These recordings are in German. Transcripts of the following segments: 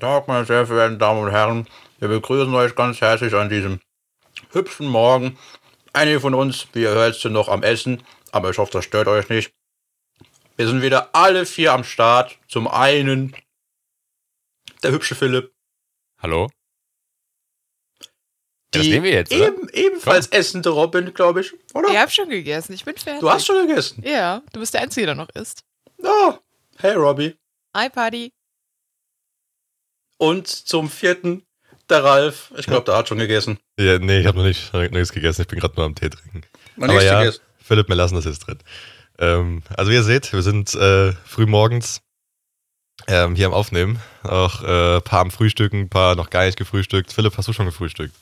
Guten Tag, meine sehr verehrten Damen und Herren. Wir begrüßen euch ganz herzlich an diesem hübschen Morgen. Einige von uns, wie ihr hört, sind noch am Essen, aber ich hoffe, das stört euch nicht. Wir sind wieder alle vier am Start. Zum einen der hübsche Philipp, Hallo? Ja, das nehmen wir jetzt, oder? eben, ebenfalls essende Robin, glaube ich, oder? Ich hab schon gegessen, ich bin fertig. Du hast schon gegessen. Ja, du bist der Einzige, der noch isst. Oh, hey Robby. Hi, Party. Und zum vierten der Ralf. Ich glaube, der hat schon gegessen. Ja, nee, ich habe noch nicht noch nichts gegessen. Ich bin gerade nur am Tee trinken. Noch Aber nichts ja, gegessen. Philipp, wir lassen das jetzt drin. Ähm, also wie ihr seht, wir sind äh, früh morgens ähm, hier am Aufnehmen. Auch äh, ein paar am Frühstücken, ein paar noch gar nicht gefrühstückt. Philipp, hast du schon gefrühstückt?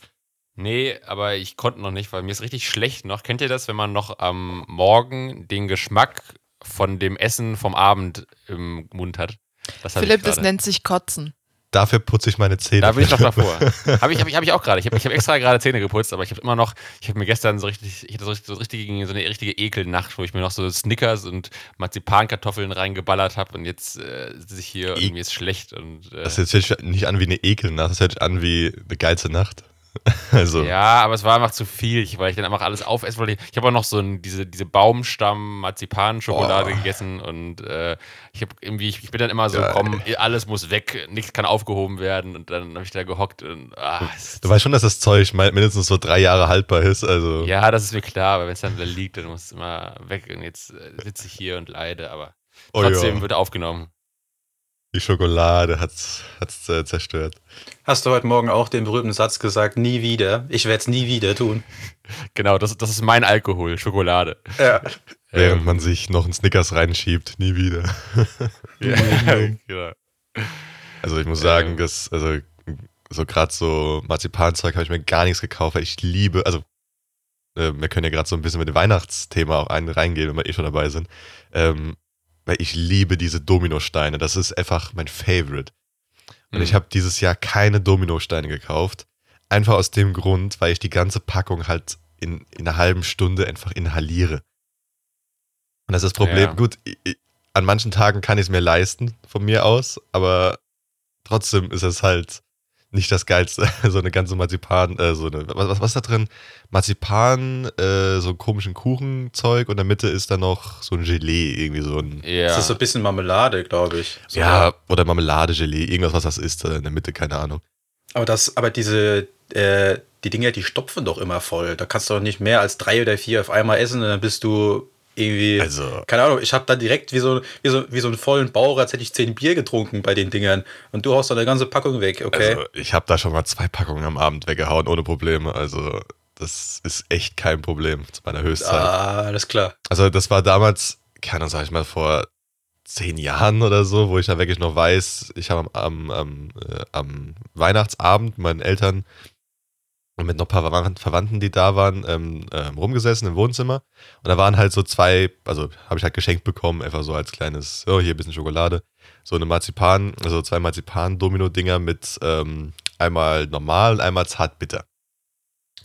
Nee, aber ich konnte noch nicht, weil mir ist richtig schlecht noch. Kennt ihr das, wenn man noch am Morgen den Geschmack von dem Essen vom Abend im Mund hat? Das Philipp, ich das nennt sich Kotzen. Dafür putze ich meine Zähne. Da bin ich noch davor. Habe ich, hab ich, hab ich auch gerade. Ich habe ich hab extra gerade Zähne geputzt, aber ich habe immer noch, ich habe mir gestern so richtig, ich hatte so, richtig, so, richtig, so eine richtige Ekelnacht, wo ich mir noch so Snickers und Marzipankartoffeln reingeballert habe und jetzt äh, sitze ich hier E- mir ist schlecht und äh, Das hört sich nicht an wie eine Ekelnacht, das hört sich an wie eine geilste Nacht. Also, Ja, aber es war einfach zu viel, ich- weil ich dann einfach alles aufessen wollte. Ich habe auch noch so ein, diese, diese Baumstamm-Marzipan-Schokolade Boah. gegessen und äh, ich habe irgendwie, ich, ich bin dann immer so, Geil. komm, alles muss weg, nichts kann aufgehoben werden und dann habe ich da gehockt und ah, du weißt schon, dass das Zeug mindestens so drei Jahre haltbar ist. Also, ja, das ist mir klar, aber wenn es dann da liegt, dann muss es immer weg und jetzt äh, sitze ich hier und leide, aber oh trotzdem ja, wird aufgenommen. Die Schokolade hat's, hat's äh, zerstört. Hast du heute Morgen auch den berühmten Satz gesagt, nie wieder? Ich werde es nie wieder tun. Genau, das, das ist mein Alkohol, Schokolade. Ja. Während Ähm, man sich noch einen Snickers reinschiebt, nie wieder. ja, genau. Also ich muss sagen, Ähm. dass, also so gerade so Marzipanzeug habe ich mir gar nichts gekauft, weil ich liebe, also äh, wir können ja gerade so ein bisschen mit dem Weihnachtsthema auch ein, reingehen, wenn wir eh schon dabei sind. Ähm, weil ich liebe diese Dominosteine. Das ist einfach mein Favorite. Und Mhm. ich habe dieses Jahr keine Dominosteine gekauft. Einfach aus dem Grund, weil ich die ganze Packung halt in, in einer halben Stunde einfach inhaliere. Und das ist das Problem. Ja. Gut, i- i- an manchen Tagen kann ich es mir leisten, von mir aus, aber trotzdem ist es halt nicht das Geilste. So eine ganze Marzipan, äh, so eine, was, was, was ist da drin? Marzipan, äh, so komischen Kuchenzeug und in der Mitte ist da noch so ein Gelee, irgendwie so ein. Ja. Das ist so ein bisschen Marmelade, glaube ich. So, Ja, oder Marmelade, Gelee, irgendwas, was das ist, äh, in der Mitte, keine Ahnung. Aber das, aber diese, äh, die Dinger, die stopfen doch immer voll. Da kannst du doch nicht mehr als drei oder vier auf einmal essen und dann bist du irgendwie. Also, keine Ahnung, ich habe dann direkt wie so, wie, so, wie so einen vollen Bauch, als hätte ich zehn Bier getrunken bei den Dingern. Und du haust dann eine ganze Packung weg, okay? also ich habe da schon mal zwei Packungen am Abend weggehauen, ohne Probleme. Also, das ist echt kein Problem zu meiner Höchstzeit. ah, alles klar. Also das war damals, keine Ahnung, sag ich mal, vor zehn Jahren oder so, wo ich da wirklich noch weiß, ich habe am, am, am, äh, am Weihnachtsabend meinen Eltern und mit noch ein paar Verwand- Verwandten, die da waren, ähm, ähm, rumgesessen im Wohnzimmer. Und da waren halt so zwei, also habe ich halt geschenkt bekommen, einfach so als kleines, oh, hier ein bisschen Schokolade. So eine Marzipan, also zwei Marzipan-Domino-Dinger mit ähm, einmal normal und einmal zart-bitter.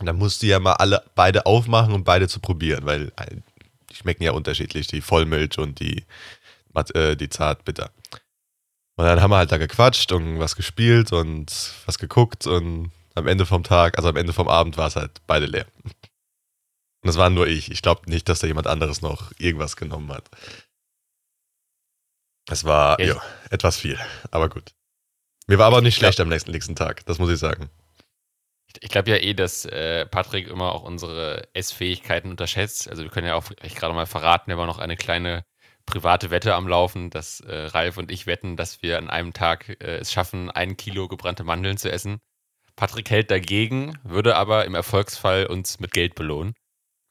Und dann musst du ja mal alle beide aufmachen, um beide zu probieren, weil äh, die schmecken ja unterschiedlich, die Vollmilch und die, äh, die zart-bitter. Und dann haben wir halt da gequatscht und was gespielt und was geguckt und am Ende vom Tag, also am Ende vom Abend war es halt beide leer. Und das war nur ich. Ich glaube nicht, dass da jemand anderes noch irgendwas genommen hat. Es war Ja, ich- ja, etwas viel, aber gut. Mir war aber nicht schlecht am nächsten, nächsten Tag, das muss ich sagen. Ich glaube ja eh, dass äh, Patrick immer auch unsere Essfähigkeiten unterschätzt. Also wir können ja auch vielleicht gerade mal verraten, wir haben noch eine kleine private Wette am Laufen, dass äh, Ralf und ich wetten, dass wir an einem Tag äh, es schaffen, ein Kilo gebrannte Mandeln zu essen. Patrick hält dagegen, würde aber im Erfolgsfall uns mit Geld belohnen.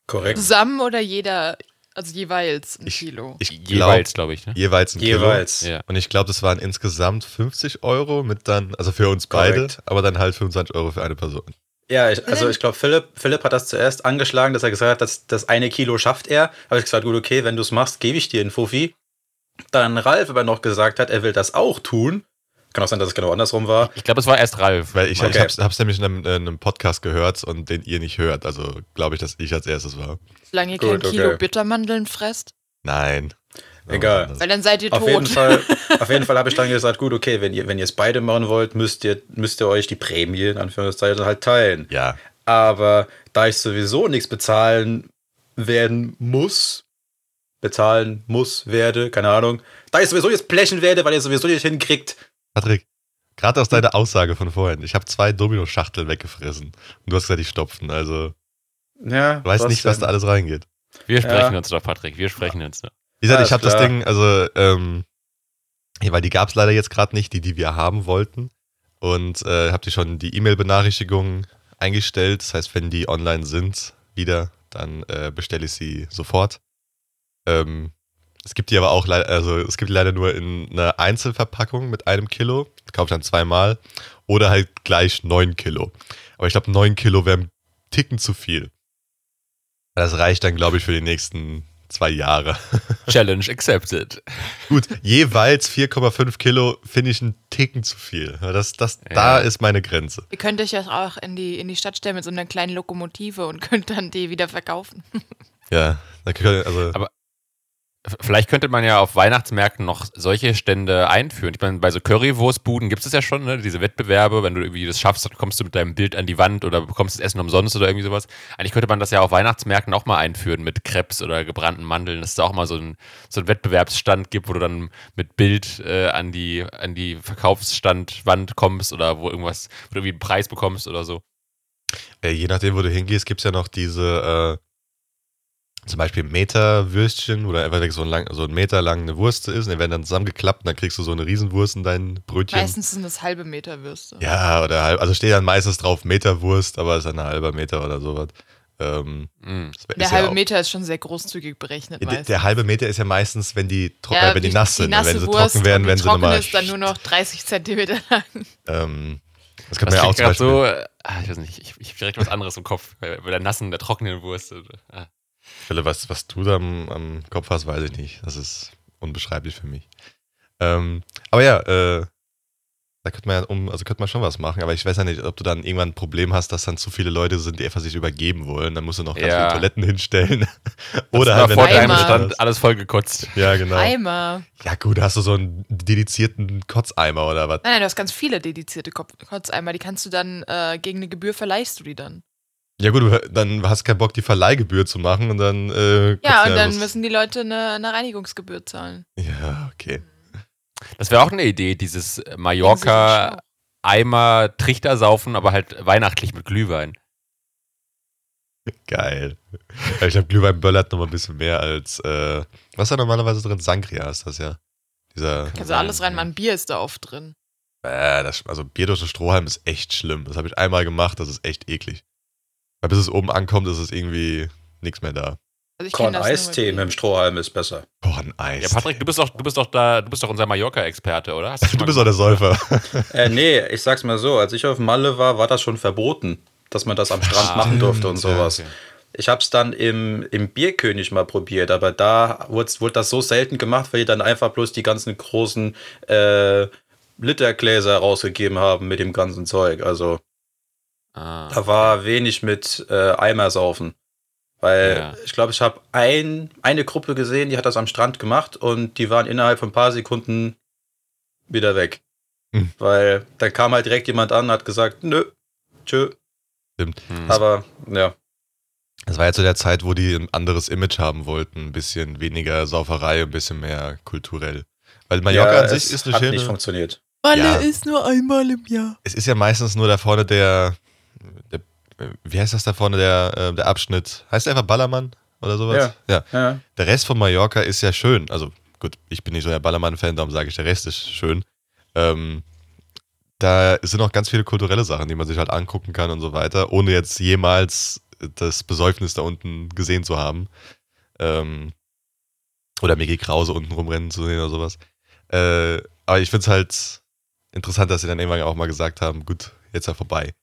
Korrekt. Zusammen oder jeder Also jeweils ein Ich- Kilo. Ich glaube, Jeweils, glaube ich. Ne? jeweils ein Kilo. Jeweils. Ja. Und ich glaube, das waren insgesamt 50 Euro mit dann, also für uns beide, Korrekt. aber dann halt 25 Euro für eine Person. Ja, ich, also ich glaube, Philipp, Philipp hat das zuerst angeschlagen, dass er gesagt hat, dass das eine Kilo schafft er. Habe ich gesagt, gut, okay, wenn du es machst, gebe ich dir einen Fuffi. Dann Ralf aber noch gesagt hat, er will das auch tun. Kann auch sein, dass es genau andersrum war. Ich glaube, es war erst Ralf. Weil ich, ich Okay. hab's, hab's nämlich in einem, in einem Podcast gehört und den ihr nicht hört. Also glaube ich, dass ich als erstes war. Solange ihr Gut, kein Kilo okay. Bittermandeln fresst. Nein. Egal. Weil dann seid ihr Auf tot. jeden Fall, auf jeden Fall habe ich dann gesagt, gut, okay, wenn ihr, wenn ihr es beide machen wollt, müsst ihr, müsst ihr euch die Prämie in Anführungszeichen halt teilen. Ja. Aber da ich sowieso nichts bezahlen werden muss, bezahlen muss, werde, keine Ahnung, da ich sowieso jetzt blechen werde, weil ihr sowieso nicht hinkriegt, Patrick, gerade aus deiner Aussage von vorhin, ich habe zwei Domino-Schachteln weggefressen. Und du hast gesagt, die stopfen. Also, ja, du weißt nicht, was da alles reingeht. Wir sprechen Ja. uns doch, Patrick. Wir sprechen uns doch. Wie gesagt, ich habe das. Ding, also, ähm, ja, weil die gab es leider jetzt gerade nicht, die, die wir haben wollten. Und äh, habe die schon die E-Mail-Benachrichtigungen eingestellt. Das heißt, wenn die online sind, wieder, dann äh, bestelle ich sie sofort. Ähm, es gibt die aber auch, also es gibt die leider nur in einer Einzelverpackung mit einem Kilo. Das kaufe ich dann zweimal. Oder halt gleich neun Kilo. Aber ich glaube, neun Kilo wären Ticken zu viel. Das reicht dann, glaube ich, für die nächsten zwei Jahre. Challenge accepted. Gut, jeweils 4,5 Kilo finde ich einen Ticken zu viel. Das, das, Da Ja. ist meine Grenze. Ihr könnt euch ja auch in die, in die Stadt stellen mit so einer kleinen Lokomotive und könnt dann die wieder verkaufen. Ja, da also, Aber- Vielleicht könnte man ja auf Weihnachtsmärkten noch solche Stände einführen. Ich meine, bei so Currywurstbuden gibt es ja schon, ne? diese Wettbewerbe. Wenn du irgendwie das schaffst, dann kommst du mit deinem Bild an die Wand oder bekommst das Essen umsonst oder irgendwie sowas. Eigentlich könnte man das ja auf Weihnachtsmärkten auch mal einführen mit Krebs oder gebrannten Mandeln, dass es da auch mal so einen so einen Wettbewerbsstand gibt, wo du dann mit Bild äh, an die, an die Verkaufsstandwand kommst oder wo irgendwas, wo du irgendwie einen Preis bekommst oder so. äh, je nachdem, wo du hingehst, gibt es ja noch diese, äh, zum Beispiel Meterwürstchen, wo da einfach so ein, lang, so ein Meter lang eine Wurst ist und die werden dann zusammengeklappt und dann kriegst du so eine Riesenwurst in dein Brötchen. Meistens sind es halbe Meter Würste. Ja, oder halb, also steht dann meistens drauf Meterwurst, aber ist dann ein halber Meter oder sowas. Ähm, Mm. das Der ist ja halbe auch- Meter ist schon sehr großzügig berechnet. Der, meistens. der halbe Meter ist ja meistens, wenn die, tro Ja, äh, wenn die, nass sind. Nasse wenn sie Wurst trocken werden, die sie nochmal. ist dann nur noch 30 Zentimeter lang. Ähm, das Das könnte man ja auch zum Beispiel. so, ah, ich weiß nicht, ich, ich hab direkt was anderes im Kopf, bei, bei der nassen, der trockenen Wurst. Ah. Philipp, was, was du da am, am Kopf hast, weiß ich nicht. Das ist unbeschreiblich für mich. Ähm, aber ja, äh, da könnte man ja um, also könnte man schon was machen, aber ich weiß ja nicht, ob du dann irgendwann ein Problem hast, dass dann zu viele Leute sind, die einfach sich übergeben wollen. Dann musst du noch ganz Ja. viele Toiletten hinstellen. Oder halt, wenn vor du deinem. Stand alles vollgekotzt. Ja, genau. Eimer. Ja, gut, hast du so einen dedizierten Kotzeimer oder was? Nein, nein, du hast ganz viele dedizierte Kotzeimer. Die kannst du dann, äh, gegen eine Gebühr verleihst du die dann. Ja, gut, du, dann hast keinen Bock, die Verleihgebühr zu machen und dann. Äh, Ja, du und dann bloß- müssen die Leute eine, eine Reinigungsgebühr zahlen. Ja, okay. Das wäre auch eine Idee, dieses Mallorca Eimer Trichter saufen, aber halt weihnachtlich mit Glühwein. Geil. Ich glaube, Glühwein böllert noch mal ein bisschen mehr als. Äh, was ist da normalerweise drin? Sangria ist das ja. Dieser. Kannst du alles reinmachen. Bier ist da oft drin. Äh, das, also Bier durch den Strohhalm ist echt schlimm. Das habe ich einmal gemacht, das ist echt eklig. Weil bis es oben ankommt, ist es irgendwie nichts mehr da. Also Korn-Eistee mit dem Strohhalm ist besser. Korn-Eis. Ja, Patrick, du bist doch, du bist doch da, du bist doch unser Mallorca-Experte, oder? Du bist doch der Säufer. Äh, nee, ich sag's mal so, als ich auf Malle war, war das schon verboten, dass man das am Strand Ah, machen durfte und sowas. okay. Ich hab's dann im, im Bierkönig mal probiert, aber da wurde, wurde das so selten gemacht, weil die dann einfach bloß die ganzen großen äh, Litergläser rausgegeben haben mit dem ganzen Zeug. Also Ah. da war wenig mit äh, Eimersaufen. Weil Ja. ich glaube, ich habe ein, eine Gruppe gesehen, die hat das am Strand gemacht und die waren innerhalb von ein paar Sekunden wieder weg. Hm. Weil dann kam halt direkt jemand an und hat gesagt, nö, tschö. Stimmt. Hm. Aber ja, Das war ja zu der Zeit, wo die ein anderes Image haben wollten. Ein bisschen weniger Sauferei, ein bisschen mehr kulturell. Weil Mallorca ja, an sich es ist eine hat nicht schöne. funktioniert. Malle Ja. ist nur einmal im Jahr. Es ist ja meistens nur da vorne der. Der äh, wie heißt das da vorne, der, äh, der Abschnitt? Heißt der einfach Ballermann oder sowas? ja. Ja. Der Rest von Mallorca ist ja schön. Also gut, ich bin nicht so der Ballermann-Fan, darum sage ich, der Rest ist schön. Ähm, da sind auch ganz viele kulturelle Sachen, die man sich halt angucken kann und so weiter, ohne jetzt jemals das Besäufnis da unten gesehen zu haben. Ähm, Oder Mickey Krause unten rumrennen zu sehen oder sowas. Äh, aber ich finde es halt interessant, dass sie dann irgendwann auch mal gesagt haben, gut, jetzt ja vorbei.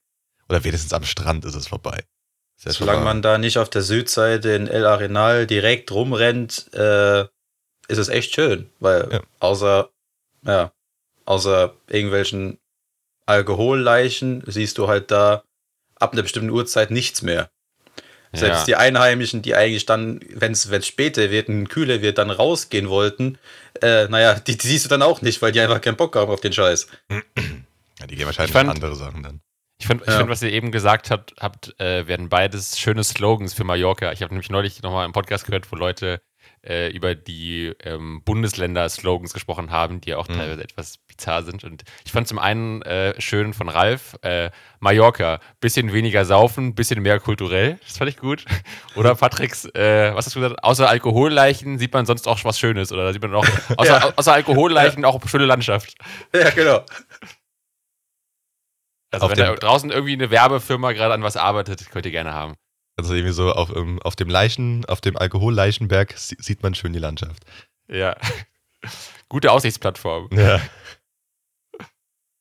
Oder wenigstens am Strand ist es vorbei. Ist Solange man da nicht auf der Südseite in El Arenal direkt rumrennt, äh, ist es echt schön. Weil Ja. außer, ja, außer irgendwelchen Alkoholleichen siehst du halt da ab einer bestimmten Uhrzeit nichts mehr. Selbst ja. die Einheimischen, die eigentlich dann, wenn es später wird, und kühler wird, dann rausgehen wollten, äh, naja, die, die siehst du dann auch nicht, weil die einfach keinen Bock haben auf den Scheiß. Ja, die gehen wahrscheinlich Ich fand- an andere Sachen dann. Ich finde, Ja. find, was ihr eben gesagt habt, habt äh, werden beides schöne Slogans für Mallorca. Ich habe nämlich neulich nochmal im Podcast gehört, wo Leute äh, über die ähm, Bundesländer-Slogans gesprochen haben, die ja auch Mhm. teilweise etwas bizarr sind. Und ich fand zum einen äh, schön von Ralf, äh, Mallorca, bisschen weniger saufen, bisschen mehr kulturell. Das fand ich gut. Oder Patricks, äh, was hast du gesagt? Außer Alkoholleichen sieht man sonst auch was Schönes. Oder da sieht man auch, außer, Ja. außer Alkoholleichen auch schöne Landschaft. Ja, genau. Also Auf wenn da draußen irgendwie eine Werbefirma gerade an was arbeitet, könnt ihr gerne haben. Also irgendwie so auf, ähm, auf dem Leichen, auf dem Alkoholleichenberg sie- sieht man schön die Landschaft. Ja. Gute Aussichtsplattform. Ja.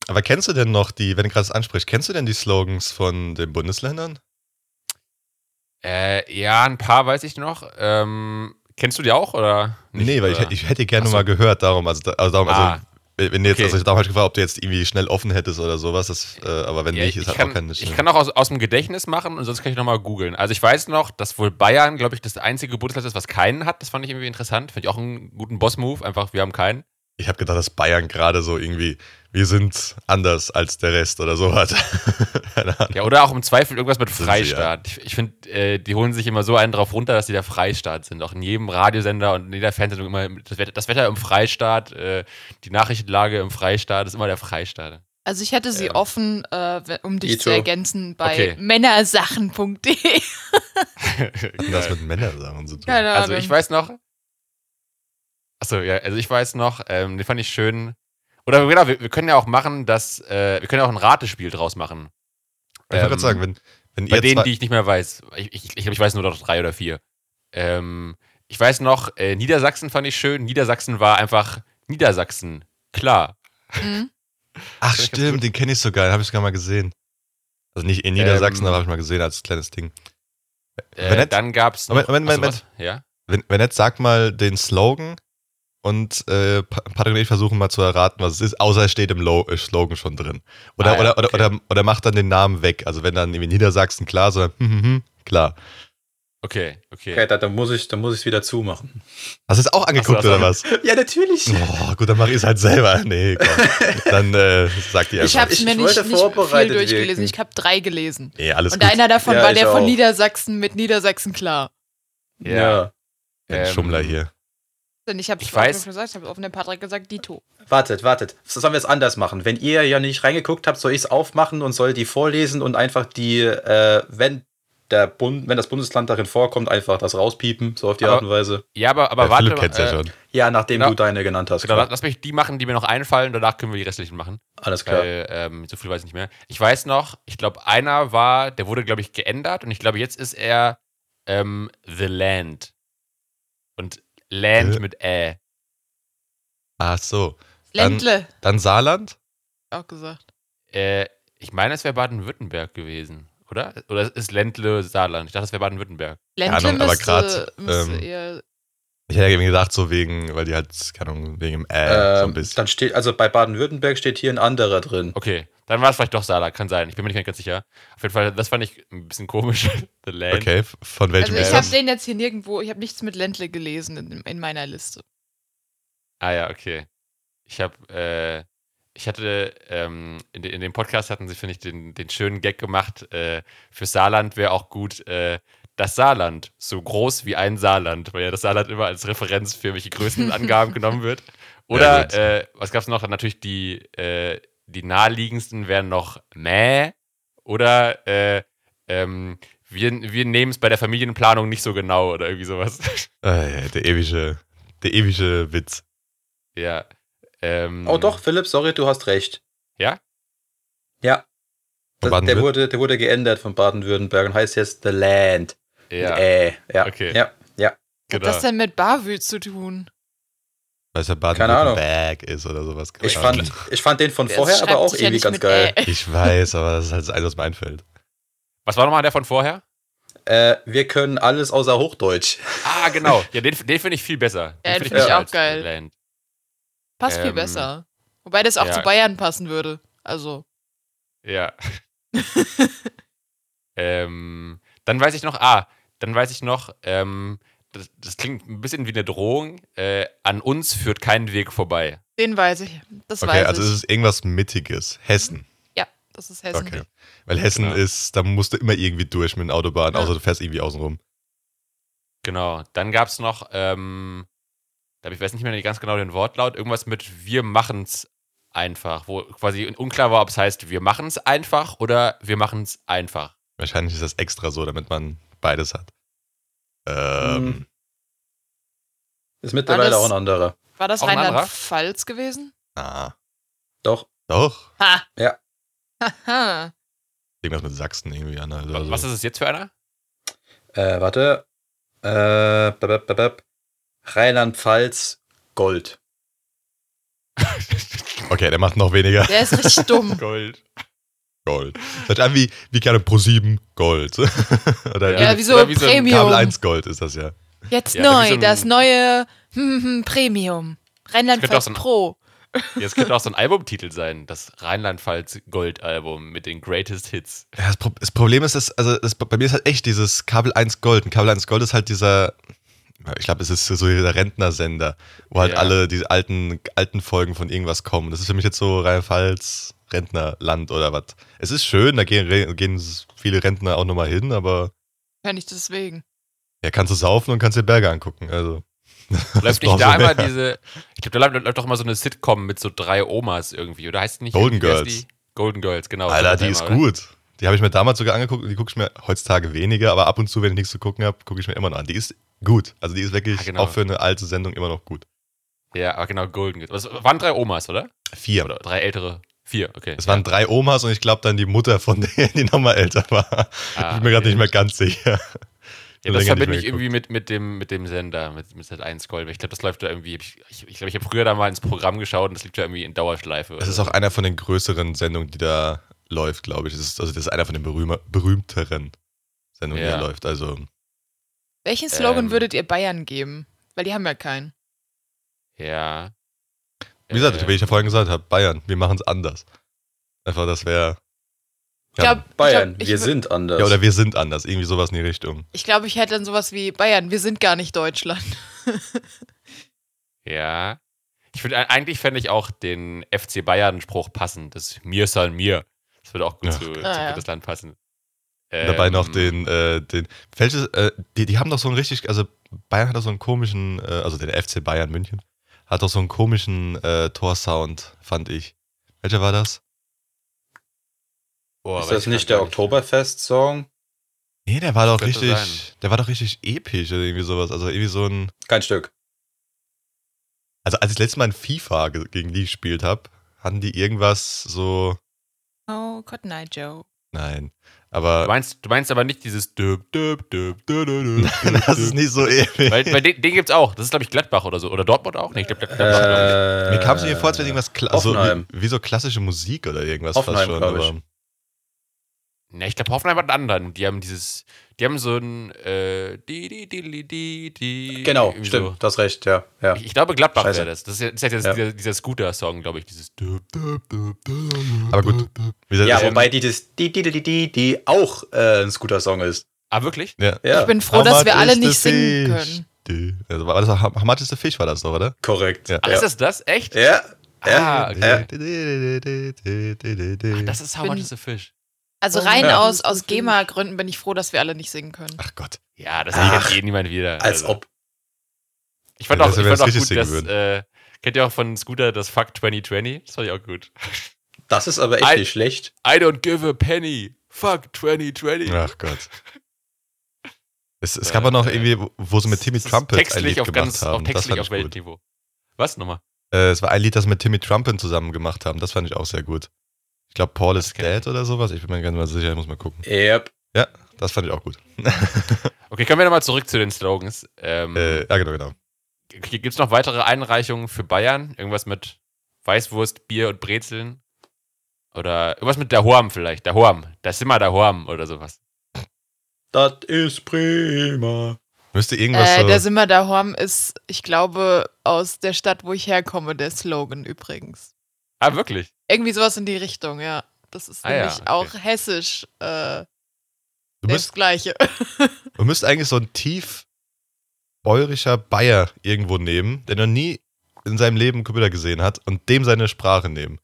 Aber kennst du denn noch die, wenn du gerade das ansprichst, kennst du denn die Slogans von den Bundesländern? Äh, ja, ein paar weiß ich noch. Ähm, kennst du die auch oder? nicht, nee, weil ich, ich hätte gerne so. mal gehört, darum. Also, also, darum, Ah, also wenn du jetzt, okay. also darum habe ich gefragt, ob du jetzt irgendwie schnell offen hättest oder sowas. Das, äh, aber wenn Ja, nicht, ich, ist halt kann, auch keine ich kann auch aus, aus dem Gedächtnis machen und sonst kann ich nochmal googeln. Also ich weiß noch, dass wohl Bayern, glaube ich, das einzige Bundesland ist, was keinen hat. Das fand ich irgendwie interessant. Finde ich auch einen guten Boss-Move. Einfach, wir haben keinen. Ich habe gedacht, dass Bayern gerade so irgendwie, wir sind anders als der Rest oder so hat. Keine Ahnung. Ja, oder auch im Zweifel irgendwas mit sie, Freistaat. Ich, ich finde, äh, die holen sich immer so einen drauf runter, dass die der Freistaat sind. Auch in jedem Radiosender und in jeder Fernsehsendung immer das Wetter, das Wetter im Freistaat, äh, die Nachrichtenlage im Freistaat ist immer der Freistaat. Also ich hätte sie Ähm. offen, äh, um dich zu ergänzen, bei Okay. männersachen.de. Hatten das mit Männersachen zu tun? Keine Also ich weiß noch. Achso, ja, also ich weiß noch, ähm, den fand ich schön. Oder genau, wir, wir können ja auch machen, dass, äh, wir können ja auch ein Ratespiel draus machen. Ich wollte Ähm, gerade sagen, wenn, wenn Bei denen, zwei, die ich nicht mehr weiß. Ich, ich, ich glaube, ich weiß nur noch drei oder vier. Ähm, ich weiß noch, äh, Niedersachsen fand ich schön. Niedersachsen war einfach Niedersachsen. Klar. Mhm. Ach stimmt, den kenne ich sogar, den habe ich sogar mal gesehen. Also nicht in Niedersachsen, Ähm, aber habe ich mal gesehen als kleines Ding. Äh, Wenn jetzt- dann gab's noch. Moment, Moment, Moment. was? Ja? Wenn, wenn jetzt sag mal den Slogan und äh, Pa- Patrick und ich versuchen mal zu erraten, was es ist, außer es steht im Lo Slogan schon drin. Oder, Ah, ja, oder, oder, okay. oder, oder macht dann den Namen weg. Also wenn dann irgendwie Niedersachsen klar, sondern hm, hm, hm, klar. Okay, okay. Okay, da, dann muss ich dann muss ich es wieder zumachen. Hast du es auch angeguckt so, oder so. was? Ja, natürlich. Oh, gut, dann mach ich es halt selber. Nee, komm. Dann äh, sag die Ich einfach. habe es Ich mir nicht, nicht viel vorbereitet durchgelesen. wirken. Ich habe drei gelesen. Nee, alles Und gut. einer davon Ja, war der von auch. Niedersachsen mit Niedersachsen klar. Ja. Ein Ähm, Schummler hier. Denn ich habe Ich es weiß- gesagt, ich habe offen den Patrick gesagt, Dito. Wartet, wartet. Das sollen wir jetzt anders machen. Wenn ihr ja nicht reingeguckt habt, soll ich es aufmachen und soll die vorlesen und einfach die, äh, wenn der Bund, wenn das Bundesland darin vorkommt, einfach das rauspiepen, so auf die Aber- Art und Weise. Ja, aber, aber Ja, warte. Philipp kennt's ja äh, schon. Ja, nachdem Genau. du deine genannt hast. Genau, klar. lass mich die machen, die mir noch einfallen. Danach können wir die restlichen machen. Alles klar. Weil ähm, so viel weiß ich nicht mehr. Ich weiß noch, ich glaube, einer war, der wurde, glaube ich, geändert und ich glaube, jetzt ist er ähm, The Land. Und Land Äh. mit Ä. Ach so. Dann- Ländle, Dann Saarland? auch gesagt. Äh, ich meine, es wäre Baden-Württemberg gewesen, oder? Oder ist Ländle Saarland? Ich dachte, es wäre Baden-Württemberg. Ländle Ahnung, aber müsste, grad, müsste ähm, eher Ich hätte irgendwie gedacht, so wegen, weil die halt, keine Ahnung, wegen dem Äh, so ein Ähm, bisschen. dann steht, also bei Baden-Württemberg steht hier ein anderer drin. Okay, dann war es vielleicht doch Saarland, kann sein. Ich bin mir nicht ganz sicher. Auf jeden Fall, das fand ich ein bisschen komisch. The Land. Okay, von welchem Also ich habe den jetzt hier nirgendwo, ich habe nichts mit Ländle gelesen in, in meiner Liste. Ah ja, okay. Ich habe, äh, ich hatte, ähm, in, in dem Podcast hatten sie, finde ich, den, den schönen Gag gemacht, äh, für Saarland wäre auch gut, äh, das Saarland, so groß wie ein Saarland, weil ja das Saarland immer als Referenz für welche Größenangaben genommen wird. Oder, gut. äh, was gab's noch? Natürlich die, äh, die naheliegendsten wären noch Mäh oder, äh, ähm, wir, wir nehmen es bei der Familienplanung nicht so genau oder irgendwie sowas. Äh, der ewige, der ewige Witz. ja. Ähm, Oh doch, Philipp, sorry, du hast recht. Ja? Ja. Das, der, wurde, der wurde geändert von Baden-Württemberg und heißt jetzt The Land. Ja. Äh, ja. Okay. Ja, ja. hat Genau. das denn mit Bavü zu tun? Weil es ja. Bag ist oder sowas. Ich fand, ich fand den von Das vorher aber auch ja irgendwie nicht ganz geil. Ä. Ich weiß, aber das ist halt das Einzige, was mir einfällt. Was war nochmal der von vorher? Äh, wir können alles außer Hochdeutsch. Ah, genau. Ja, den, den finde ich viel besser. Ja, den find find ich auch geil. Land. Passt viel Ähm, besser. Wobei das auch ja. zu Bayern passen würde. Also, Ja. ähm, dann weiß ich noch, ah, dann weiß ich noch, ähm, das, das klingt ein bisschen wie eine Drohung. Äh, an uns führt kein Weg vorbei. den weiß ich. Das Okay, weiß also ich. es ist irgendwas Mittiges. Hessen. ja, das ist Hessen. Okay. Weil Hessen Genau. ist, da musst du immer irgendwie durch mit den Autobahnen, Ja. außer du fährst irgendwie außenrum. Genau. Dann gab es noch, ähm, ich weiß nicht mehr ganz genau den Wortlaut, irgendwas mit wir machen's einfach, wo quasi unklar war, ob es heißt wir machen's einfach oder wir machen's einfach. Wahrscheinlich ist das extra so, damit man beides hat. Ähm, Hm. Ist mittlerweile das- auch ein anderer. War das? Rheinland-Pfalz gewesen? ah, Doch. doch. Ha! Ja. Haha. Irgendwas mit Sachsen irgendwie an. Also. Was ist es jetzt für einer? Äh, warte. Äh. Rheinland-Pfalz Gold. Okay, der macht noch weniger Der ist richtig dumm. Gold. Gold. Das an wie, wie gerne Pro 7 Gold. Oder Ja, wie wie so oder wie so ein Kabel Premium. 1 Gold ist das ja. Jetzt Ja, neu, so das neue hm, hm, Premium. könnte auch Rheinland-Pfalz so Pro. Jetzt könnte auch so ein Albumtitel sein, das Rheinland-Pfalz Gold-Album mit den Greatest Hits. Ja, das, Pro das Problem ist, dass, also das, bei mir ist halt echt dieses Kabel 1 Gold. Und Kabel 1 Gold ist halt dieser, ich glaube, es ist so dieser Rentnersender, wo halt Ja. alle diese alten, alten Folgen von irgendwas kommen. Das ist für mich jetzt so Rheinland-Pfalz, Rentnerland oder was. Es ist schön, da gehen, gehen viele Rentner auch nochmal hin, aber Ja, nicht deswegen. ja, kannst du saufen und kannst dir Berge angucken. Also. Läuft nicht da immer diese, ich glaube, da läuft, läuft doch immer so eine Sitcom mit so drei Omas irgendwie, oder heißt die nicht? Golden Girls. Die? Golden Girls, genau. Alter, die ist gut. Die habe ich mir damals sogar angeguckt und die gucke ich mir heutzutage weniger, aber ab und zu, wenn ich nichts zu gucken habe, gucke ich mir immer noch an. Die ist gut. Also die ist wirklich Ah, genau. auch für eine alte Sendung immer noch gut. Ja, aber genau, Golden Girls. Das waren drei Omas, oder? Vier. Oder drei ältere. Vier, okay. Es waren drei Omas und ich glaube dann die Mutter von denen, die nochmal älter war. Ah, ich bin mir gerade okay. nicht mehr ganz sicher. Ja, das verbinde ich irgendwie mit, mit, dem, mit dem Sender, mit, mit Sat1 Gold. weil Ich glaube, das läuft da irgendwie. Ich glaube, ich, glaub, ich habe früher da mal ins Programm geschaut und das liegt da irgendwie in Dauerschleife. Das ist auch einer von den größeren Sendungen, die da läuft, glaube ich. Das ist, also das ist einer von den berühmer, berühmteren Sendungen, die Ja. da läuft. Also Welchen Slogan Ähm. würdet ihr Bayern geben? Weil die haben ja keinen. Ja. Wie gesagt, Äh, wie ich ja vorhin gesagt habe, Bayern, wir machen es anders. Einfach, das wäre. Ich Ja, glaub, Bayern, ich glaub, ich wir sind anders. ja, oder wir sind anders, irgendwie sowas in die Richtung. Ich glaube, ich hätte dann sowas wie Bayern, wir sind gar nicht Deutschland. Ja. Ich finde, eigentlich fände ich auch den FC Bayern-Spruch passend. Das Mir soll mir. Das würde auch gut Ach zu, zu Ah, ja. das Land passen. Und dabei Ähm, noch den, äh, den. Welches, äh, die, die haben doch so einen richtig, also Bayern hat doch so einen komischen, äh, also der FC Bayern München, hat doch so einen komischen äh, Torsound, fand ich. Welcher war das? boah, ist das ich nicht der Oktoberfest-Song? Nee, der war doch Könnte richtig, sein. der war doch richtig episch oder irgendwie sowas. Also irgendwie so ein. Kein Stück. Also als ich letztes Mal in FIFA ge- gegen die gespielt habe, hatten die irgendwas so. Oh, Cotton Eye Joe. Nein. Du Aber meinst, du meinst aber nicht dieses Döb, Döb, Döb, Döb, Döb, Döb, das ist nicht so episch. Weil, weil den, den gibt's auch. Das ist, glaube ich, Gladbach oder so. Oder Dortmund auch? Nee, ich glaube, Gladbach. glaub Äh, Mir kam es mir vor, als wäre irgendwas kla also wie, wie so klassische Musik oder irgendwas Hoffenheim, fast schon. glaub. Aber ich. Ne, ich glaube, Hoffenheim hat einen anderen. Die haben dieses, die haben so ein, äh, die, die, die, die, die, die. Genau, stimmt, So. du hast recht, ja. ja. Ich, ich glaube, Gladbach wäre das. Das ist ja, das ist ja, Ja. Dieser, dieser Scooter-Song, glaube ich. Dieses. Aber gut. Wie gesagt, Ja, wobei die, das, die, die, die, die, die auch äh, ein Scooter-Song ist. Ah, wirklich? ja. Ja, Ich bin froh, dass wir alle nicht singen können. Also war das How much is the fish war das doch, oder? korrekt. Ja. Ach, ja. ist das das? Echt? ja. Ah, okay. Ja. Ach, das ist How Much is a Fish. Also rein Ja. aus, aus GEMA-Gründen bin ich froh, dass wir alle nicht singen können. Ach Gott. Ja, das Ach, kennt eh niemand wieder. Als Also. ob. Ich fand Ja, auch, ich fand das auch richtig gut, singen dass, äh, kennt ihr auch von Scooter das Fuck 2020? Das fand ich auch gut. Das ist aber echt Ein- nicht schlecht. I don't give a penny. Fuck 2020. Ach Gott. Es, es gab auch noch Äh, irgendwie, wo- sie mit Timmy Trumpet ein textlich Lied auf gemacht ganz, haben. auf Das textlich auf. Weltniveau. Was nochmal? Äh, es war ein Lied, das mit Timmy Trumpet zusammen gemacht haben. Das fand ich auch sehr gut. Ich glaube, Paul is kenn ich Dead oder sowas. Ich bin mir gar nicht mal sicher, ich muss mal gucken. Yep. Das fand ich auch gut. Okay, kommen wir nochmal zurück zu den Slogans. Ähm, äh, ja, genau, genau. Gibt es noch weitere Einreichungen für Bayern? Irgendwas mit Weißwurst, Bier und Brezeln? Oder irgendwas mit der Horm vielleicht? Der Horm. Da sind wir der Horm oder sowas. Das ist prima. Müsste irgendwas Äh, der Simmer der Horm ist, ich glaube, aus der Stadt, wo ich herkomme, der Slogan übrigens. Ah, wirklich? Irgendwie sowas in die Richtung, ja. Das ist Ah ja, nämlich okay. auch hessisch äh, du, das müsst, Gleiche. du müsst eigentlich so ein tief bäuerischer Bayer irgendwo nehmen, der noch nie in seinem Leben einen Computer gesehen hat und dem seine Sprache nehmen.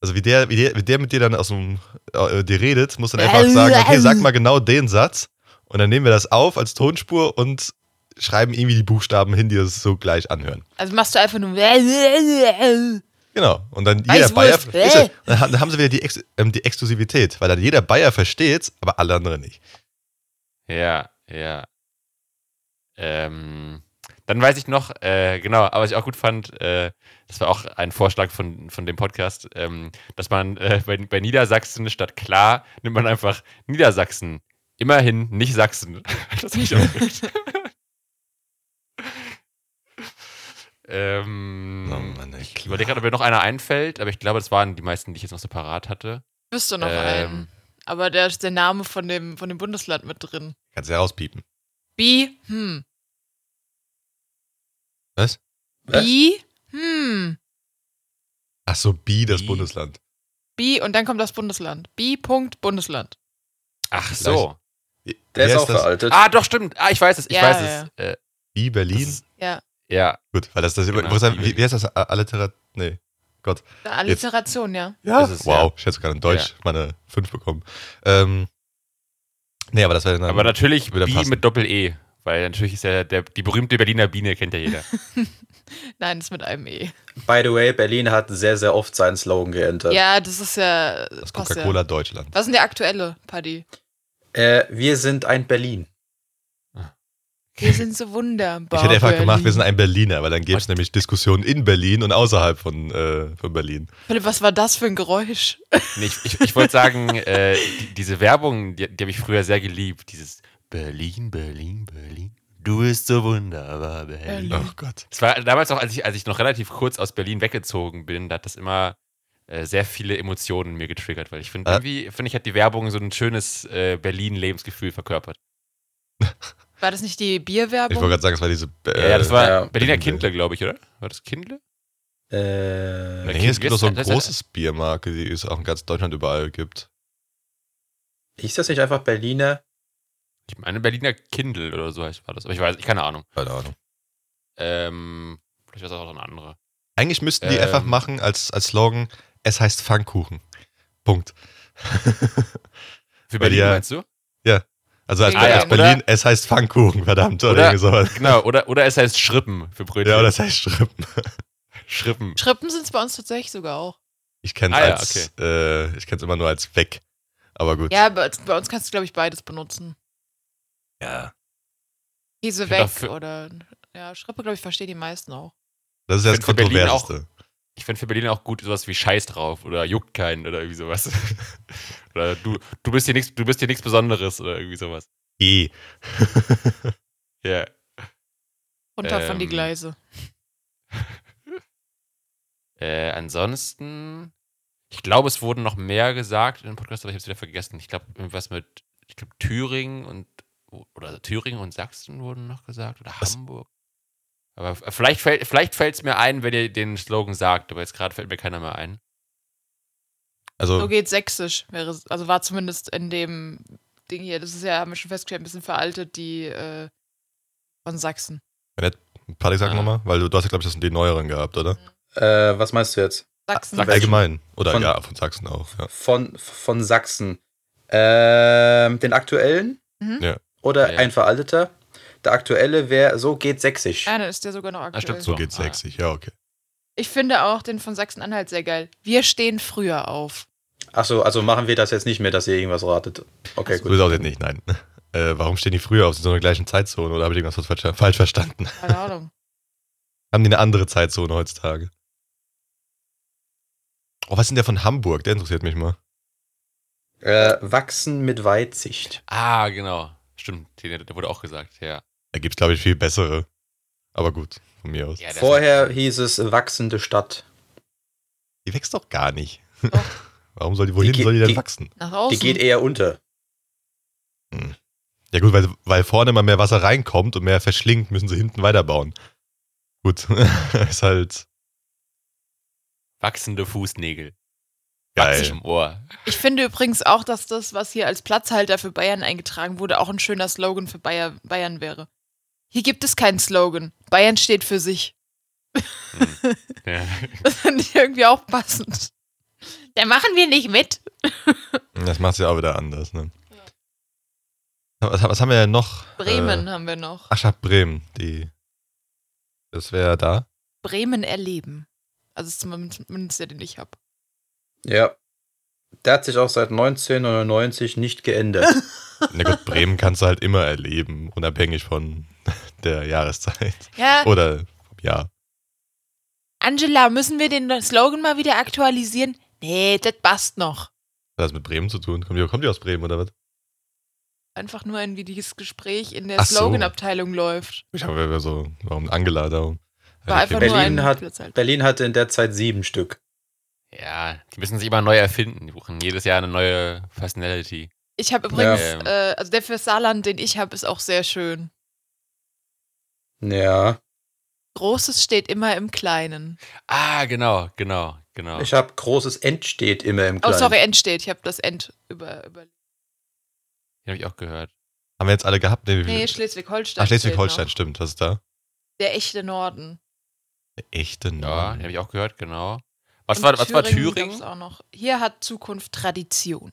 Also wie der, wie der, wie der mit dir dann aus dem, äh, dir redet, muss dann einfach sagen, okay, sag mal genau den Satz und dann nehmen wir das auf als Tonspur und schreiben irgendwie die Buchstaben hin, die das so gleich anhören. Also machst du einfach nur. Genau. Und dann jeder. Bayer, Äh. Dann ha- dann haben sie wieder die, Ex, ähm, die Exklusivität, weil dann jeder Bayer versteht's, aber alle anderen nicht. Ja, ja. Ähm, dann weiß ich noch, äh, genau, aber was ich auch gut fand, äh, das war auch ein Vorschlag von, von dem Podcast, ähm, dass man äh, bei, bei Niedersachsen statt klar nimmt man einfach Niedersachsen. Immerhin nicht Sachsen. das finde ich auch gut. Ähm, Oh Mann, ich überlege gerade, ob mir noch einer einfällt, aber ich glaube, das waren die meisten, die ich jetzt noch separat hatte. Wüsste noch Ähm. einen. Aber da ist der Name von dem, von dem Bundesland mit drin. Kannst du ja rauspiepen. Bi, hm. Was? Bi, hm. Ach so, Bi, das Bi. Bundesland. Bi und dann kommt das Bundesland. Bi, Punkt, Bundesland. Ach so. Der Wer ist auch das? veraltet. Ah, doch, stimmt. Ah, ich weiß es, ich Ja, weiß ja, es. Äh, Bi, Berlin. ist- Ja. Ja, Gut, weil das das. Genau, wo ist das- Bi, Wie, wie heißt das? A- Alliterat. Nee. Alliteration, ja. Ja. Das ist- wow, ich hätte sogar in Deutsch meine 5 bekommen. Ähm, nee, aber das wäre dann. aber natürlich wieder Bi passen. mit Doppel-E. Weil natürlich ist ja der, die berühmte Berliner Biene, kennt ja jeder. Nein, das ist mit einem E. By the way, Berlin hat sehr, sehr oft seinen Slogan geändert. Ja, das ist ja. das Coca-Cola Ja. Deutschland. Was ist denn der aktuelle, Paddy? Äh, wir sind ein Berlin. Wir sind so wunderbar. Ich hätte einfach gemacht, wir Berlin. sind ein Berliner, weil dann gäbe es nämlich Diskussionen in Berlin und außerhalb von, äh, von Berlin. Philipp, was war das für ein Geräusch? Nee, ich ich, ich wollte sagen, äh, die, diese Werbung, die, die habe ich früher sehr geliebt. Dieses Berlin, Berlin, Berlin. Du bist so wunderbar, Berlin. Berlin. Oh Gott. Es war damals auch, als ich, als ich noch relativ kurz aus Berlin weggezogen bin, da hat das immer äh, sehr viele Emotionen in mir getriggert, weil ich finde, Äh? irgendwie, finde ich, hat die Werbung so ein schönes äh, Berlin-Lebensgefühl verkörpert. War das nicht die Ich Bierwerbung? wollte gerade sagen, es war diese. Ja, ja, das war ja. Berliner Kindle, glaube ich, oder? War das Kindle? Äh, Nee, es gibt doch so ein Das großes Biermarke, die es auch in ganz Deutschland überall gibt. ist das nicht einfach Berliner? Ich meine, Berliner Kindle oder so heißt war das. Aber ich weiß, ich keine Ahnung. Keine Ahnung. Ähm, vielleicht war es auch noch ein anderer. Eigentlich müssten die Ähm. einfach machen als, als Slogan, es heißt Pfannkuchen. Punkt. Für Berlin ja- meinst du? Also als, Ah, ja, als Berlin, es heißt Pfannkuchen, verdammt, oder, Oder- irgendwie sowas. Genau, oder, oder es heißt Schrippen für Brötchen. Ja, oder es heißt Schrippen. Schrippen. Schrippen sind es bei uns tatsächlich sogar auch. Ich kenn's Ah, ja, als, äh, ich kenn's immer nur als weg. Aber gut. Ja, bei, bei uns kannst du, glaube ich, beides benutzen. Ja. Käse weg für- oder. Ja, Schrippe, glaube ich, verstehen die meisten auch. Das ist ja das Kontroverseste. Ich finde für Berlin auch gut sowas wie Scheiß drauf oder juckt keinen oder irgendwie sowas. oder du, du bist hier nichts, du bist hier nichts Besonderes oder irgendwie sowas. E. Ja. Runter von die Ähm, Gleise. Äh, ansonsten, ich glaube, es wurden noch mehr gesagt in dem Podcast, aber ich habe es wieder vergessen. Ich glaube, irgendwas mit, ich glaube, Thüringen und oder Thüringen und Sachsen wurden noch gesagt oder Was? Hamburg. Aber vielleicht fällt vielleicht fällt's mir ein, wenn ihr den Slogan sagt, aber jetzt gerade fällt mir keiner mehr ein. Also, So geht Sächsisch. Wäre, also war zumindest in dem Ding hier, das ist ja, haben wir schon festgestellt, ein bisschen veraltet, die äh, von Sachsen. Patrick, sag Ah. nochmal, weil du, du hast ja, glaube ich, das sind die neueren gehabt, oder? Äh, was meinst du jetzt? Sachsen. Sachsen. Allgemein. Oder Von- ja, von Sachsen auch. Ja. Von, von Sachsen. Ähm, den aktuellen? Mhm. Ja. Oder Ja. ein veralteter? Der aktuelle wäre, so geht sächsisch. Ja, dann ist der sogar noch aktuell. stimmt, So geht's ah. 60, ja, okay. Ich finde auch den von Sachsen-Anhalt sehr geil. Wir stehen früher auf. Achso, also machen wir das jetzt nicht mehr, dass ihr irgendwas ratet. Okay, So gut. ist auch jetzt nicht, nein. Äh, warum stehen die früher auf so einer gleichen Zeitzone oder habe ich irgendwas falsch, falsch verstanden? Keine Ahnung. Haben die eine andere Zeitzone heutzutage? Oh, was ist denn der von Hamburg? Der interessiert mich mal. Äh, wachsen mit Weitsicht. Ah, genau. Stimmt, der, der wurde auch gesagt, ja. Da gibt es, glaube ich, viel bessere. Aber gut, von mir aus. ja Vorher hieß es wachsende Stadt. Die wächst doch gar nicht. Doch. Warum soll die, wohin geht- soll die denn die- wachsen? Nach außen. Die geht eher unter. Ja gut, weil, weil vorne immer mehr Wasser reinkommt und mehr verschlingt, müssen sie hinten weiterbauen. Gut, ist halt wachsende Fußnägel. geil. Wachs im Ohr. Ich finde übrigens auch, dass das, was hier als Platzhalter für Bayern eingetragen wurde, auch ein schöner Slogan für Bayer, Bayern wäre. Hier gibt es keinen Slogan. Bayern steht für sich. Ja. Das finde ich irgendwie auch passend. Da machen wir nicht mit. Das macht sie auch wieder anders, ne? Was, was haben wir denn noch? Bremen Äh, haben wir noch. ach, ja, Bremen. Die. Das wäre da. Bremen erleben. Also das ist zumindest der, den ich habe. Ja. Der hat sich auch seit 1999 nicht geändert. Na gut, Bremen kannst du halt immer erleben, unabhängig von der Jahreszeit. Ja, Oder vom Jahr. Angela, müssen wir den Slogan mal wieder aktualisieren? Nee, das passt noch. Was hat das mit Bremen zu tun? Kommt die, kommt die aus Bremen oder was? Einfach nur ein, wie dieses Gespräch in der Ach so. Slogan-Abteilung läuft. Ich habe ja so, warum Angela da? War Ja, einfach okay. nur Berlin hat-. Berlin hatte in der Zeit sieben Stück. ja, die müssen sich immer neu erfinden. Die brauchen jedes Jahr eine neue Personality. Ich habe übrigens, Ja. äh, also der für Saarland, den ich habe, ist auch sehr schön. Ja. Großes steht immer im Kleinen. Ah, genau, genau, genau. Ich habe großes End steht immer im Oh, Kleinen. sorry, End steht. Ich habe das End über. über Den habe ich auch gehört. Haben wir jetzt alle gehabt? Nee, nee, Schleswig-Holstein. Ach, Schleswig-Holstein, stimmt. Was ist da? Der echte Norden. Der echte Ja, den Norden. habe ich auch gehört, genau. Was Und war, was war gab's Thüringen? Auch noch. Hier hat Zukunft Tradition.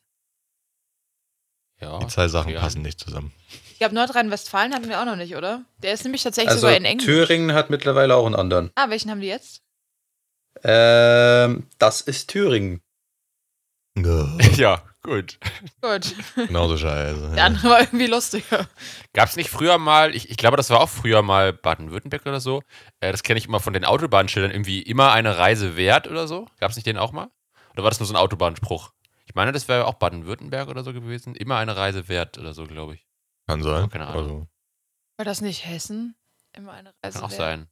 Ja. Die zwei Sachen ja. passen nicht zusammen. Ich glaube, Nordrhein-Westfalen hatten wir auch noch nicht, oder? Der ist nämlich tatsächlich Also sogar in Englisch. Thüringen hat mittlerweile auch einen anderen. Ah, welchen haben die jetzt? Ähm, das ist Thüringen. Ja, gut. Gut. Genauso scheiße. Der andere war irgendwie lustiger. Gab es nicht früher mal, ich, ich glaube, das war auch früher mal Baden-Württemberg oder so. Äh, das kenne ich immer von den Autobahnschildern, irgendwie immer eine Reise wert oder so. Gab es nicht den auch mal? Oder war das nur so ein Autobahnspruch? Ich meine, das wäre auch Baden-Württemberg oder so gewesen. Immer eine Reise wert oder so, glaube ich. Kann sein. Keine Ahnung. Also, War das nicht Hessen? Immer eine Reise Kann auch wert? sein.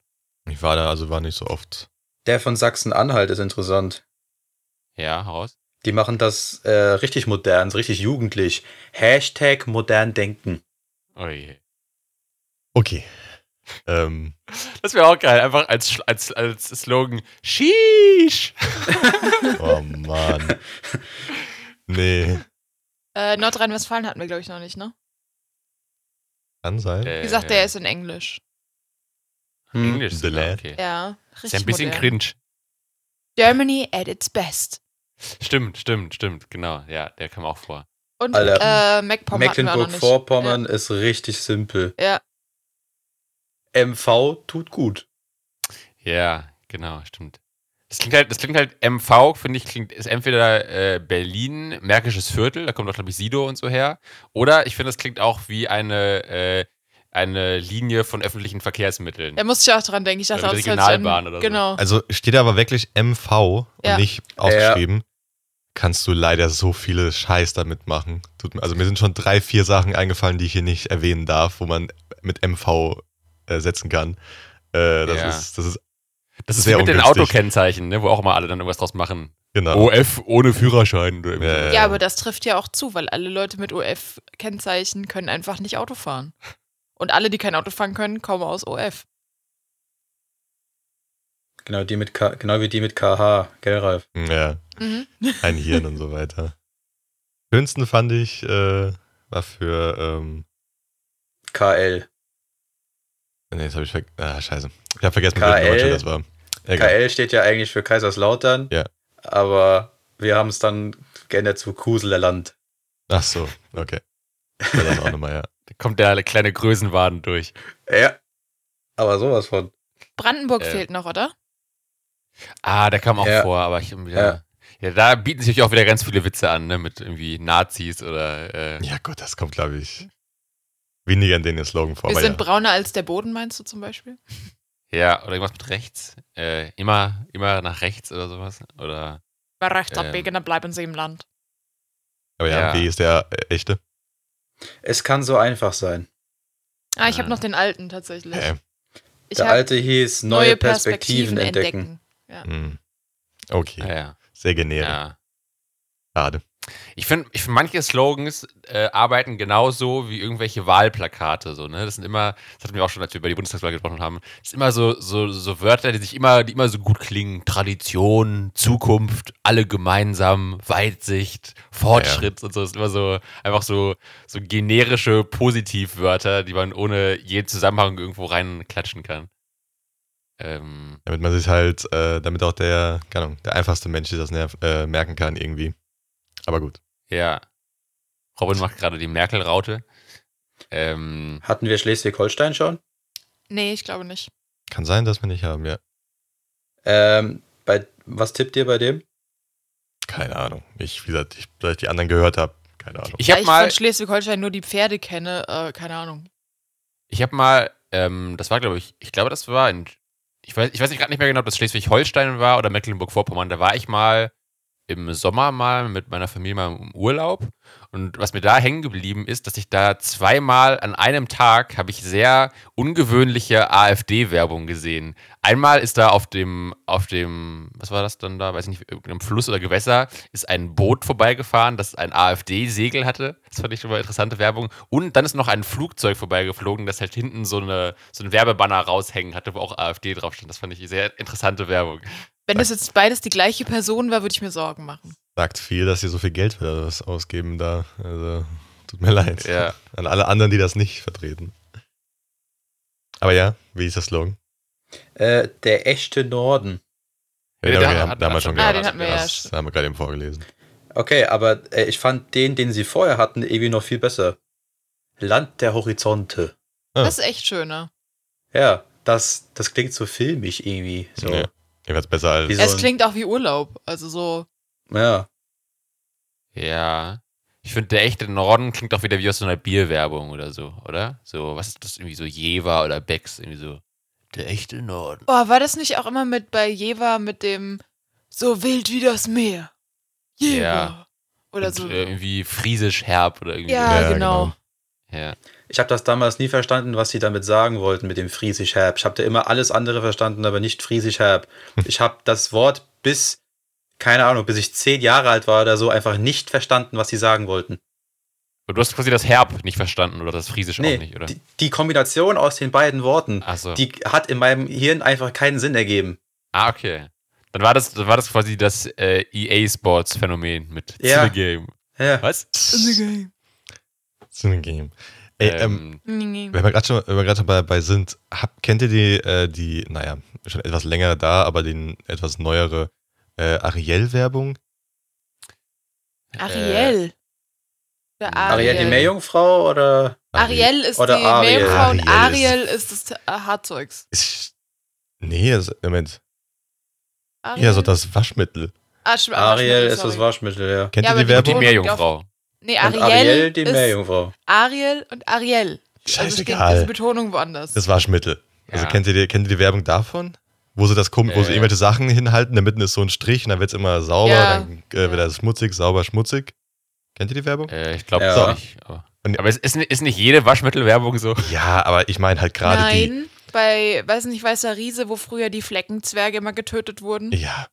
ich war da, also war nicht so oft. Der von Sachsen-Anhalt ist interessant. Ja, heraus. Die machen das äh, richtig modern, richtig jugendlich. Hashtag modern denken. Oh je. Okay. ähm, Das wäre auch geil. Einfach als, als, als Slogan: Sheesh! oh Mann. Nee. Äh, Nordrhein-Westfalen hatten wir, glaube ich, noch nicht, ne? Kann sein. Äh, Wie gesagt, der ist in Englisch. Hm. Englisch. The Lad. Okay. Ja, Ist richtig ja ein bisschen modern. cringe. Germany at its best. Stimmt, stimmt, stimmt. Genau. Ja, der kam auch vor. Und Alter, äh. Mecklenburg-Vorpommern ist richtig simpel. Ja. MV tut gut. Ja, genau, stimmt. Das klingt halt, das klingt halt MV, finde ich, klingt, ist entweder äh, Berlin, Märkisches Viertel, da kommt auch, glaube ich, Sido und so her. Oder ich finde, es klingt auch wie eine, äh, eine Linie von öffentlichen Verkehrsmitteln. Da musste ich auch dran denken. Ich dachte, Oder das Regionalbahn oder so. Genau. Also steht aber wirklich MV und Ja. nicht ausgeschrieben. Kannst du leider so viele Scheiß damit machen. Tut mir, also mir sind schon drei, vier Sachen eingefallen, die ich hier nicht erwähnen darf, wo man mit MV äh, setzen kann. Äh, das, Ja. ist, das ist das ist sehr wie mit den ungünstig. Autokennzeichen, ne, wo auch immer alle dann irgendwas draus machen. genau. OF ohne Führerschein. Oder Ja, ja. Ja, aber das trifft ja auch zu, weil alle Leute mit OF-Kennzeichen können einfach nicht Auto fahren. Und alle, die kein Auto fahren können, kommen aus OF. Genau, die mit K genau wie die mit KH, gell, Ralf? ja, Mhm. ein Hirn und so weiter. Schönsten fand ich, äh, war für, ähm, KL. nee, jetzt habe ich vergessen, ah, scheiße. Ich habe vergessen, KL. welche Deutsche das war. Egal. KL steht ja eigentlich für Kaiserslautern. Ja. Aber wir haben es dann geändert zu Kuselerland. Ach so, okay. Das auch nochmal, ja. Da kommt der kleine Größenwaden durch. Ja. Aber sowas von. Brandenburg Äh. fehlt noch, oder? Ah, der kam auch Ja. vor, aber ich ja. Ja. ja. da bieten sich auch wieder ganz viele Witze an, ne? Mit irgendwie Nazis oder äh, Ja gut, das kommt, glaube ich, weniger in den Slogan vor. Wir aber sind ja. brauner als der Boden, meinst du zum Beispiel? Ja, oder irgendwas mit rechts. Äh, immer, immer nach rechts oder sowas. Oder Bei rechts Ähm. abbiegen, dann bleiben sie im Land. Aber ja, Ja. W ist der äh, echte. Es kann so einfach sein. Ah, ich habe Ah. noch den alten tatsächlich. Äh, Ich Der hab alte hieß Neue, Perspektiven, entdecken. hm. Okay, Ja, ja. sehr generisch. ja. Schade. Ich finde, ich find, manche Slogans äh, arbeiten genauso wie irgendwelche Wahlplakate. So, ne? Das sind immer, das hatten wir auch schon, als wir über die Bundestagswahl gesprochen haben, das sind immer so, so, so Wörter, die sich immer, die immer so gut klingen. Tradition, Zukunft, alle gemeinsam, Weitsicht, Fortschritt und so. Das sind immer so einfach so, so generische Positivwörter, die man ohne jeden Zusammenhang irgendwo reinklatschen kann. Ähm, Damit man sich halt, äh, damit auch der, keine Ahnung, der einfachste Mensch sich das nerv, äh, merken kann irgendwie. Aber gut. ja. Robin macht gerade die Merkel-Raute. Ähm, Hatten wir Schleswig-Holstein schon? Nee, ich glaube nicht. Kann sein, dass wir nicht haben, ja. Ähm, bei, was tippt ihr bei dem? Keine Ahnung. Ich, wie gesagt, ich, da ich die anderen gehört habe, keine Ahnung. ich habe ich mal, von Schleswig-Holstein nur die Pferde kenne, äh, keine Ahnung. Ich habe mal, ähm, das war glaube ich, ich glaube, das war in, ich weiß, ich weiß gerade nicht mehr genau, ob das Schleswig-Holstein war oder Mecklenburg-Vorpommern. Da war ich mal im Sommer mal mit meiner Familie mal im Urlaub. Und was mir da hängen geblieben ist, dass ich da zweimal an einem Tag habe ich sehr ungewöhnliche AfD-Werbung gesehen. Einmal ist da auf dem, auf dem, was war das dann da, weiß ich nicht, irgendeinem Fluss oder Gewässer, ist ein Boot vorbeigefahren, das ein AfD-Segel hatte. Das fand ich schon mal interessante Werbung. Und dann ist noch ein Flugzeug vorbeigeflogen, das halt hinten so, eine, so ein Werbebanner raushängen hatte, wo auch AfD drauf stand. Das fand ich sehr interessante Werbung. Wenn das jetzt beides die gleiche Person war, würde ich mir Sorgen machen. Sagt viel, dass sie so viel Geld für das ausgeben da. Also, tut mir leid. Ja. An alle anderen, die das nicht vertreten. Aber ja, wie ist das Slogan? Äh, der echte Norden. Ja, Ja, den der haben wir, hat- da haben wir hat- schon Ah, gehabt. den hatten wir ja. Das haben wir gerade eben vorgelesen. Okay, aber äh, ich fand den, den sie vorher hatten, irgendwie noch viel besser. Land der Horizonte. Ah. Das ist echt schöner. Ja, das, das klingt so filmig irgendwie. So. Ja. Jedenfalls besser als. Wie so es ein- klingt auch wie Urlaub. Also so. Ja. Ja. Ich finde, der echte Norden klingt auch wieder wie aus so einer Bierwerbung oder so, oder? So, was ist das? Irgendwie so Jever oder Becks, irgendwie so. Der echte Norden. Oh, war das nicht auch immer mit bei Jever mit dem so wild wie das Meer? Jever. Ja. Oder Und, so. äh, irgendwie friesisch herb oder irgendwie. ja, Ja, genau. genau. Ja. Ich habe das damals nie verstanden, was sie damit sagen wollten mit dem Friesisch herb. Ich habe da immer alles andere verstanden, aber nicht Friesisch herb. Ich habe das Wort bis, keine Ahnung, bis ich zehn Jahre alt war oder so, einfach nicht verstanden, was sie sagen wollten. Und du hast quasi das Herb nicht verstanden oder das Friesisch auch nicht, oder? die, die Kombination aus den beiden Worten, Achso. die hat in meinem Hirn einfach keinen Sinn ergeben. Ah, okay. Dann war das, dann war das quasi das äh, EA Sports Phänomen mit Ja. The Game. Ja. Was? So ein Game. Ey, ähm, Ähm, wenn wir gerade schon, wenn wir gerade schon bei, bei sind, hab, kennt ihr die, äh, die, naja, schon etwas länger da, aber den etwas neuere äh, Ariel-Werbung? Ariel. Der Ariel die Meerjungfrau oder? Ariel ist Oder die Ariel. Meerjungfrau und Ariel Ariel ist das äh, Hartzeugs. Ist, nee, das, Moment. Ariel? Ja, so das Waschmittel. Ah, Ariel Waschmittel, ist das. Waschmittel, ja. Kennt Ja, ihr die die die Werbung? Betonung- Meerjungfrau. Nee, Und Ariel, Ariel die Meerjungfrau. Ariel und Ariel. Scheißegal. Also diese Betonung woanders. Das Waschmittel. Also Ja. kennt ihr, die, kennt ihr die Werbung davon? Wo sie das kommen, wo sie Äh. irgendwelche Sachen hinhalten, in der Mitte ist so ein Strich und dann wird es immer sauber, Ja. dann äh, wird das schmutzig, sauber, schmutzig. Kennt ihr die Werbung? Äh, ich glaube Ja. nicht. Aber, Und- aber es ist, ist nicht jede Waschmittelwerbung so. Ja, aber ich meine halt gerade die. Nein, bei, weiß nicht, Weißer Riese, wo früher die Fleckenzwerge immer getötet wurden. Ja.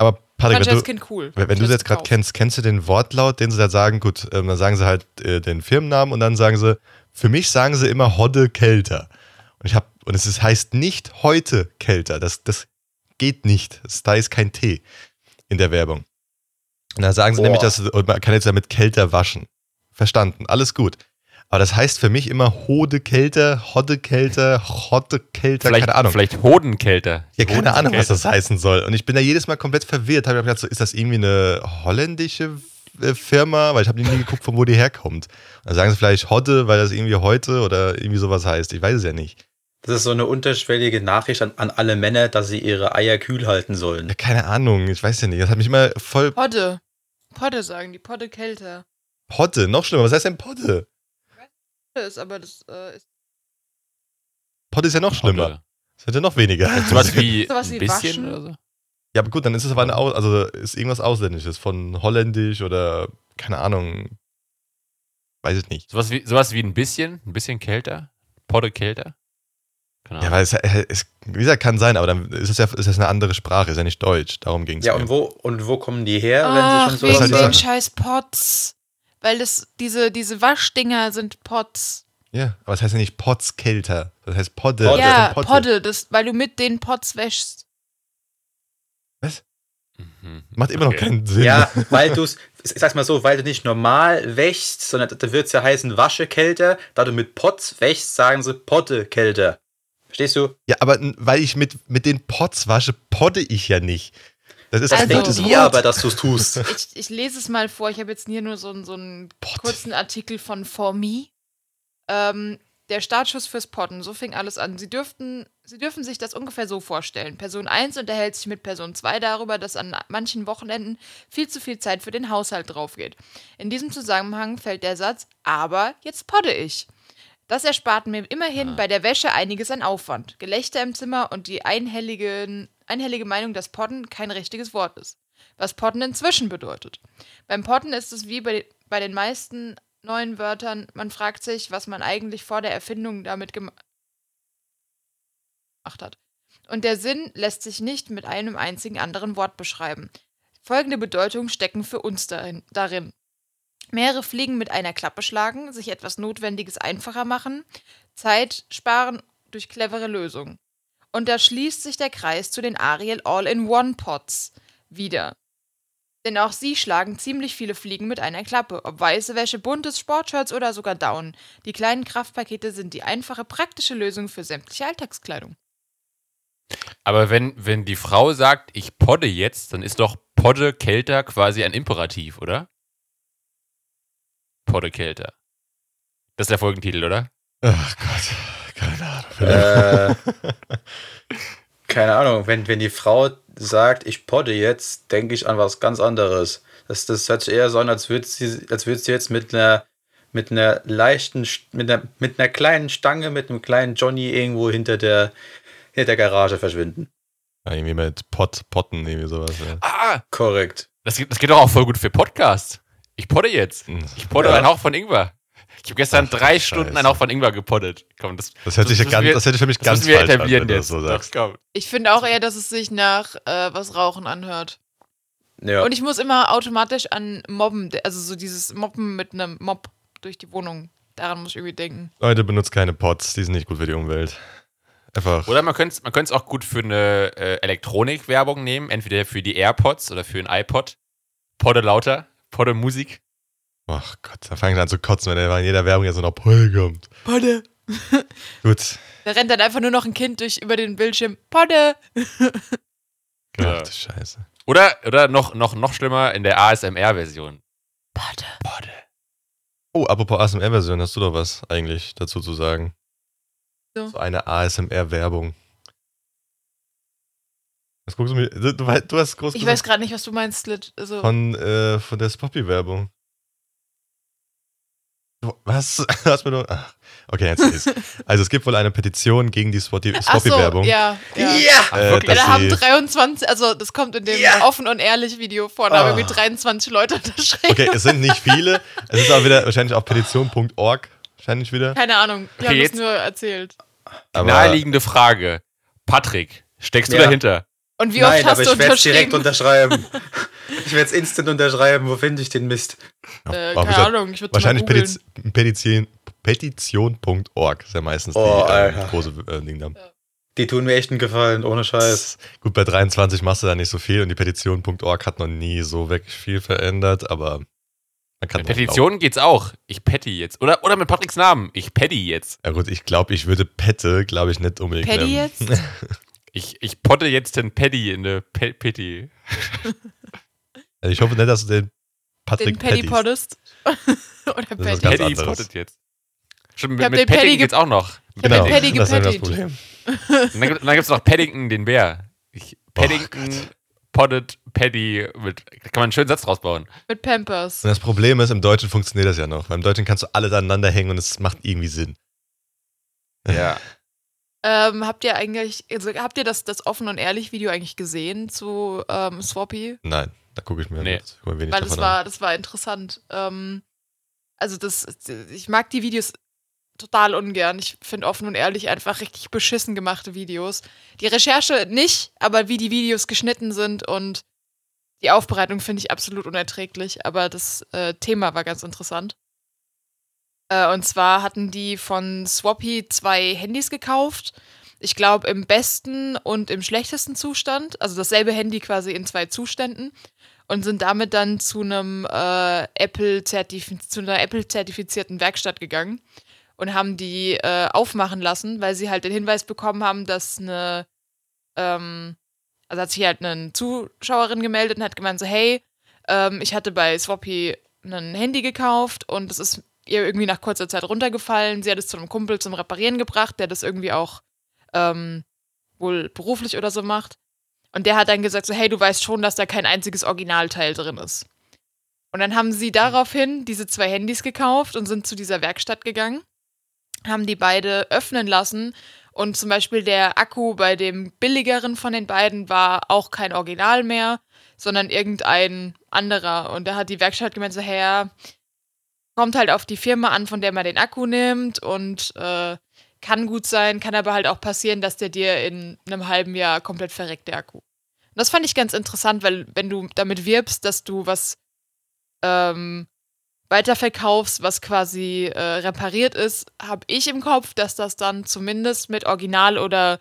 Aber Patrick, wenn du, Kind cool. wenn, du hab's jetzt gerade kennst, kennst du den Wortlaut, den sie da sagen? Gut, ähm, dann sagen sie halt äh, den Firmennamen und dann sagen sie, für mich sagen sie immer Hodde Kälter. Und ich hab, und es ist, heißt nicht heute Kälter. Das, das geht nicht. Das, da ist kein T in der Werbung. Und dann sagen sie Boah. nämlich, dass und man kann jetzt damit kälter waschen. Verstanden, alles gut. Aber das heißt für mich immer Hode Kälter, Hodde Kälter, Hodde Kälter, Vielleicht, keine Ahnung. vielleicht Hodenkälter. Ja, keine Ahnung, was das heißen soll. Und ich bin da jedes Mal komplett verwirrt. Habe mir gedacht, so, ist das irgendwie eine holländische äh, Firma? Weil ich habe nie geguckt, von wo die herkommt. Und dann sagen sie vielleicht Hodde, weil das irgendwie heute oder irgendwie sowas heißt. Ich weiß es ja nicht. Das ist so eine unterschwellige Nachricht an, an alle Männer, dass sie ihre Eier kühl halten sollen. Ja, keine Ahnung, ich weiß ja nicht. Das hat mich immer voll. Podde. Podde sagen die, Podde kälter. Podde, noch schlimmer. Was heißt denn Podde? Das ist aber das äh, ist Podde ist ja noch schlimmer. Hodde. Das hätte noch weniger. Sowas wie Sowas ein wie bisschen waschen? oder so. Ja, aber gut, dann ist es aber eine, Au- also ist irgendwas Ausländisches, von Holländisch oder keine Ahnung. Weiß ich nicht. Sowas wie, sowas wie ein bisschen, ein bisschen kälter? Podde kälter? Keine Ja, weil es, äh, es wie gesagt, kann sein, aber dann ist es ja ist das eine andere Sprache, ist ja nicht Deutsch. Darum ging es. Ja, und wo, und wo kommen die her, wenn Ach, sie schon wegen so die den scheiß Pots. Weil das, diese, diese Waschdinger sind Pots. Ja, aber es heißt ja nicht Pots kälter. Das heißt Podde. Podde. das ja, Potte. Podde, das, weil du mit den Pots wäschst. Mhm. Macht immer noch Okay. keinen Sinn. Ja, weil du es, ich sag's mal so, weil du nicht normal wäschst, sondern da wird es ja heißen Waschekälter. Da du mit Pots wäschst, sagen sie Pottekälter. Verstehst du? Ja, aber weil ich mit, mit den Pots wasche, podde ich ja nicht. Das ist Das Also- die Wort. aber, dass du es tust. Ich, ich lese es mal vor. Ich habe jetzt hier nur so, einen- so einen Pot. kurzen Artikel von For Me. Ähm, der Startschuss fürs Potten. So fing alles an. Sie dürften, Sie dürfen sich das ungefähr so vorstellen. Person 1 unterhält sich mit Person 2 darüber, dass an manchen Wochenenden viel zu viel Zeit für den Haushalt draufgeht. In diesem Zusammenhang fällt der Satz, aber jetzt podde ich. Das erspart mir immerhin bei der Wäsche einiges an Aufwand. Gelächter im Zimmer und die einhellige, einhellige Meinung, dass Podden kein richtiges Wort ist. Was Podden inzwischen bedeutet. Beim Podden ist es wie bei, bei den meisten neuen Wörtern, man fragt sich, was man eigentlich vor der Erfindung damit gem- gemacht hat. Und der Sinn lässt sich nicht mit einem einzigen anderen Wort beschreiben. Folgende Bedeutungen stecken für uns darin. darin. Mehrere Fliegen mit einer Klappe schlagen, sich etwas Notwendiges einfacher machen, Zeit sparen durch clevere Lösungen. Und da schließt sich der Kreis zu den Ariel All-in-One-Pots wieder. Denn auch sie schlagen ziemlich viele Fliegen mit einer Klappe, ob weiße Wäsche, buntes Sportshirts oder sogar Down. Die kleinen Kraftpakete sind die einfache, praktische Lösung für sämtliche Alltagskleidung. Aber wenn, wenn die Frau sagt, ich podde jetzt, dann ist doch Podde kälter quasi ein Imperativ, oder? Podde kälter. Das ist der Folgentitel, oder? Ach Gott, keine Ahnung. Äh, keine Ahnung, wenn, wenn die Frau sagt, ich podde jetzt, denke ich an was ganz anderes. Das, das hört sich eher so an, als würde sie, als würde sie jetzt mit einer, mit einer leichten, mit einer, mit einer kleinen Stange, mit einem kleinen Johnny irgendwo hinter der, hinter der Garage verschwinden. Ja, irgendwie mit Pot, Potten, irgendwie sowas. Ja. Ah, Korrekt. das, geht- das geht doch auch voll gut für Podcast. Ich podde jetzt. Ich podde Ja. einen Hauch von Ingwer. Ich habe gestern Ach, drei Scheiße. Stunden einen Hauch von Ingwer gepoddet. Komm, das, Das hört sich ja müssen ganz, wir- das sich für mich das ganz wir falsch an, etablieren wenn du jetzt. das so sagst. Ich finde auch eher, dass es sich nach äh, was Rauchen anhört. Ja. Und ich muss immer automatisch an Mobben, also so dieses Mobben mit einem Mob durch die Wohnung. Daran muss ich irgendwie denken. Leute, benutzt keine Pots, die sind nicht gut für die Umwelt. Einfach. Oder man könnte es man könnte's auch gut für eine äh, Elektronikwerbung nehmen, entweder für die AirPods oder für ein iPod. Podde lauter, Podde Musik. Ach Gott, da fange ich an zu kotzen, wenn er in jeder Werbung jetzt so noch Poll kommt. Podde. Gut. Da rennt dann einfach nur noch ein Kind durch über den Bildschirm. Podde. Ja. Ach du Scheiße. Oder, oder noch, noch, noch schlimmer in der ASMR-Version. Podde. Podde. Oh, apropos ASMR-Version, hast du doch was eigentlich dazu zu sagen? So. So eine ASMR-Werbung. Was guckst du mir? Du, hast groß Ich gesagt, weiß gerade nicht, was du meinst, Lit. Also, von, äh, von der Spoppy-Werbung. Du- Was? Du hast mir doch. Ach, okay, jetzt ist. Also es gibt wohl eine Petition gegen die ach so, ja. ja. Ja! Äh, wirklich? Da haben sie- 23, also das kommt in dem Ja. offen und ehrlich Video vor, da haben Ah. irgendwie 23 Leute unterschrieben. Okay, es sind nicht viele. Es ist auch wieder wahrscheinlich auf petition.org. Wahrscheinlich wieder. Keine Ahnung, wir Okay, haben das nur erzählt. Aber Naheliegende Frage. Patrick, steckst du Ja. dahinter? Und wie Nein, oft hast aber du ich werde es direkt unterschreiben. ich werde es instant unterschreiben. Wo finde ich den Mist? Äh, keine Ahnung, ich würde wahrscheinlich. Petition, Petition.org ist ja meistens Oh, die äh, große äh, Ding da. Die tun mir echt einen Gefallen, ohne Scheiß. Gut, bei 23 machst du da nicht so viel und die Petition.org hat noch nie so wirklich viel verändert, aber man kann Mit Petitionen geht's auch. Ich petty jetzt. Oder, oder mit Patricks Namen. Ich petty jetzt. Ja gut, ich glaube, ich würde Pette, glaube ich, nicht unbedingt Paddy nehmen. jetzt? Ich, ich podde jetzt den Paddy in der Pe Petty. Also ich hoffe nicht, dass du den Patrick Den Paddy poddest. Oder Paddy. Paddy poddet jetzt. Stimmt, Ich mit, mit den Paddy geht's auch noch. Ich hab Genau, den Paddy das ist das. Problem. Und dann, gibt- dann gibt's noch Paddington, den Bär. Ich, Paddington Gott. poddet Paddy mit. Da kann man einen schönen Satz draus bauen. Mit Pampers. Und das Problem ist, im Deutschen funktioniert das ja noch. Weil im Deutschen kannst du alles aneinander hängen und es macht irgendwie Sinn. Ja. Ähm, habt ihr eigentlich, also habt ihr das, das offen und ehrlich Video eigentlich gesehen zu ähm, Swappy? Nein, da gucke ich mir Nee. jetzt guck wenig Weil das war, das war interessant. Ähm, also das, ich mag die Videos total ungern. Ich finde offen und ehrlich einfach richtig beschissen gemachte Videos. Die Recherche nicht, aber wie die Videos geschnitten sind und die Aufbereitung finde ich absolut unerträglich. Aber das äh, Thema war ganz interessant. Äh, und zwar hatten die von Swappy zwei Handys gekauft. Ich glaube im besten und im schlechtesten Zustand. Also dasselbe Handy quasi in zwei Zuständen und sind damit dann zu einem äh, Apple zu einer Apple zertifizierten Werkstatt gegangen und haben die äh, aufmachen lassen, weil sie halt den Hinweis bekommen haben, dass eine ähm, also hat sich halt eine Zuschauerin gemeldet und hat gemeint so hey ähm, ich hatte bei Swappy ein Handy gekauft und es ist ihr irgendwie nach kurzer Zeit runtergefallen. Sie hat es zu einem Kumpel zum Reparieren gebracht, der das irgendwie auch ähm, wohl beruflich oder so macht. Und der hat dann gesagt so, hey, du weißt schon, dass da kein einziges Originalteil drin ist. Und dann haben sie daraufhin diese zwei Handys gekauft und sind zu dieser Werkstatt gegangen, haben die beide öffnen lassen und zum Beispiel der Akku bei dem billigeren von den beiden war auch kein Original mehr, sondern irgendein anderer. Und da hat die Werkstatt gemeint so, ja, kommt halt auf die Firma an, von der man den Akku nimmt und äh, kann gut sein, kann aber halt auch passieren, dass der dir in einem halben Jahr komplett verreckt, der Akku. Und das fand ich ganz interessant, weil wenn du damit wirbst, dass du was ähm, weiterverkaufst, was quasi äh, repariert ist, habe ich im Kopf, dass das dann zumindest mit Original oder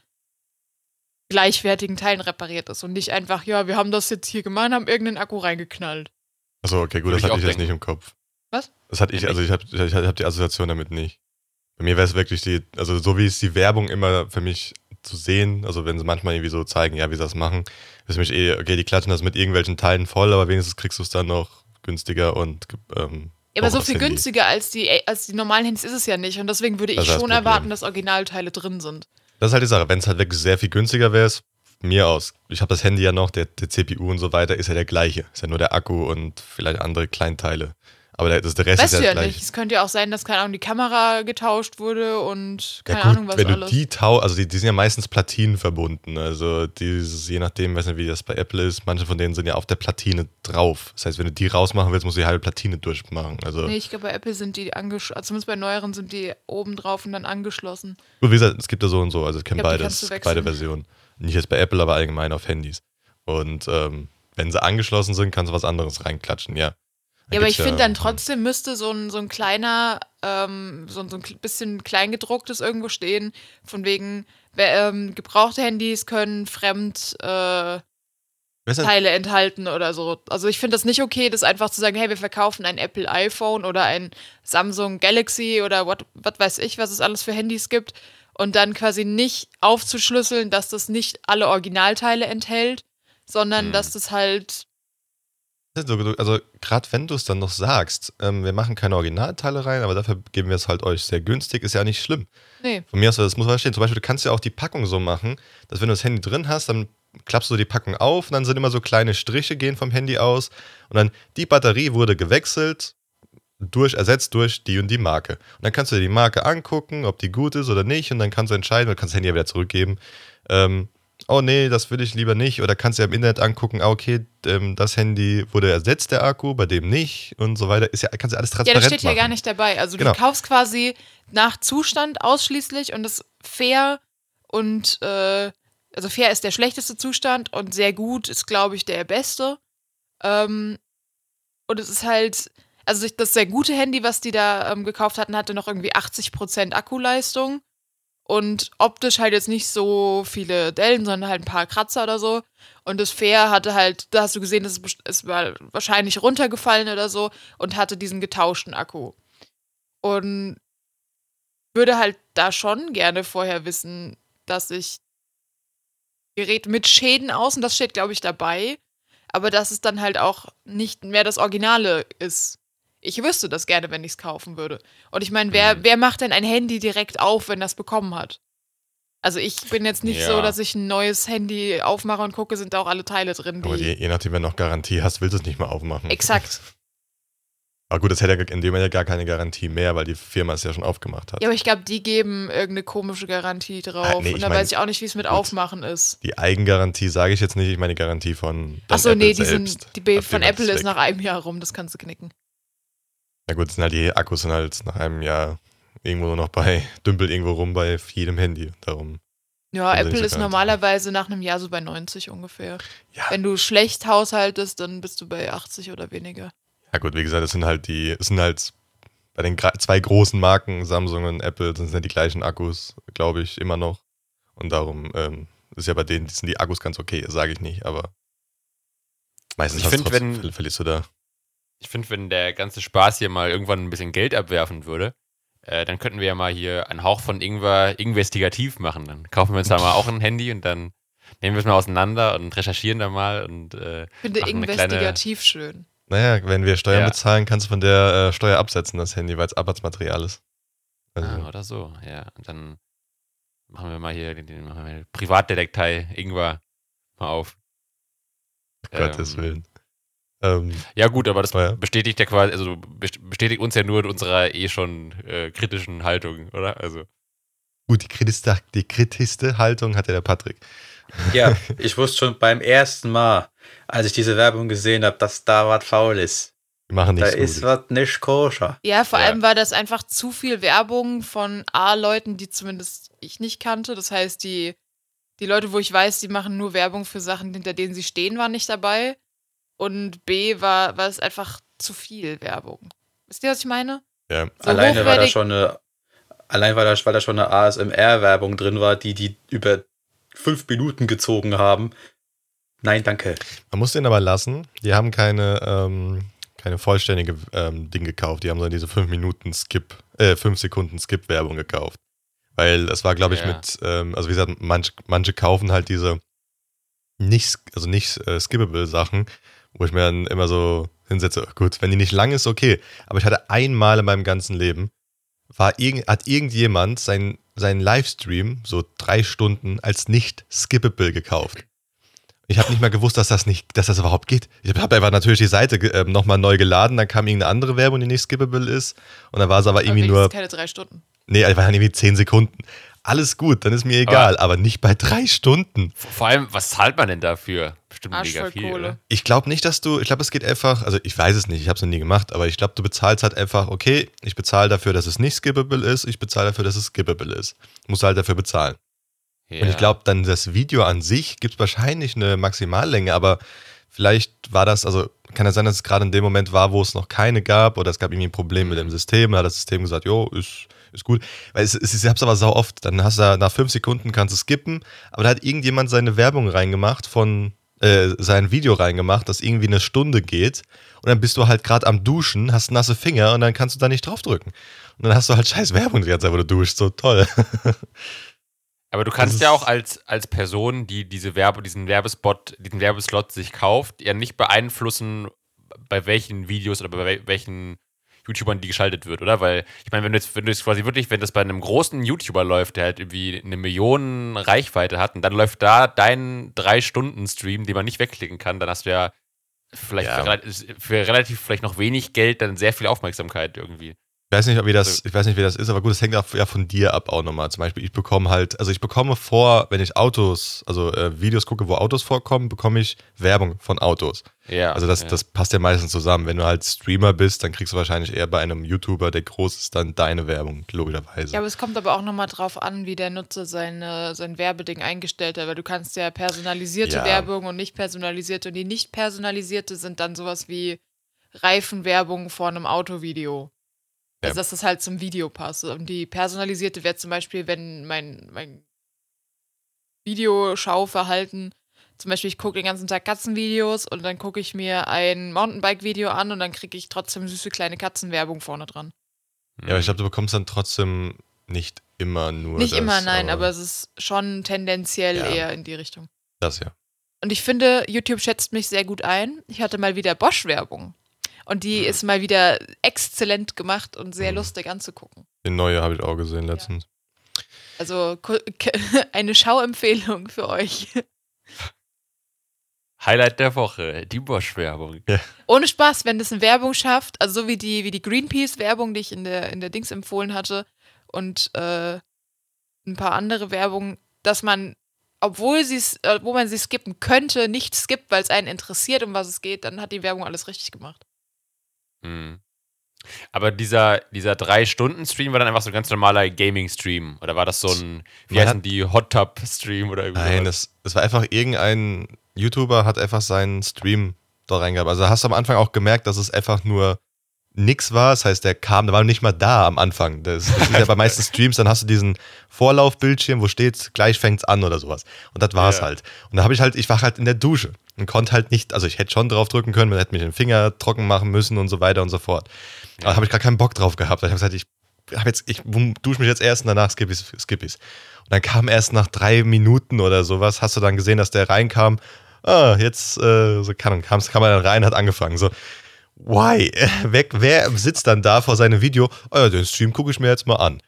gleichwertigen Teilen repariert ist und nicht einfach, ja, wir haben das jetzt hier gemacht, haben irgendeinen Akku reingeknallt. Achso, okay, gut, Würde das ich hatte auch ich jetzt nicht im Kopf. Was? Das hatte ich, also ich habe ich hab die Assoziation damit nicht. Bei mir wäre es wirklich die, also so wie es die Werbung immer für mich zu sehen, also wenn sie manchmal irgendwie so zeigen, ja, wie sie das machen, ist für mich eh, okay, die klatschen das mit irgendwelchen Teilen voll, aber wenigstens kriegst du es dann noch günstiger und ähm, Ja, aber so viel Handy. günstiger als die, als die normalen Handys ist es ja nicht. Und deswegen würde ich schon Problem. erwarten, dass Originalteile drin sind. Das ist halt die Sache, wenn es halt wirklich sehr viel günstiger wäre, mir aus. Ich habe das Handy ja noch, der, der CPU und so weiter ist ja der gleiche. Ist ja nur der Akku und vielleicht andere Kleinteile. Aber der, das, der Rest Weißt ist du ja ja gleich. nicht. Es könnte ja auch sein, dass, keine Ahnung, die Kamera getauscht wurde und keine ja gut, Ahnung, was wenn du alles. die tau, also die, die sind ja meistens Platinen verbunden. Also dieses, je nachdem, weiß nicht, wie das bei Apple ist, manche von denen sind ja auf der Platine drauf. Das heißt, wenn du die rausmachen willst, musst du die halbe Platine durchmachen. Also Nee, ich glaube, bei Apple sind die angeschlossen. Zumindest bei neueren sind die oben drauf und dann angeschlossen. Gut, wie gesagt, es gibt ja so und so, also ich kenne beides, du beide Versionen. Nicht jetzt bei Apple, aber allgemein auf Handys. Und ähm, wenn sie angeschlossen sind, kannst du was anderes reinklatschen, ja. Ja, aber ich finde dann trotzdem müsste so ein, so ein kleiner, ähm, so, ein- so ein bisschen kleingedrucktes irgendwo stehen, von wegen, wer, ähm, gebrauchte Handys können fremd äh, Teile enthalten oder so. Also ich finde das nicht okay, das einfach zu sagen, hey, wir verkaufen ein Apple iPhone oder ein Samsung Galaxy oder was weiß ich, was es alles für Handys gibt und dann quasi nicht aufzuschlüsseln, dass das nicht alle Originalteile enthält, sondern Hm. dass das halt also gerade wenn du es dann noch sagst, ähm, wir machen keine Originalteile rein, aber dafür geben wir es halt euch sehr günstig, ist ja nicht schlimm. nee, Von mir aus, das muss man verstehen. Zum Beispiel, du kannst ja auch die Packung so machen, dass wenn du das Handy drin hast, dann klappst du die Packung auf und dann sind immer so kleine Striche, gehen vom Handy aus und dann die Batterie wurde gewechselt, durch, ersetzt durch die und die Marke. Und dann kannst du dir die Marke angucken, ob die gut ist oder nicht und dann kannst du entscheiden, oder kannst das Handy ja wieder zurückgeben. Ähm, oh nee, das will ich lieber nicht. Oder kannst du ja im Internet angucken, ah, okay, ähm, das Handy wurde ersetzt, der Akku, bei dem nicht und so weiter. Ist ja, kannst du alles Ja, transparent das steht ja machen. gar nicht dabei. Also Genau. du kaufst quasi nach Zustand ausschließlich und das fair und äh, also fair ist der schlechteste Zustand und sehr gut ist, glaube ich, der beste. Ähm, und es ist halt, also das sehr gute Handy, was die da ähm, gekauft hatten, hatte noch irgendwie 80% Akkuleistung und optisch halt jetzt nicht so viele Dellen, sondern halt ein paar Kratzer oder so. Und das Fair hatte halt, da hast du gesehen, das ist, best- es war wahrscheinlich runtergefallen oder so und hatte diesen getauschten Akku. Und würde halt da schon gerne vorher wissen, dass ich Gerät mit Schäden aus, und das steht, glaube ich, dabei, aber dass es dann halt auch nicht mehr das Originale ist. Ich wüsste das gerne, wenn ich es kaufen würde. Und ich meine, wer, Mhm. wer macht denn ein Handy direkt auf, wenn das bekommen hat? Also ich bin jetzt nicht so, Ja. dass ich ein neues Handy aufmache und gucke, sind da auch alle Teile drin, Aber je, je nachdem, wenn du noch Garantie hast, willst du es nicht mehr aufmachen. Exakt. Aber gut, das hätte ja in dem ja gar keine Garantie mehr, weil die Firma es ja schon aufgemacht hat. Ja, aber ich glaube, die geben irgendeine komische Garantie drauf. Ah, nee, und da weiß ich auch nicht, wie es mit gut. Aufmachen ist. Die Eigengarantie sage ich jetzt nicht, ich meine die Garantie von Achso, Apple nee, die, selbst. sind, die B von Apple ist weg. nach einem Jahr rum, das kannst du knicken. Na gut, sind halt die Akkus sind halt nach einem Jahr irgendwo nur noch bei, dümpelt irgendwo rum bei jedem Handy. Darum. Ja, Apple ist normalerweise nach einem Jahr so bei 90 ungefähr. Ja. Wenn du schlecht haushaltest, dann bist du bei 80 oder weniger. Ja gut, wie gesagt, das sind halt die, es sind halt bei den zwei großen Marken, Samsung und Apple, sind ja die gleichen Akkus, glaube ich, immer noch. Und darum ähm, ist ja bei denen sind die Akkus ganz okay, sage ich nicht, aber meistens Ich find, trotzdem- wenn- ver- verlierst du da. Ich finde, wenn der ganze Spaß hier mal irgendwann ein bisschen Geld abwerfen würde, äh, dann könnten wir ja mal hier einen Hauch von Ingwer investigativ machen. Dann kaufen wir uns da mal auch ein Handy und dann nehmen wir es mal auseinander und recherchieren da mal und äh, Ich finde investigativ schön. Naja, wenn wir Steuern Ja. bezahlen, kannst du von der äh, Steuer absetzen, das Handy, weil es Arbeitsmaterial ist. Also, ah, oder so, ja. Und dann machen wir mal hier den, den Privatdetektei Ingwer mal auf. Gottes ähm, Willen. Ähm, Ja, gut, aber das ja. bestätigt ja quasi, also best- bestätigt uns ja nur in unserer eh schon äh, kritischen Haltung, oder? Also. gut, die kritischste, die kritischste Haltung hat ja der Patrick. Ja, ich wusste schon beim ersten Mal, als ich diese Werbung gesehen habe, dass da was faul ist. Die machen nicht Da so ist was nicht koscher. Ja, vor Ja. allem war das einfach zu viel Werbung von A-Leuten, die zumindest ich nicht kannte. Das heißt, die, die Leute, wo ich weiß, die machen nur Werbung für Sachen, hinter denen sie stehen, waren nicht dabei. Und B war, war es einfach zu viel Werbung. Wisst ihr, was ich meine? Ja. So Alleine war da schon eine, allein weil da, weil da schon eine ASMR-Werbung drin war, die die über fünf Minuten gezogen haben. Nein, danke. Man muss den aber lassen. Die haben keine, ähm, keine vollständige ähm, Ding gekauft. Die haben so diese 5 Minuten Skip, äh, 5 Sekunden Skip-Werbung gekauft. Weil es war, glaube ich, Ja. mit, ähm, also wie gesagt, manch, manche kaufen halt diese nicht, also nicht äh, skippable Sachen, wo ich mir dann immer so hinsetze, gut, wenn die nicht lang ist, okay. Aber ich hatte einmal in meinem ganzen Leben, war irgend, hat irgendjemand sein, seinen Livestream, so drei Stunden, als nicht skippable gekauft. Ich habe nicht mal gewusst, dass das nicht, dass das überhaupt geht. Ich habe einfach natürlich die Seite äh, nochmal neu geladen, dann kam irgendeine andere Werbung, die nicht skippable ist. Und dann war es aber irgendwie Aber nur, wenigstens keine drei Stunden. nee, es waren irgendwie zehn Sekunden. Alles gut, dann ist mir egal, aber, nicht bei drei Stunden. Vor allem, was zahlt man denn dafür? Bestimmt Arsch mega viel. Kohle. Oder? Ich glaube nicht, dass du, ich glaube, es geht einfach, also ich weiß es nicht, ich habe es noch nie gemacht, aber ich glaube, du bezahlst halt einfach, okay, ich bezahle dafür, dass es nicht skippable ist, ich bezahle dafür, dass es skippable ist. Musst du halt dafür bezahlen. Ja. Und ich glaube, dann das Video an sich gibt es wahrscheinlich eine Maximallänge, aber vielleicht war das, also kann ja sein, dass es gerade in dem Moment war, wo es noch keine gab oder es gab irgendwie ein Problem mit dem System, da hat das System gesagt, jo, ist, ist gut. Weil es, es, ich hab's aber sau oft, dann hast du da nach fünf Sekunden kannst du skippen, aber da hat irgendjemand seine Werbung reingemacht von, äh, sein Video reingemacht, das irgendwie eine Stunde geht und dann bist du halt gerade am Duschen, hast nasse Finger und dann kannst du da nicht draufdrücken. Und dann hast du halt scheiß Werbung die ganze Zeit, wo du duschst, so toll. Aber du kannst ja auch als, als Person, die diese Werbe, diesen Werbespot, diesen Werbeslot sich kauft, ja nicht beeinflussen, bei welchen Videos oder bei wel- welchen YouTubern die geschaltet wird, oder? Weil, ich meine, wenn du jetzt, wenn du jetzt quasi wirklich, wenn das bei einem großen YouTuber läuft, der halt irgendwie eine Million Reichweite hat und dann läuft da dein Drei-Stunden-Stream, den man nicht wegklicken kann, dann hast du ja vielleicht Ja. Für, für relativ vielleicht noch wenig Geld dann sehr viel Aufmerksamkeit irgendwie. Ich weiß nicht, wie das, Also- ich weiß nicht, wie das ist, aber gut, das hängt auch ja von dir ab auch nochmal. Zum Beispiel, ich bekomme halt, also ich bekomme vor, wenn ich Autos, also äh, Videos gucke, wo Autos vorkommen, bekomme ich Werbung von Autos. Ja. Also das, ja. das passt ja meistens zusammen. Wenn du halt Streamer bist, dann kriegst du wahrscheinlich eher bei einem YouTuber, der groß ist, dann deine Werbung, logischerweise. Ja, aber es kommt aber auch nochmal drauf an, wie der Nutzer seine, sein Werbeding eingestellt hat, weil du kannst ja personalisierte Ja. Werbung und nicht personalisierte und die nicht personalisierte sind dann sowas wie Reifenwerbung vor einem Autovideo. Also, dass das halt zum Video passt. Und die personalisierte wäre zum Beispiel, wenn mein, mein Videoschauverhalten, zum Beispiel ich gucke den ganzen Tag Katzenvideos und dann gucke ich mir ein Mountainbike-Video an und dann kriege ich trotzdem süße kleine Katzenwerbung vorne dran. ja, aber ich glaube, du bekommst dann trotzdem nicht immer nur Nicht das, immer, nein, aber, es ist schon tendenziell Ja. eher in die Richtung. das ja. Und ich finde, YouTube schätzt mich sehr gut ein. Ich hatte mal wieder Bosch-Werbung. Und die ist mal wieder exzellent gemacht und sehr Mhm. lustig anzugucken. Den neue habe ich auch gesehen letztens. Also ku- ke- eine Schauempfehlung für euch. Highlight der Woche, die Bosch-Werbung. Ohne Spaß, wenn das eine Werbung schafft, also so wie die, wie die Greenpeace-Werbung, die ich in der, in der Dings empfohlen hatte und äh, ein paar andere Werbungen, dass man, obwohl sie's, äh, wo man sie skippen könnte, nicht skippt, weil es einen interessiert, um was es geht, dann hat die Werbung alles richtig gemacht. Hm. Aber dieser, dieser Drei-Stunden-Stream war dann einfach so ein ganz normaler Gaming-Stream. Oder war das so ein, wie Man heißen die, Hot-Tub-Stream oder irgendwie Nein, es, es war einfach irgendein YouTuber hat einfach seinen Stream da reingehabt. Also hast du am Anfang auch gemerkt, dass es einfach nur nix war. Das heißt, der kam, der war nicht mal da am Anfang. Das, das ist ja bei meisten Streams, dann hast du diesen Vorlaufbildschirm, wo steht, gleich fängt's an oder sowas. Und das war's Ja. halt. Und da habe ich halt, ich war halt in der Dusche und konnte halt nicht, also ich hätte schon drauf drücken können, man hätte mich den Finger trocken machen müssen und so weiter und so fort. Aber habe ich gar keinen Bock drauf gehabt. Ich habe gesagt, ich hab jetzt, ich dusche mich jetzt erst und danach skipp ich's. Skipp ich's. Und dann kam erst nach drei Minuten oder sowas, hast du dann gesehen, dass der reinkam. Ah, jetzt, äh, so kann, kam, kam er dann rein, hat angefangen. So, why? Weg, wer sitzt dann da vor seinem Video? Oh ja, den Stream gucke ich mir jetzt mal an.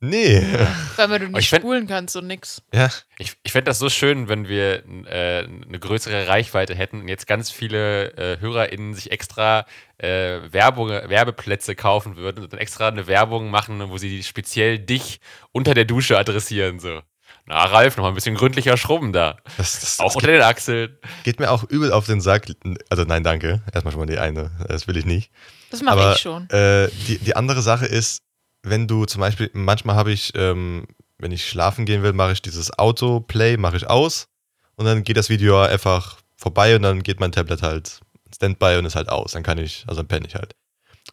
Nee. Weil du ich nicht fänd- spulen kannst und nix. Ja, Ich, ich fände das so schön, wenn wir äh, eine größere Reichweite hätten und jetzt ganz viele äh, HörerInnen sich extra äh, Werbung, Werbeplätze kaufen würden und dann extra eine Werbung machen, wo sie speziell dich unter der Dusche adressieren. So. Na, Ralf, noch mal ein bisschen gründlicher Schrubben da. das, das, Auch das unter den Achseln. geht mir auch übel auf den Sack. Also nein, danke. Erstmal schon mal die eine. Das will ich nicht. Das mache ich schon. Äh, die, die andere Sache ist, wenn du zum Beispiel, manchmal habe ich, ähm, wenn ich schlafen gehen will, mache ich dieses Autoplay, mache ich aus und dann geht das Video einfach vorbei und dann geht mein Tablet halt Standby und ist halt aus. Dann kann ich, also dann penne ich halt.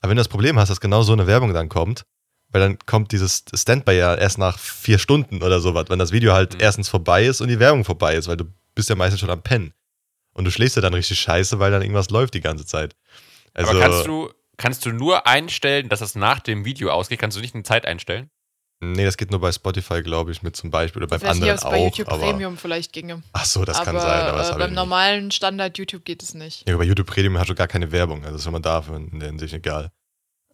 Aber wenn du das Problem hast, dass genau so eine Werbung dann kommt, weil dann kommt dieses Standby ja erst nach vier Stunden oder sowas, wenn das Video halt Mhm. erstens vorbei ist und die Werbung vorbei ist, weil du bist ja meistens schon am Pennen. Und du schläfst ja dann richtig scheiße, weil dann irgendwas läuft die ganze Zeit. Also, Aber kannst du, kannst du nur einstellen, dass das nach dem Video ausgeht? Kannst du nicht eine Zeit einstellen? Nee, das geht nur bei Spotify, glaube ich, mit zum Beispiel oder Ich beim weiß nicht, anderen es bei auch. YouTube aber, Premium vielleicht ginge. ach so, das aber kann sein, aber das äh, beim normalen Standard YouTube geht es nicht. Ja, bei YouTube Premium hast du gar keine Werbung, also ist schon mal dafür in der Hinsicht egal.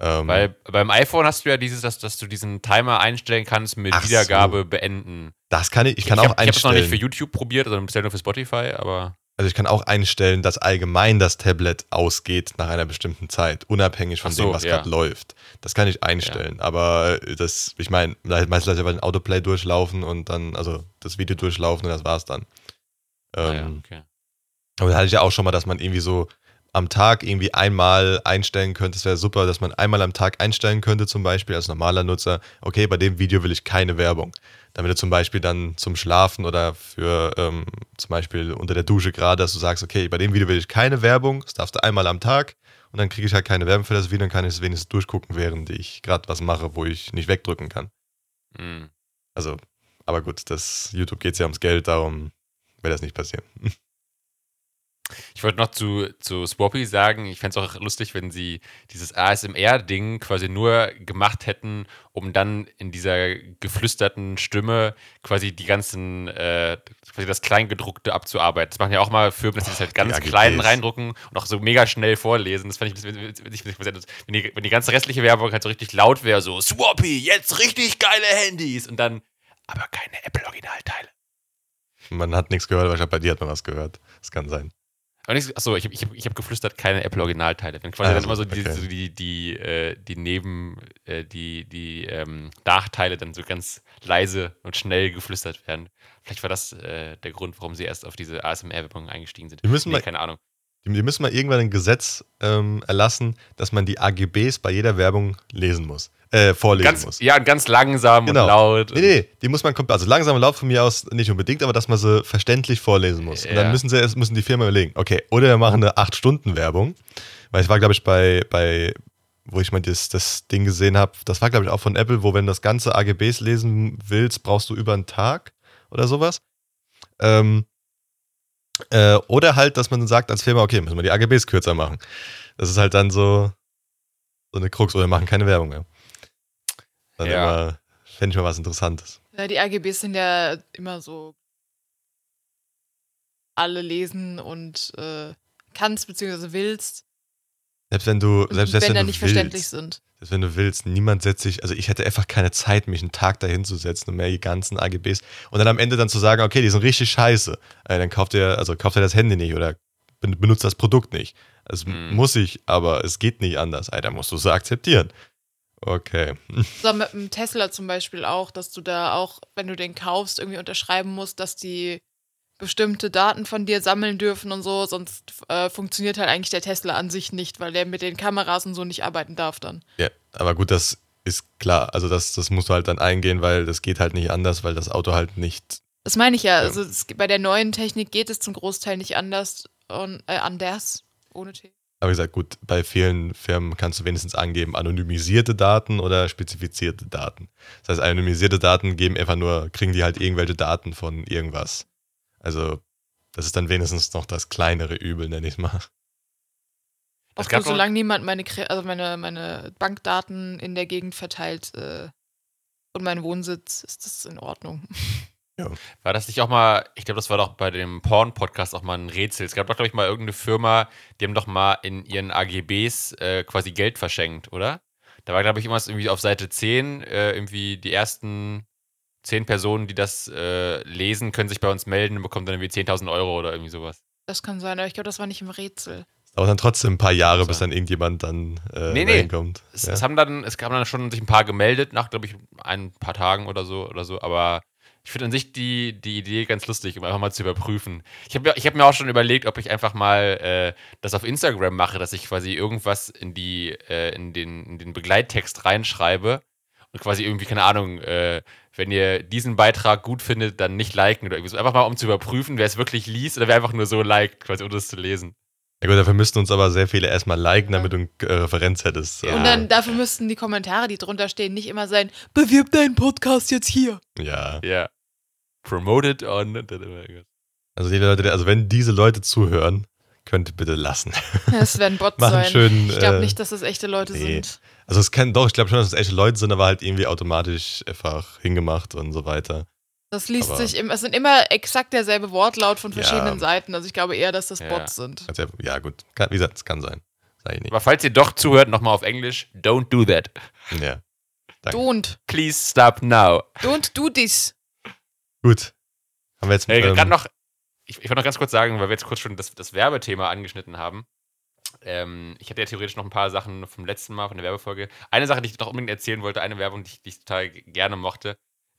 Ähm, Weil beim iPhone hast du ja dieses, dass, dass du diesen Timer einstellen kannst mit Ach so. Wiedergabe beenden. das kann ich, ich kann ich auch hab, ich habe es noch nicht für einstellen. YouTube probiert, sondern bisher nur für Spotify, aber Also ich kann auch einstellen, dass allgemein das Tablet ausgeht nach einer bestimmten Zeit, unabhängig von so, dem, was ja. gerade läuft. Das kann ich einstellen. Aber das, ich meine, meistens lasse ich aber den Autoplay durchlaufen und dann, also das Video durchlaufen und das war's dann. ah, ja, Ähm, okay. Aber da hatte ich ja auch schon mal, dass man irgendwie so am Tag irgendwie einmal einstellen könnte. Es wäre super, dass man einmal am Tag einstellen könnte, zum Beispiel als normaler Nutzer. Okay, bei dem Video will ich keine Werbung. Damit du zum Beispiel dann zum Schlafen oder für ähm, zum Beispiel unter der Dusche gerade, dass du sagst, okay, bei dem Video will ich keine Werbung, das darfst du einmal am Tag und dann kriege ich halt keine Werbung für das Video, dann kann ich es wenigstens durchgucken, während ich gerade was mache, wo ich nicht wegdrücken kann. Hm. Also, aber gut, das YouTube geht ja ums Geld, darum wird das nicht passieren. Ich wollte noch zu, zu Swappy sagen, ich fände es auch lustig, wenn sie dieses ASMR-Ding quasi nur gemacht hätten, um dann in dieser geflüsterten Stimme quasi die ganzen, äh, quasi das Kleingedruckte abzuarbeiten. Das machen ja auch mal Firmen, dass sie das halt ganz klein reindrucken und auch so mega schnell vorlesen. Das fände ich ein bisschen witzig, wenn die, wenn die ganze restliche Werbung halt so richtig laut wäre, so Swappy, jetzt richtig geile Handys und dann aber keine Apple-Originalteile. Man hat nichts gehört, aber bei dir hat man was gehört. Das kann sein. Aber achso, ich habe ich hab, ich hab geflüstert, keine Apple-Originalteile. Wenn quasi Ah, dann immer so die, okay. so die, die, äh, die Neben, äh, die, die ähm, Nachteile dann so ganz leise und schnell geflüstert werden. Vielleicht war das äh, der Grund, warum sie erst auf diese ASMR-Werbung eingestiegen sind. Wir müssen nee, mal- keine Ahnung. Die, die müssen mal irgendwann ein Gesetz ähm, erlassen, dass man die AGBs bei jeder Werbung lesen muss. Äh, vorlesen Ganz, muss. ja, und ganz langsam Genau. und laut. Nee, nee, die muss man komplett, also langsam laut von mir aus nicht unbedingt, aber dass man sie verständlich vorlesen muss. Und dann Ja. müssen sie müssen die Firmen überlegen, okay, oder wir machen eine 8-Stunden-Werbung, weil ich war, glaube ich, bei, bei, wo ich mal das, das Ding gesehen habe, das war, glaube ich, auch von Apple, wo wenn du das ganze AGBs lesen willst, brauchst du über einen Tag oder sowas. Ähm, äh, oder halt, dass man dann sagt als Firma, okay, müssen wir die AGBs kürzer machen. Das ist halt dann so, so eine Krux, oder wir machen keine Werbung mehr. Dann Ja. immer, fände ich mal was Interessantes. Ja, die AGBs sind ja immer so alle lesen und äh, kannst beziehungsweise willst. Selbst wenn du, selbst, selbst wenn du nicht willst, verständlich sind. Selbst wenn du willst, niemand setzt sich, also ich hätte einfach keine Zeit, mich einen Tag dahin zu setzen und mir die ganzen AGBs und dann am Ende dann zu sagen, okay, die sind richtig scheiße. Äh, dann kauft ihr, also kauft ihr das Handy nicht oder ben- benutzt das Produkt nicht. Das Mhm. muss ich, aber es geht nicht anders. Da musst du es akzeptieren. Okay. So mit dem Tesla zum Beispiel auch, dass du da auch, wenn du den kaufst, irgendwie unterschreiben musst, dass die bestimmte Daten von dir sammeln dürfen und so, sonst äh, funktioniert halt eigentlich der Tesla an sich nicht, weil der mit den Kameras und so nicht arbeiten darf dann. Ja, aber gut, das ist klar. Also das, das musst du halt dann eingehen, weil das geht halt nicht anders, weil das Auto halt nicht. Das meine ich ja. Ja. Also es, bei der neuen Technik geht es zum Großteil nicht anders und äh, anders ohne T. Aber wie gesagt, gut, bei vielen Firmen kannst du wenigstens angeben, anonymisierte Daten oder spezifizierte Daten. Das heißt, anonymisierte Daten geben einfach nur, kriegen die halt irgendwelche Daten von irgendwas. Also, das ist dann wenigstens noch das kleinere Übel, nenne ich mal. Es Auch gab nur, solange niemand meine, also meine, meine Bankdaten in der Gegend verteilt äh, und mein Wohnsitz, ist das in Ordnung. War das nicht auch mal, ich glaube, das war doch bei dem Porn-Podcast auch mal ein Rätsel. Es gab doch, glaube ich, mal irgendeine Firma, die haben doch mal in ihren AGBs äh, quasi Geld verschenkt, oder? Da war, glaube ich, irgendwas irgendwie auf Seite 10, äh, irgendwie die ersten 10 Personen, die das äh, lesen, können sich bei uns melden und bekommen dann irgendwie 10.000 Euro oder irgendwie sowas. Das kann sein, aber ich glaube, das war nicht im Rätsel. Aber dann trotzdem ein paar Jahre, bis dann irgendjemand dann äh, Nee, nee. dahin kommt. Es, ja. es haben dann, es haben dann schon sich ein paar gemeldet, nach, glaube ich, ein paar Tagen oder so oder so, aber ich finde an sich die, die Idee ganz lustig, um einfach mal zu überprüfen. Ich habe mir, ich hab mir auch schon überlegt, ob ich einfach mal äh, das auf Instagram mache, dass ich quasi irgendwas in die, äh, in den, in den Begleittext reinschreibe und quasi irgendwie, keine Ahnung, äh, wenn ihr diesen Beitrag gut findet, dann nicht liken oder irgendwie so. Einfach mal, um zu überprüfen, wer es wirklich liest oder wer einfach nur so liked, quasi ohne es zu lesen. ja gut, dafür müssten uns aber sehr viele erstmal liken, damit du eine äh, Referenz hättest. Ja. Und dann dafür müssten die Kommentare, die drunter stehen, nicht immer sein, bewirb deinen Podcast jetzt hier. Ja. Ja. Promoted on. Also die Leute, also wenn diese Leute zuhören, könnt ihr bitte lassen. Es werden Bots Machen sein. schön, ich glaube äh, nicht, dass das echte Leute nee. sind. Also es kann doch, ich glaube schon, dass es echte Leute sind, aber halt irgendwie automatisch einfach hingemacht und so weiter. Das liest Aber- sich, im, es sind immer exakt derselbe Wortlaut von Ja. verschiedenen Seiten. Also ich glaube eher, dass das Ja. Bots sind. Ja gut, kann, wie gesagt, es kann sein. Sag ich nicht. Aber falls ihr doch zuhört, nochmal auf Englisch, don't do that. Ja. Danke. Don't. Please stop now. Don't do this. Gut. Haben wir jetzt Äh, ähm, gerade noch, ich, ich wollte noch ganz kurz sagen, weil wir jetzt kurz schon das, das Werbethema angeschnitten haben. Ähm, ich hatte ja theoretisch noch ein paar Sachen vom letzten Mal, von der Werbefolge. Eine Sache, die ich noch unbedingt erzählen wollte, eine Werbung, die ich, die ich total gerne mochte.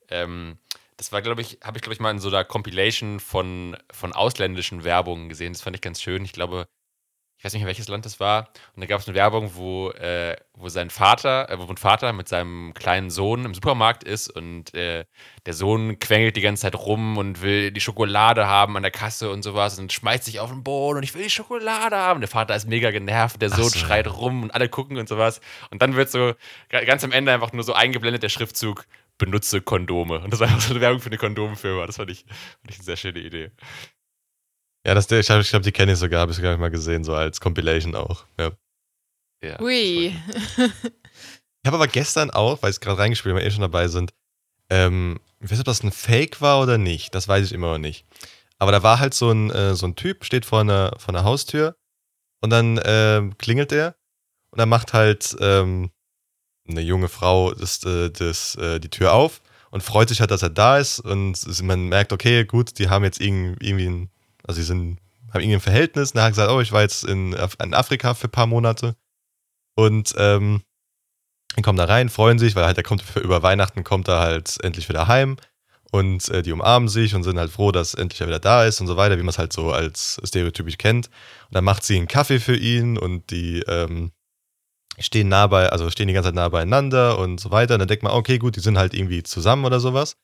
Ähm, das war, glaube ich, habe ich, glaube ich, mal in so einer Compilation von, von ausländischen Werbungen gesehen. Das fand ich ganz schön. Ich glaube, ich weiß nicht mehr, welches Land das war. Und da gab es eine Werbung, wo, äh, wo sein Vater, äh, wo ein Vater mit seinem kleinen Sohn im Supermarkt ist und äh, der Sohn quengelt die ganze Zeit rum und will die Schokolade haben an der Kasse und sowas und schmeißt sich auf den Boden und ich will die Schokolade haben. Der Vater ist mega genervt, der Sohn so. schreit rum und alle gucken und sowas. Und dann wird so ga- ganz am Ende einfach nur so eingeblendet der Schriftzug benutze Kondome. Und das war einfach so eine Werbung für eine Kondomfirma. Das fand ich, fand ich eine sehr schöne Idee. Ja, das, ich glaube, ich glaub, die kenne ich sogar, habe ich sogar mal gesehen, so als Compilation auch. Ja. Ja, Ui. Ich habe aber gestern auch, weil ich es gerade reingespielt habe, wir eh schon dabei sind, ähm, ich weiß nicht, ob das ein Fake war oder nicht, das weiß ich immer noch nicht. Aber da war halt so ein, äh, so ein Typ, steht vor einer, vor einer Haustür und dann ähm, klingelt der und dann macht halt ähm, eine junge Frau das, äh, das, äh, die Tür auf und freut sich halt, dass er da ist und man merkt, okay, gut, die haben jetzt irgendwie, irgendwie ein, also sie sind, haben irgendwie ein Verhältnis. Er hat gesagt, oh, ich war jetzt in, in Afrika für ein paar Monate und ähm, dann kommen da rein, freuen sich, weil halt er kommt über Weihnachten kommt er halt endlich wieder heim und äh, die umarmen sich und sind halt froh, dass endlich er wieder da ist und so weiter, wie man es halt so als stereotypisch kennt. Und dann macht sie einen Kaffee für ihn und die ähm, stehen nah bei, also stehen die ganze Zeit nah beieinander und so weiter. Und dann denkt man, okay, gut, die sind halt irgendwie zusammen oder sowas.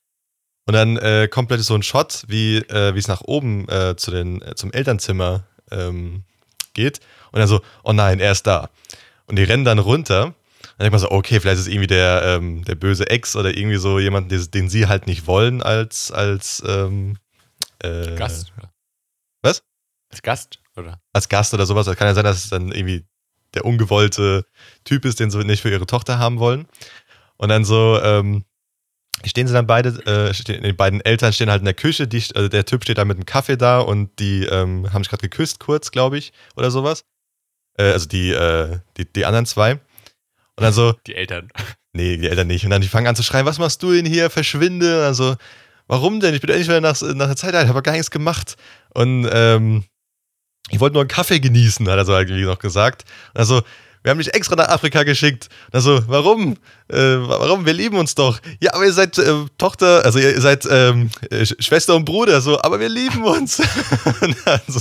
Und dann äh, kommt plötzlich so ein Shot, wie äh, wie es nach oben äh, zu den, äh, zum Elternzimmer ähm, geht. Und dann so, oh nein, er ist da. Und die rennen dann runter. Dann denkt man so, okay, vielleicht ist es irgendwie der, ähm, der böse Ex oder irgendwie so jemand, den, den sie halt nicht wollen als, als ähm, äh, Gast. oder? Was? Als Gast, oder? als Gast oder sowas. Das kann ja sein, dass es dann irgendwie der ungewollte Typ ist, den sie nicht für ihre Tochter haben wollen. Und dann so, ähm, stehen sie dann beide, äh, stehen, die beiden Eltern stehen halt in der Küche, die, also der Typ steht da mit einem Kaffee da und die ähm, haben sich gerade geküsst kurz, glaube ich, oder sowas. Äh, also die, äh, die, die anderen zwei. Und dann so, Die Eltern. nee, die Eltern nicht. Und dann die fangen an zu schreien, was machst du denn hier? Verschwinde. Also, warum denn? Ich bin endlich wieder nach, nach der Zeit, ich habe gar nichts gemacht. Und ähm, ich wollte nur einen Kaffee genießen, hat er so irgendwie noch gesagt. Und also, wir haben dich extra nach Afrika geschickt. Also, warum? Äh, warum? Wir lieben uns doch. Ja, aber ihr seid äh, Tochter, also ihr seid ähm, äh, Sch- Schwester und Bruder, so, aber wir lieben uns. und dann so,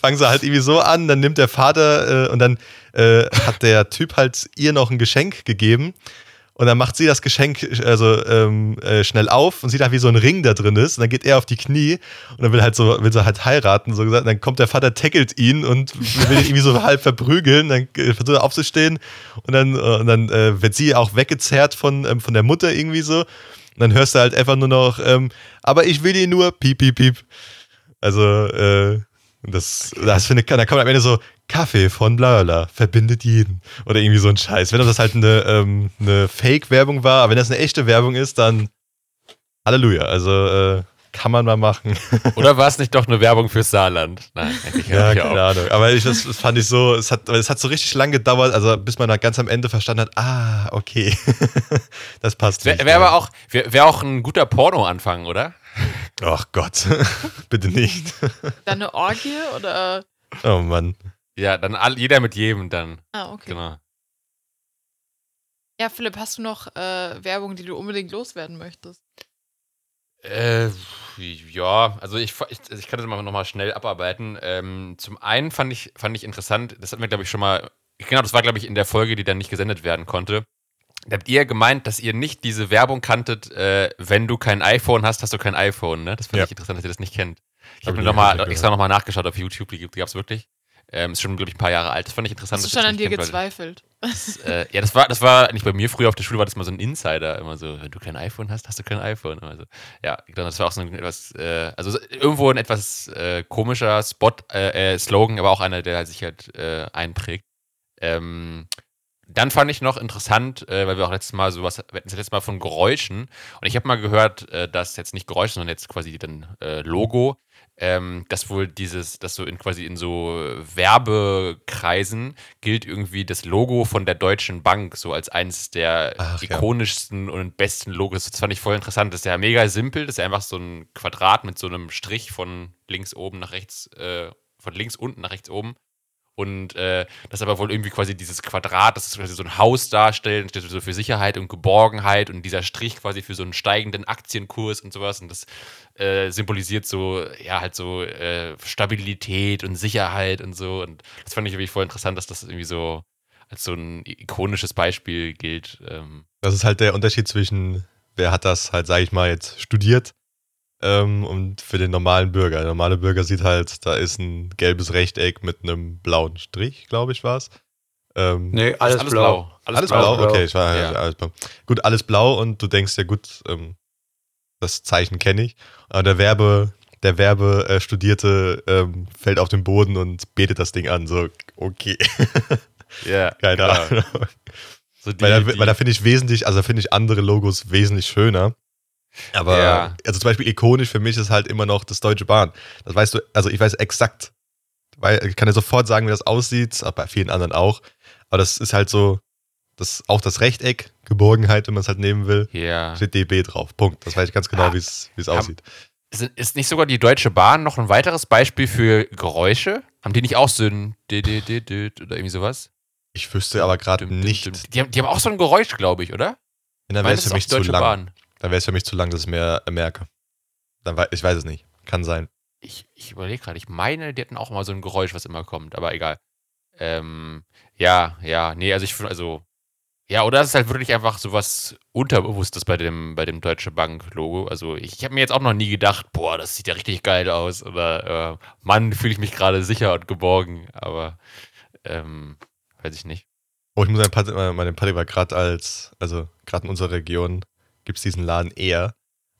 fangen sie halt irgendwie so an, dann nimmt der Vater äh, und dann äh, hat der Typ halt ihr noch ein Geschenk gegeben. Und dann macht sie das Geschenk also ähm, äh, schnell auf und sieht halt, wie so ein Ring da drin ist. Und dann geht er auf die Knie und dann will halt so, will sie halt heiraten, so gesagt. Und dann kommt der Vater, tackelt ihn und will ihn irgendwie so halb verprügeln. Dann äh, versucht er aufzustehen und dann, äh, und dann äh, wird sie auch weggezerrt von, ähm, von der Mutter irgendwie so. Und dann hörst du halt einfach nur noch, ähm, aber ich will ihn nur, piep, piep, piep. Also, äh, das, das finde ich, da kommt am Ende so, Kaffee von bla bla, verbindet jeden. Oder irgendwie so ein Scheiß. Wenn das halt eine, ähm, eine Fake-Werbung war, aber wenn das eine echte Werbung ist, dann Halleluja. Also äh, kann man mal machen. Oder war es nicht doch eine Werbung fürs Saarland? Nein, eigentlich ja, keine Ahnung. Aber ich, das, das fand ich so, es hat, es hat so richtig lang gedauert, also bis man dann ganz am Ende verstanden hat, ah, okay. das passt. Wäre wär aber auch, wäre wär auch ein guter Porno-Anfang, oder? Ach Gott, bitte nicht. Dann eine Orgie oder. Oh Mann. Ja, dann all, jeder mit jedem dann. Ah, okay. Genau. Ja, Philipp, hast du noch äh, Werbung, die du unbedingt loswerden möchtest? Äh, ja, also ich, ich, ich kann das mal nochmal schnell abarbeiten. Ähm, zum einen fand ich, fand ich interessant, das hatten wir, glaube ich, schon mal, genau, das war, glaube ich, in der Folge, die dann nicht gesendet werden konnte. Da habt ihr gemeint, dass ihr nicht diese Werbung kanntet, äh, wenn du kein iPhone hast, hast du kein iPhone, ne? Das fand Ja. ich interessant, dass ihr das nicht kennt. Ich Hab habe ich mir noch mal, nicht extra nochmal nachgeschaut auf YouTube, die gab es wirklich. Ähm, ist schon, glaube ich, ein paar Jahre alt. Das fand ich interessant. Hast du schon an das dir kennt, gezweifelt? äh, ja, das war, das war nicht bei mir früher auf der Schule, war das mal so ein Insider. Immer so, wenn du kein iPhone hast, hast du kein iPhone. Immer so. Ja, das war auch so ein etwas, äh, also so- irgendwo ein etwas äh, komischer Spot, äh, äh, Slogan, aber auch einer, der sich halt äh, einprägt. Ähm, dann fand ich noch interessant, äh, weil wir auch letztes Mal sowas, wir hatten das letztes Mal von Geräuschen und ich habe mal gehört, äh, dass jetzt nicht Geräusche, sondern jetzt quasi dann äh, Logo, ähm, dass wohl dieses, dass so in quasi in so Werbekreisen gilt irgendwie das Logo von der Deutschen Bank so als eines der Ach, ja. ikonischsten und besten Logos. Das fand ich voll interessant. Das ist ja mega simpel. Das ist ja einfach so ein Quadrat mit so einem Strich von links oben nach rechts, äh, von links unten nach rechts oben. Und äh, das aber wohl irgendwie quasi dieses Quadrat, das ist quasi so ein Haus darstellt, steht so für Sicherheit und Geborgenheit und dieser Strich quasi für so einen steigenden Aktienkurs und sowas. Und das äh, symbolisiert so, ja, halt so äh, Stabilität und Sicherheit und so. Und das fand ich irgendwie voll interessant, dass das irgendwie so als so ein ikonisches Beispiel gilt. Ähm, Das ist halt der Unterschied zwischen, wer hat das halt, sag ich mal, jetzt studiert ähm, und für den normalen Bürger. Der normale Bürger sieht halt, da ist ein gelbes Rechteck mit einem blauen Strich, glaube ich, war es. Ähm, Nee, alles, ist blau. alles blau? blau. Okay, ich war Ja. alles blau. Gut, alles blau und du denkst ja gut, ähm, das Zeichen kenne ich. Aber der Werbe, der Werbestudierte ähm, fällt auf den Boden und betet das Ding an. So, okay, ja, keine. Ahnung. So die, Weil da, da finde ich wesentlich, also da finde ich andere Logos wesentlich schöner. Aber, Ja. also zum Beispiel ikonisch für mich ist halt immer noch das Deutsche Bahn. Das weißt du, also ich weiß exakt, weil ich kann dir sofort sagen, wie das aussieht, aber bei vielen anderen auch. Aber das ist halt so, das, auch das Rechteck, Geborgenheit, wenn man es halt nehmen will, ja. steht DB drauf. Punkt. Das weiß ich ganz genau, Ah. wie es aussieht. Ist, nicht sogar die Deutsche Bahn noch ein weiteres Beispiel für Geräusche? Haben die nicht auch so ein D -D -D -D oder irgendwie sowas? Ich wüsste aber gerade nicht. Die haben, die haben auch so ein Geräusch, glaube ich, oder? Meine, es das für mich zu lang. Bahn. Dann wäre es für mich zu lang, dass ich mehr merke. Dann ich weiß es nicht. Kann sein. Ich, ich überlege gerade, ich meine, die hatten auch mal so ein Geräusch, was immer kommt, aber egal. Ähm, ja, ja, nee, also ich finde, also, ja, oder es ist halt wirklich einfach sowas Unterbewusstes bei dem, bei dem Deutsche Bank-Logo. Also ich, ich habe mir jetzt auch noch nie gedacht, boah, das sieht ja richtig geil aus. Oder äh, Mann, fühle ich mich gerade sicher und geborgen. Aber ähm, weiß ich nicht. Oh, ich muss sagen, Pat- äh, meine Party war gerade als, also gerade in unserer Region gibt es diesen Laden eher.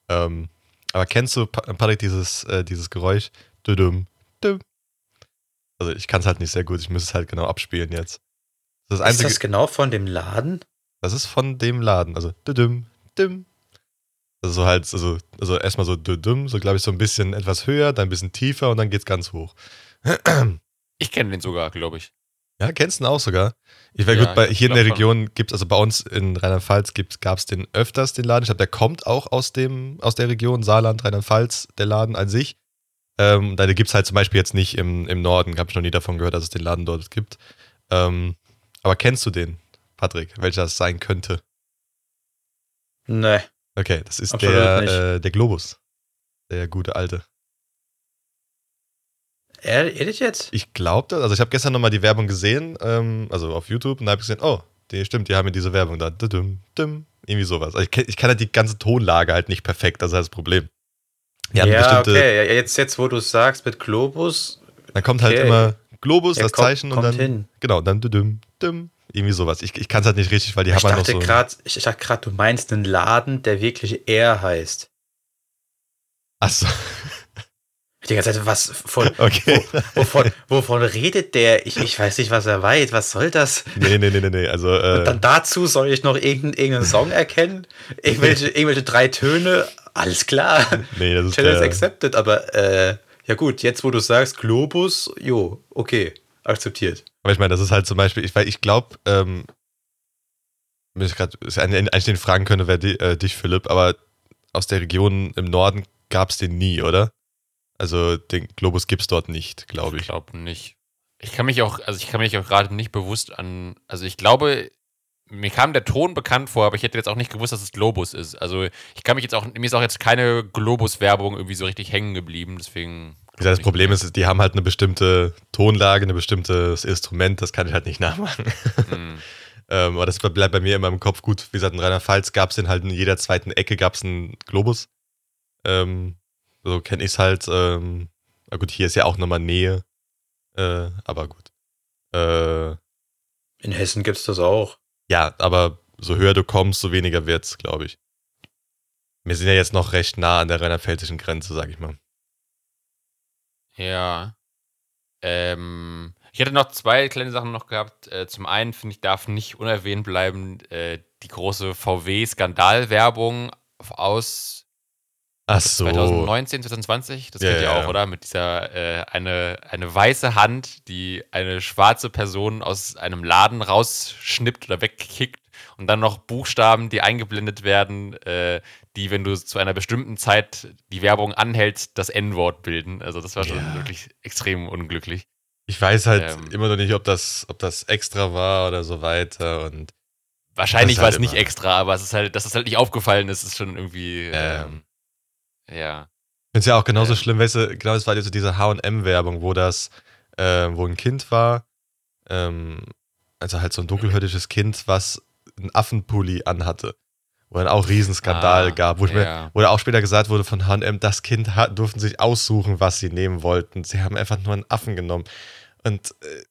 Ähm, aber kennst du, Pa- Patrick, dieses, äh, dieses Geräusch? Düdüm, düm. Also ich kann es halt nicht sehr gut, ich muss es halt genau abspielen jetzt. Das, ist das Ist einzige, das genau von dem Laden? das ist von dem Laden, also düdüm, düm. Also so halt, also, also erstmal so düdüm, so glaube ich so ein bisschen etwas höher, dann ein bisschen tiefer und dann geht's ganz hoch. Ich kenne den sogar, glaube ich. Ja, kennst du ihn auch sogar? Ich wäre Ja, gut, bei, hier in der. Region gibt es, also bei uns in Rheinland-Pfalz gab es den öfters, den Laden. Ich glaube, der kommt auch aus, dem, aus der Region, Saarland, Rheinland-Pfalz, der Laden an sich. Ähm, da gibt es halt zum Beispiel jetzt nicht im, im Norden, habe ich noch nie davon gehört, dass es den Laden dort gibt. Ähm, aber kennst du den, Patrick, welcher das sein könnte? Nee. Okay, das ist Absolut der, äh, der Globus. Der gute alte. Ehr- Ehrlich jetzt? Ich glaube das. Also ich habe gestern nochmal die Werbung gesehen, ähm, also auf YouTube, und da habe ich gesehen, oh, die stimmt, die haben ja diese Werbung da. Dudum, dum, irgendwie sowas. Also ich, ich kann halt die ganze Tonlage halt nicht perfekt, das ist halt das Problem. Ja, okay. Jetzt, jetzt, wo du es sagst mit Globus, dann kommt halt okay. immer Globus, Ja, das kommt- Zeichen und kommt dann, hin. genau, dann dudum, dum, irgendwie sowas. Ich, ich kann es halt nicht richtig, weil die ich haben halt noch so. gerade, ich dachte gerade, du meinst einen Laden, der wirklich R heißt. Achso, Die ganze Zeit, was von, okay. wovon, wovon redet der? Ich, ich weiß nicht, was er weiß. Was soll das? nee, nee, nee, nee, nee. Also, äh, Dann dazu soll ich noch irgendeinen, irgendeinen Song erkennen? Irgendwelche, irgendwelche drei Töne? Alles klar. nee, das ist Challenge der, accepted, aber äh, ja gut, jetzt wo du sagst Globus, jo, okay, akzeptiert. Aber ich meine, das ist halt zum Beispiel, ich, weil ich glaube, ähm, wenn ich gerade eigentlich den fragen könnte, wer di, äh, dich, Philipp, aber aus der Region im Norden gab es den nie, oder? Also den Globus gibt es dort nicht, glaube Ich ich. glaube nicht. Ich kann mich auch, also ich kann mich auch gerade nicht bewusst an, also ich glaube, mir kam der Ton bekannt vor, aber ich hätte jetzt auch nicht gewusst, dass es Globus ist. Also ich kann mich jetzt auch, mir ist auch jetzt keine Globus-Werbung irgendwie so richtig hängen geblieben, deswegen. Wie gesagt, das Problem ist, die haben halt eine bestimmte Tonlage, ein bestimmtes Instrument, das kann ich halt nicht nachmachen. Hm. ähm, aber das bleibt bei mir immer im Kopf gut. Wie gesagt, in Rheinland-Pfalz gab es den halt in jeder zweiten Ecke gab es einen Globus. Ähm, so kenne ich es halt. Ähm, na gut, hier ist ja auch nochmal Nähe. Äh, aber gut. Äh, In Hessen gibt's das auch. ja, aber so höher du kommst, so weniger wird's, glaube ich. Wir sind ja jetzt noch recht nah an der rheinland-pfälzischen Grenze, sag ich mal. Ja. Ähm, ich hätte noch zwei kleine Sachen noch gehabt. Äh, zum einen finde ich, darf nicht unerwähnt bleiben, äh, die große VW-Skandalwerbung aus Ach so. 2019, 2020, das Ja, kennt ihr ja, auch, ja. oder? Mit dieser äh, eine, eine weiße Hand, die eine schwarze Person aus einem Laden rausschnippt oder wegkickt und dann noch Buchstaben, die eingeblendet werden, äh, die, wenn du zu einer bestimmten Zeit die Werbung anhältst, das N-Wort bilden. Also das war schon wirklich extrem unglücklich. Ich weiß halt Ähm. immer noch nicht, ob das, ob das extra war oder so weiter. Und Wahrscheinlich war halt es nicht extra, aber es ist halt, dass es halt nicht aufgefallen ist, ist schon irgendwie. Ähm. Ja. Ich finde es ja auch genauso Ähm. schlimm, weißt du, genau das war diese HM-Werbung, wo das, äh, wo ein Kind war, ähm, also halt so ein dunkelhäutiges Kind, was einen Affenpulli anhatte. Wo dann auch Riesenskandal Ah, gab, wo, ich mir, ja. wo da auch später gesagt wurde von HM, das Kind hat, durften sich aussuchen, was sie nehmen wollten. Sie haben einfach nur einen Affen genommen. Und äh,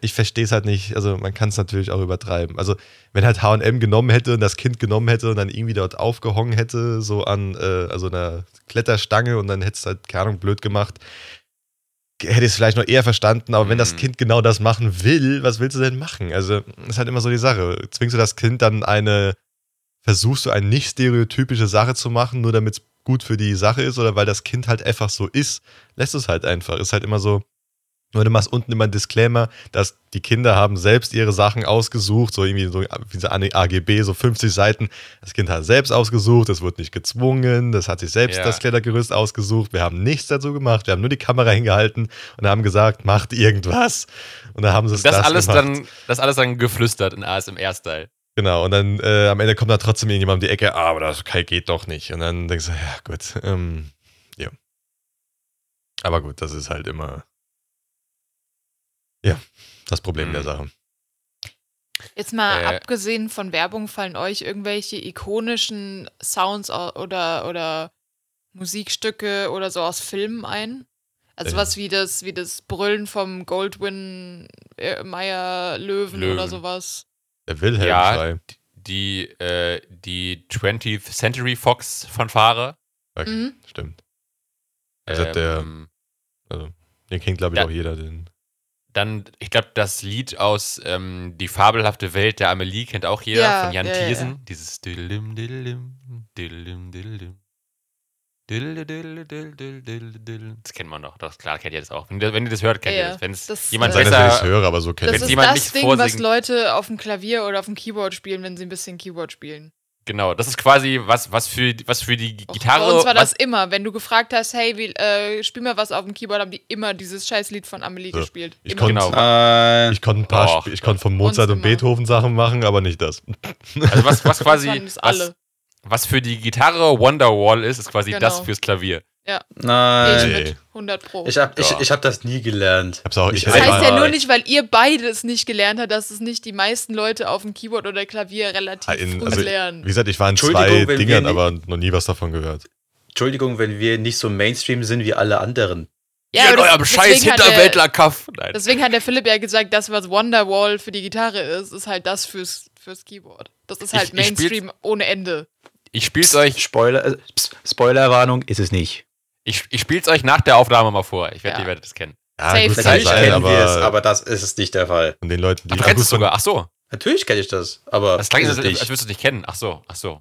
ich verstehe es halt nicht. Also man kann es natürlich auch übertreiben. Also wenn halt H&M genommen hätte und das Kind genommen hätte und dann irgendwie dort aufgehangen hätte, so an äh, also einer Kletterstange und dann hätte es halt, keine Ahnung, blöd gemacht, hätte ich es vielleicht noch eher verstanden. Aber wenn das Mhm. Kind genau das machen will, was willst du denn machen? Also ist halt immer so die Sache. Zwingst du das Kind dann eine, versuchst du eine nicht stereotypische Sache zu machen, nur damit es gut für die Sache ist oder weil das Kind halt einfach so ist, lässt es halt einfach. Ist halt immer so, nur du machst unten immer ein Disclaimer, dass die Kinder haben selbst ihre Sachen ausgesucht, so irgendwie so wie diese AGB, so 50 Seiten. Das Kind hat selbst ausgesucht, es wurde nicht gezwungen, das hat sich selbst Ja. das Klettergerüst ausgesucht. Wir haben nichts dazu gemacht, wir haben nur die Kamera hingehalten und haben gesagt, macht irgendwas. Und dann haben sie es Das, das alles gemacht. dann, das alles dann geflüstert in ASMR-Style. Genau, und dann äh, am Ende kommt da trotzdem irgendjemand um die Ecke, ah, aber das geht doch nicht. Und dann denkst du, ja, gut, ähm, ja. Aber gut, das ist halt immer, ja, das Problem Mhm. der Sache. Jetzt mal Äh. abgesehen von Werbung, fallen euch irgendwelche ikonischen Sounds oder, oder Musikstücke oder so aus Filmen ein? Also Äh. was wie das, wie das Brüllen vom Goldwyn äh, Meyer Löwen, Löwen. oder sowas. Der Wilhelm Ja. Schrei. Die, äh, die 20th Century Fox Fanfare. Okay, Mhm. Stimmt. Also der- Ähm, Also, den kennt, glaube ich, Ja. auch jeder. Den. Dann, ich glaube, das Lied aus ähm, Die fabelhafte Welt der Amelie kennt auch jeder Ja, von Jan ja, Thiersen. ja. Dieses Diddlim, Diddlim, Diddlim, Diddlim. Dill, dill, dill, dill, dill, dill. Das kennt man doch. Das, klar kennt ihr das auch. Wenn ihr, wenn ihr das hört, kennt Ja, ihr das. Wenn es das, jemand äh, dass ich besser. höre, aber so kenne Das ist jemand das nicht Ding, was vorsingen- Leute auf dem Klavier oder auf dem Keyboard spielen, wenn sie ein bisschen Keyboard spielen. Genau, das ist quasi was, was, für, was für die Gitarre. Bei uns war was, das immer. Wenn du gefragt hast, hey, wie, äh, spiel mal was auf dem Keyboard, haben die immer dieses scheiß Lied von Amelie So, gespielt. ich immer. konnte- genau. Ich konnte ein paar, Doch, Sp- ich konnte von Mozart und immer. Beethoven Sachen machen, aber nicht das. Also was, was quasi. Was, was für die Gitarre Wonderwall ist, ist quasi Genau. das fürs Klavier. Gehe Nein. ich mit. 100 Pro. Ich hab, ich, Ja. ich hab das nie gelernt. Hab's auch, ich, Ich das heißt ja nur nicht, weil ihr beide es nicht gelernt habt, dass es nicht die meisten Leute auf dem Keyboard oder Klavier relativ in, früh also, wie lernen. gesagt, ich war in zwei Dingern, nicht- aber noch nie was davon gehört. Entschuldigung, wenn wir nicht so Mainstream sind wie alle anderen. Ja, deswegen hat der- Hinterwäldler-Kaff. Deswegen hat der Philipp ja gesagt, das, was Wonderwall für die Gitarre ist, ist halt das fürs, fürs Keyboard. Das ist halt Ich- ich Mainstream ohne Ende. Ich spiel's euch, Spoiler, äh, Spoilerwarnung ist es nicht. Ich, ich spiel's euch nach der Aufnahme mal vor. Ich wette, Ja. ihr werdet es kennen. Ja, Safe, gut, Natürlich sein, kennen wir es, aber das ist es nicht der Fall. von den Leuten, die Ach, du kennst es sogar. Ach so. Natürlich kenne ich das, aber Das klang, ist als, es als, nicht. als würdest du es nicht kennen. Ach so, ach so.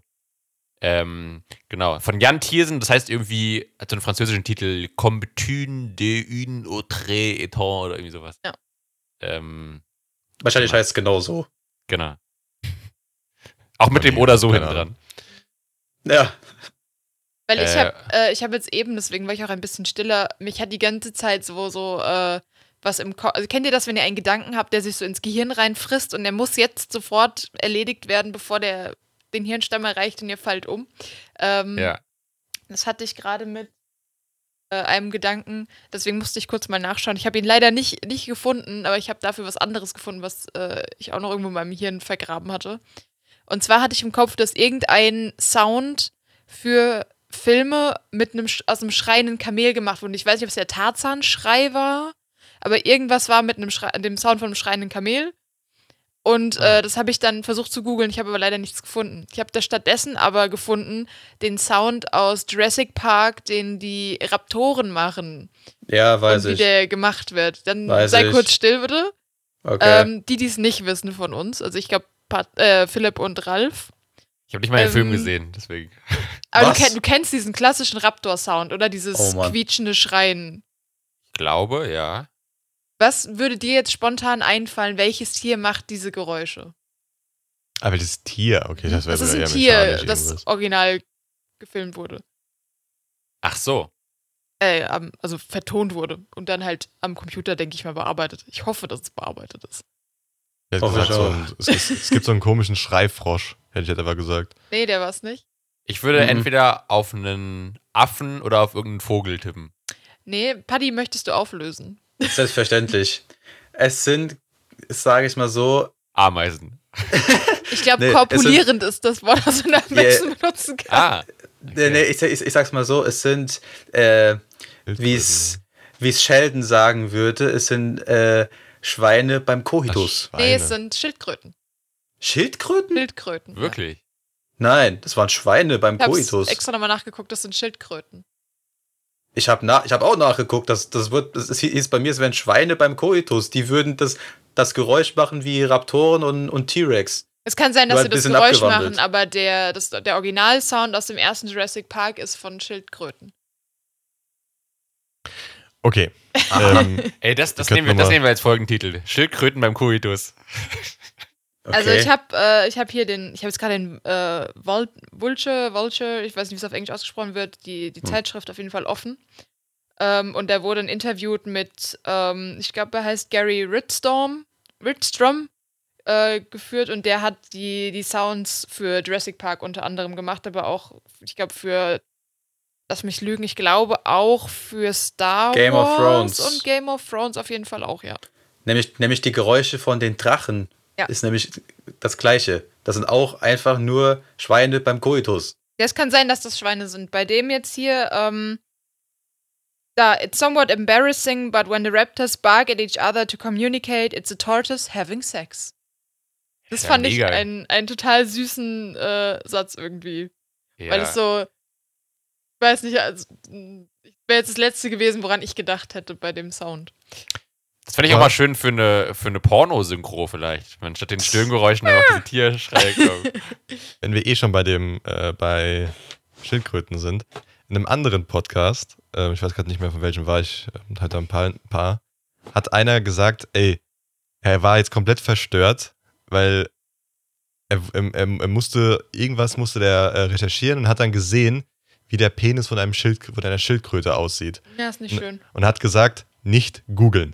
Ähm, genau. Von Jan Thiersen, das heißt irgendwie, hat so einen französischen Titel, Combetune de une autre étant oder irgendwie sowas. Ja. Ähm, Wahrscheinlich heißt es genau so. genau. Auch mit dem oder so hinten dran. Ja, Weil ich Äh. habe äh, ich hab jetzt eben, deswegen war ich auch ein bisschen stiller, mich hat die ganze Zeit so, so äh, was im Kopf. Also kennt ihr das, wenn ihr einen Gedanken habt, der sich so ins Gehirn reinfrisst und der muss jetzt sofort erledigt werden, bevor der den Hirnstamm erreicht und ihr fallt um? Ähm, Ja. Das hatte ich gerade mit äh, einem Gedanken, deswegen musste ich kurz mal nachschauen. Ich habe ihn leider nicht, nicht gefunden, aber ich habe dafür was anderes gefunden, was äh, ich auch noch irgendwo in meinem Hirn vergraben hatte. Und zwar hatte ich im Kopf, dass irgendein Sound für Filme mit einem aus einem schreienden Kamel gemacht wurde. Ich weiß nicht, ob es der Tarzan-Schrei war, aber irgendwas war mit einem Schrei dem Sound von einem schreienden Kamel. Und äh, das habe ich dann versucht zu googeln. Ich habe aber leider nichts gefunden. Ich habe da stattdessen aber gefunden den Sound aus Jurassic Park, den die Raptoren machen ja, weiß und wie ich. der gemacht wird. Dann Weiß sei ich. kurz still, bitte. Okay. Ähm, die, die es nicht wissen von uns. Also ich glaube, äh, Philipp und Ralf. Ich habe nicht mal den Ähm, Film gesehen, deswegen. Aber du, kenn, du kennst diesen klassischen Raptor-Sound, oder? Dieses Oh quietschende Schreien. Ich glaube, ja. Was würde dir jetzt spontan einfallen, welches Tier macht diese Geräusche? Aber das Tier, okay, das wäre Das ist ein Tier, das irgendwas. original gefilmt wurde. Ach so. Äh, also vertont wurde. Und dann halt am Computer, denke ich mal, bearbeitet. Ich hoffe, dass es bearbeitet ist. Gesagt, so ein, es, ist, es gibt so einen komischen Schreifrosch, hätte ich jetzt aber gesagt. Nee, der war es nicht. Ich würde Mhm. entweder auf einen Affen oder auf irgendeinen Vogel tippen. Nee, Paddy möchtest du auflösen. Selbstverständlich. Es sind, sage ich mal so, Ameisen. Ich glaube, Nee, korpulierend ist das Wort, das man am Yeah. besten benutzen kann. Ah. nee, nee, ich, ich, ich sag's mal so, es sind, äh, wie es Sheldon sagen würde, es sind äh, Schweine beim Kohitus. Nee, es sind Schildkröten. Schildkröten? Schildkröten. Wirklich? Nein, das waren Schweine beim Ich habe Kohitus. extra nochmal nachgeguckt, das sind Schildkröten. Ich habe na, ich hab auch nachgeguckt, das, das wird, das ist, hieß bei mir, es wären Schweine beim Koitus. Die würden das, das Geräusch machen wie Raptoren und, und T-Rex. Es kann sein, dass sie das Geräusch machen, aber der, das, der Originalsound aus dem ersten Jurassic Park ist von Schildkröten. Okay. ähm, Ey, das, das, nehmen wir, das nehmen wir als Folgentitel. Schildkröten beim Koitus. Okay. Also ich habe äh, ich hab hier den, ich habe jetzt gerade den äh, Vul Vulture, Vulture, ich weiß nicht, wie es auf Englisch ausgesprochen wird, die, die Hm. Zeitschrift auf jeden Fall offen. Ähm, und der wurde dann interviewt mit, ähm, ich glaube, er heißt Gary Ridstrom, Ridstrom äh, geführt und der hat die, die Sounds für Jurassic Park unter anderem gemacht, aber auch, ich glaube, für, lass mich lügen, ich glaube auch für Star Game of Wars Thrones. und Game of Thrones auf jeden Fall auch, ja. nämlich, nämlich die Geräusche von den Drachen Ja. ist nämlich das gleiche. Das sind auch einfach nur Schweine beim Koitus. Das kann sein, dass das Schweine sind. Bei dem jetzt hier, ähm, da, it's somewhat embarrassing, but when the raptors bark at each other to communicate, it's a tortoise having sex. Das Ja, fand mega. ich einen, einen total süßen äh, Satz irgendwie. Ja. Weil es so, ich weiß nicht, also, wäre jetzt das letzte gewesen, woran ich gedacht hätte bei dem Sound. Das fände ich Ja. auch mal schön für eine, für eine Pornosynchro vielleicht. Wenn statt den Stöhngeräuschen dann auch diese Tierschreie kommen. wenn wir eh schon bei dem, äh, bei Schildkröten sind. in einem anderen Podcast, äh, ich weiß gerade nicht mehr von welchem war ich, halt ein paar, ein paar, hat einer gesagt, ey, er war jetzt komplett verstört, weil er, er, er musste, irgendwas musste der äh, recherchieren und hat dann gesehen, wie der Penis von, einem Schild, von einer Schildkröte aussieht. Ja, ist nicht schön. Und hat gesagt, nicht googeln.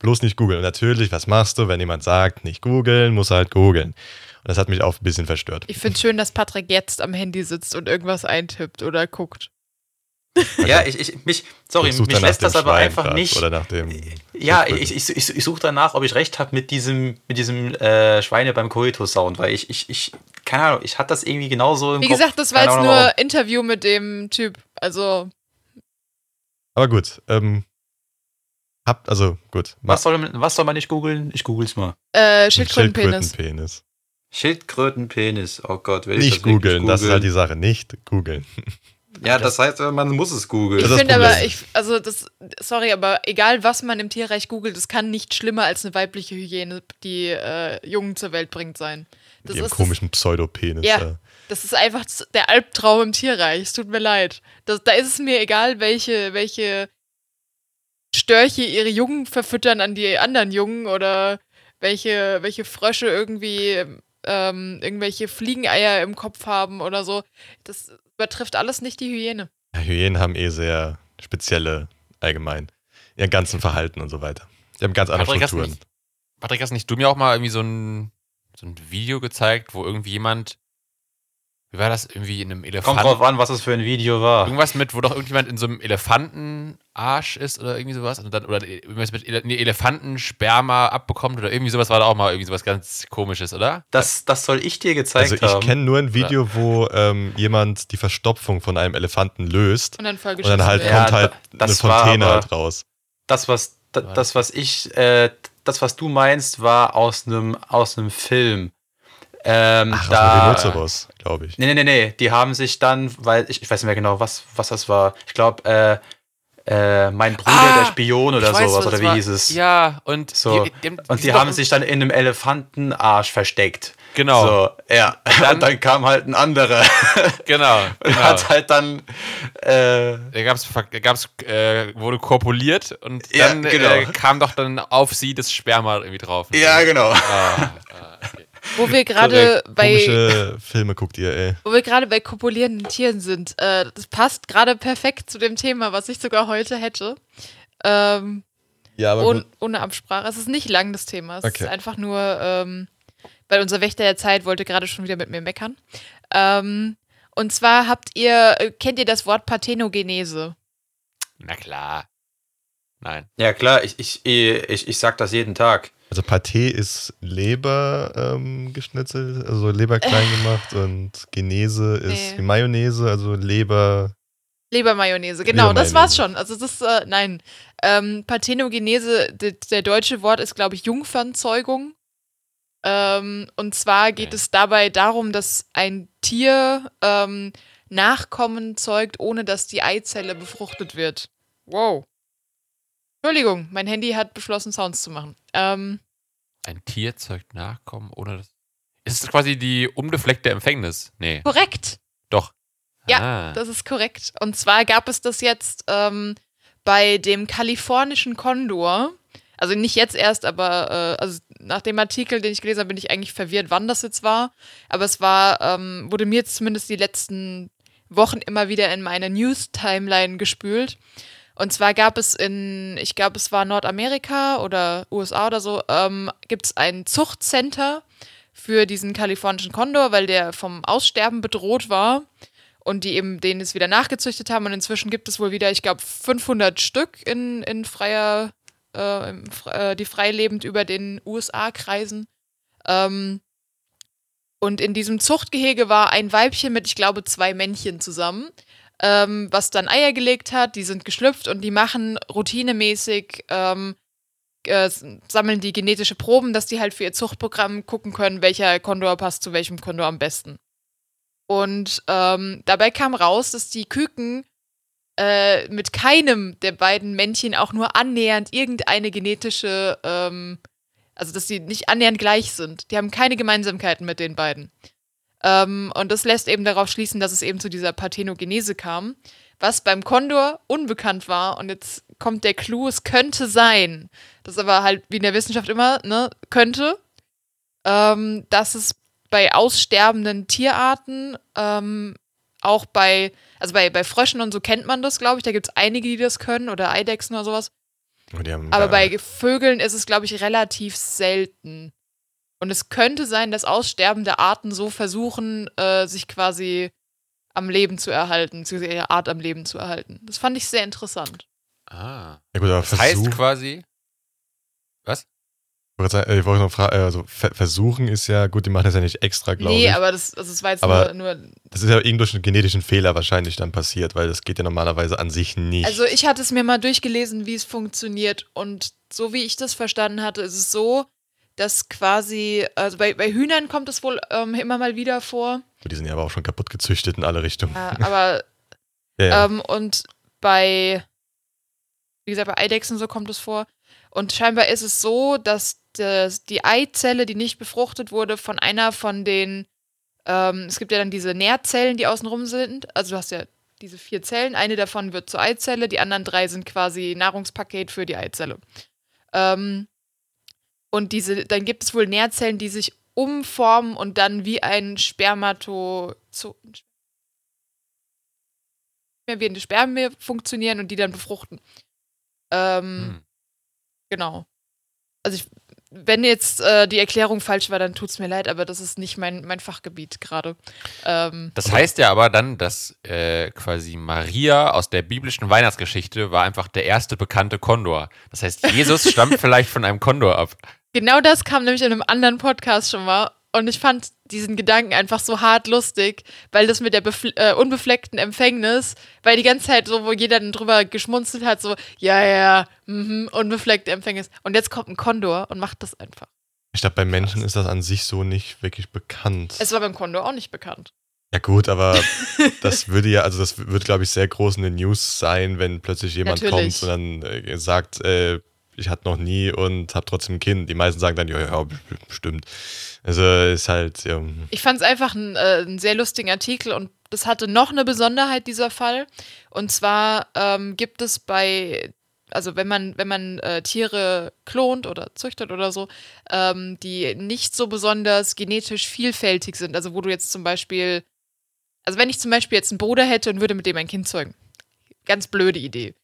Bloß nicht googeln. Und natürlich, was machst du, wenn jemand sagt, nicht googeln, muss er halt googeln. Und das hat mich auch ein bisschen verstört. Ich finde schön, dass Patrick jetzt am Handy sitzt und irgendwas eintippt oder guckt. Ja, ich, ich, mich, sorry, mich lässt das aber Schwein einfach nicht. Oder nach dem. Ja, ich, ich, ich, ich suche danach, ob ich recht habe mit diesem, mit diesem äh, Schweine beim Koito-Sound, weil ich, ich, ich, keine Ahnung, ich hatte das irgendwie genauso im Wie Kopf. gesagt, das war Keine jetzt Ahnung, warum. nur Interview mit dem Typ. Also, Aber gut, ähm, habt, also gut. Was soll, man- was soll man nicht googeln? Ich google's mal. äh, Schildkrötenpenis. Schildkrötenpenis. Schildkrötenpenis. Oh Gott, will ich Nicht das googeln, das ist halt die? Sache. Nicht googeln. Ja, das heißt, man muss es Ich googeln. Ist finde aber, ich, also das, sorry, aber egal was man im Tierreich googelt, das kann nicht schlimmer als eine weibliche Hygiene, die äh, Jungen zur Welt bringt, sein. Das Mit ihrem ist, komischen Pseudopenis. Ja. ja. das ist einfach der Albtraum im Tierreich. Es tut mir leid. Das, da ist es mir egal, welche, welche Störche ihre Jungen verfüttern an die anderen Jungen oder welche, welche Frösche irgendwie ähm, irgendwelche Fliegeneier im Kopf haben oder so. Das übertrifft alles nicht die Hygiene. Ja, Hyänen haben eh sehr spezielle, allgemein, ihr ganzen Verhalten und so weiter. Die haben ganz andere Patrick, hast Strukturen. nicht, Patrick, hast nicht du mir auch mal irgendwie so ein, so ein Video gezeigt, wo irgendwie jemand, wie war das, irgendwie in einem Kommt Elefanten, drauf an, was das für ein Video war. irgendwas mit, wo doch irgendjemand in so einem Elefantenarsch ist oder irgendwie sowas, und dann, oder irgendwas mit Ele nee, Elefantensperma abbekommt oder irgendwie sowas war da auch mal irgendwie sowas ganz komisches, oder? Das, das soll ich dir gezeigt Also ich haben. kenne nur ein Video, wo ähm, jemand die Verstopfung von einem Elefanten löst Und dann und dann halt. Ja, kommt halt da- das eine war Fontäne halt raus. Das, was, das, was ich, äh, das, was du meinst, war aus einem aus einem Film. Ähm, Ach, da, dem Rhinoceros, glaube ich. Nee, nee, nee, nee. Die haben sich dann, weil ich, ich weiß nicht mehr genau, was, was das war. Ich glaube, äh, äh, mein Bruder, Ah, der Spion oder weiß, sowas, was oder wie war. hieß es? Ja, und So. die, die, Und die haben sich dann in einem Elefantenarsch versteckt. Genau, So, ja. dann- Und dann kam halt ein anderer genau, und genau. hat halt dann, äh, Da gab's, gab's, äh, wurde korpuliert und Ja, dann genau. äh, kam doch dann auf sie das Sperma irgendwie drauf. ja, genau. Ah, ah, okay. Wo wir gerade bei, Komische Filme guckt ihr, ey. wo wir gerade bei kopulierenden Tieren sind, äh, das passt gerade perfekt zu dem Thema, was ich sogar heute hätte. Ähm, Ja, aber ohne, ohne Absprache. Es ist nicht lang das Thema. Es Okay. ist einfach nur, ähm, weil unser Wächter der Zeit wollte gerade schon wieder mit mir meckern. Ähm, und zwar habt ihr, äh, kennt ihr das Wort Parthenogenese? Na klar. Nein. Ja, klar, ich, ich, ich, ich sag das jeden Tag. Also Pâté ist Leber ähm, geschnitzelt, also Leber klein gemacht und Genese ist Nee. Mayonnaise, also Leber. Lebermayonnaise, genau, das Lebermayonnaise. war's schon. Also das ist, äh, nein. Ähm, Parthenogenese, de, der deutsche Wort ist, glaube ich, Jungfernzeugung. Ähm, und zwar geht Okay. es dabei darum, dass ein Tier ähm, Nachkommen zeugt, ohne dass die Eizelle befruchtet wird. Wow. Entschuldigung, mein Handy hat beschlossen, Sounds zu machen. Ähm, Ein Tier zeugt Nachkommen ohne das. Ist es quasi die unbefleckte Empfängnis? Nee, korrekt. doch. Ja, Ah. Das ist korrekt. Und zwar gab es das jetzt ähm, bei dem kalifornischen Kondor. Also nicht jetzt erst, aber äh, also nach dem Artikel, den ich gelesen habe, bin ich eigentlich verwirrt, wann das jetzt war. Aber es war, ähm, wurde mir jetzt zumindest die letzten Wochen immer wieder in meine News-Timeline gespült. Und zwar gab es in, ich glaube, es war Nordamerika oder USA oder so, ähm, gibt es ein Zuchtcenter für diesen kalifornischen Kondor, weil der vom Aussterben bedroht war und die eben den jetzt wieder nachgezüchtet haben und inzwischen gibt es wohl wieder, ich glaube, 500 Stück in, in freier, äh, äh, die frei lebend über den USA kreisen. Ähm, und in diesem Zuchtgehege war ein Weibchen mit, ich glaube, zwei Männchen zusammen, ähm, was dann Eier gelegt hat. Die sind geschlüpft und die machen routinemäßig, ähm, äh, sammeln die genetische Proben, dass die halt für ihr Zuchtprogramm gucken können, welcher Kondor passt zu welchem Kondor am besten. Und ähm, dabei kam raus, dass die Küken äh, mit keinem der beiden Männchen auch nur annähernd irgendeine genetische, ähm, also dass sie nicht annähernd gleich sind. Die haben keine Gemeinsamkeiten mit den beiden. Ähm, und das lässt eben darauf schließen, dass es eben zu dieser Parthenogenese kam, was beim Kondor unbekannt war. Und jetzt kommt der Clou, es könnte sein, das ist aber halt wie in der Wissenschaft immer, ne, könnte, ähm, dass es bei aussterbenden Tierarten, ähm, auch bei, also bei, bei Fröschen und so kennt man das, glaube ich, da gibt es einige, die das können, oder Eidechsen oder sowas. Haben Aber bei Vögeln ist es, glaube ich, relativ selten. Und es könnte sein, dass aussterbende Arten so versuchen, äh, sich quasi am Leben zu erhalten, beziehungsweise ihre Art am Leben zu erhalten. Das fand ich sehr interessant. Ah. Ja, gut, aber Das heißt quasi. Was? Ich wollte sagen, äh, ich wollte noch fragen, also ver- versuchen ist ja, gut, die machen das ja nicht extra, glaube nee, ich. aber das, also das war jetzt Aber- nur, nur. das ist ja irgend durch einen genetischen Fehler wahrscheinlich dann passiert, weil das geht ja normalerweise an sich nicht. Also ich hatte es mir mal durchgelesen, wie es funktioniert. Und so wie ich das verstanden hatte, ist es so, dass quasi, also bei, bei Hühnern kommt es wohl ähm, immer mal wieder vor. die sind ja aber auch schon kaputt gezüchtet in alle Richtungen. Äh, aber Ja, ja. Ähm, und bei, wie gesagt, bei Eidechsen so kommt es vor. Und scheinbar ist es so, dass das, die Eizelle, die nicht befruchtet wurde, von einer von den, ähm, es gibt ja dann diese Nährzellen, die außenrum sind. Also du hast ja diese vier Zellen. Eine davon wird zur Eizelle, die anderen drei sind quasi Nahrungspaket für die Eizelle. Ähm, und diese, dann gibt es wohl Nährzellen, die sich umformen und dann wie ein Spermato, so, mehr wie eine Spermie funktionieren und die dann befruchten. Ähm, Hm. Genau. Also ich, wenn jetzt äh, die Erklärung falsch war, dann tut's mir leid, aber das ist nicht mein, mein Fachgebiet gerade. Ähm, Das heißt ja aber dann, dass äh, quasi Maria aus der biblischen Weihnachtsgeschichte war einfach der erste bekannte Kondor. Das heißt, Jesus stammt vielleicht von einem Kondor ab. Genau das kam nämlich in einem anderen Podcast schon mal. Und ich fand diesen Gedanken einfach so hart lustig, weil das mit der äh, unbefleckten Empfängnis, weil die ganze Zeit so, wo jeder dann drüber geschmunzelt hat, so, ja, ja, mhm, unbefleckte Empfängnis. Und jetzt kommt ein Kondor und macht das einfach. ich glaube, bei Menschen ist das an sich so nicht wirklich bekannt. Es war beim Kondor auch nicht bekannt. ja gut, aber das würde ja, also das würde, glaube ich, sehr groß in den News sein, wenn plötzlich jemand Natürlich. kommt und dann äh, sagt, äh, ich hatte noch nie und habe trotzdem ein Kind. Die meisten sagen dann, ja, ja, bestimmt. Also ist halt, ja, Ich fand es einfach ein, äh, einen sehr lustigen Artikel und das hatte noch eine Besonderheit, dieser Fall. Und zwar ähm, gibt es bei, also wenn man, wenn man äh, Tiere klont oder züchtet oder so, ähm, die nicht so besonders genetisch vielfältig sind. Also wo du jetzt zum Beispiel, also wenn ich zum Beispiel jetzt einen Bruder hätte und würde mit dem ein Kind zeugen. Ganz blöde Idee.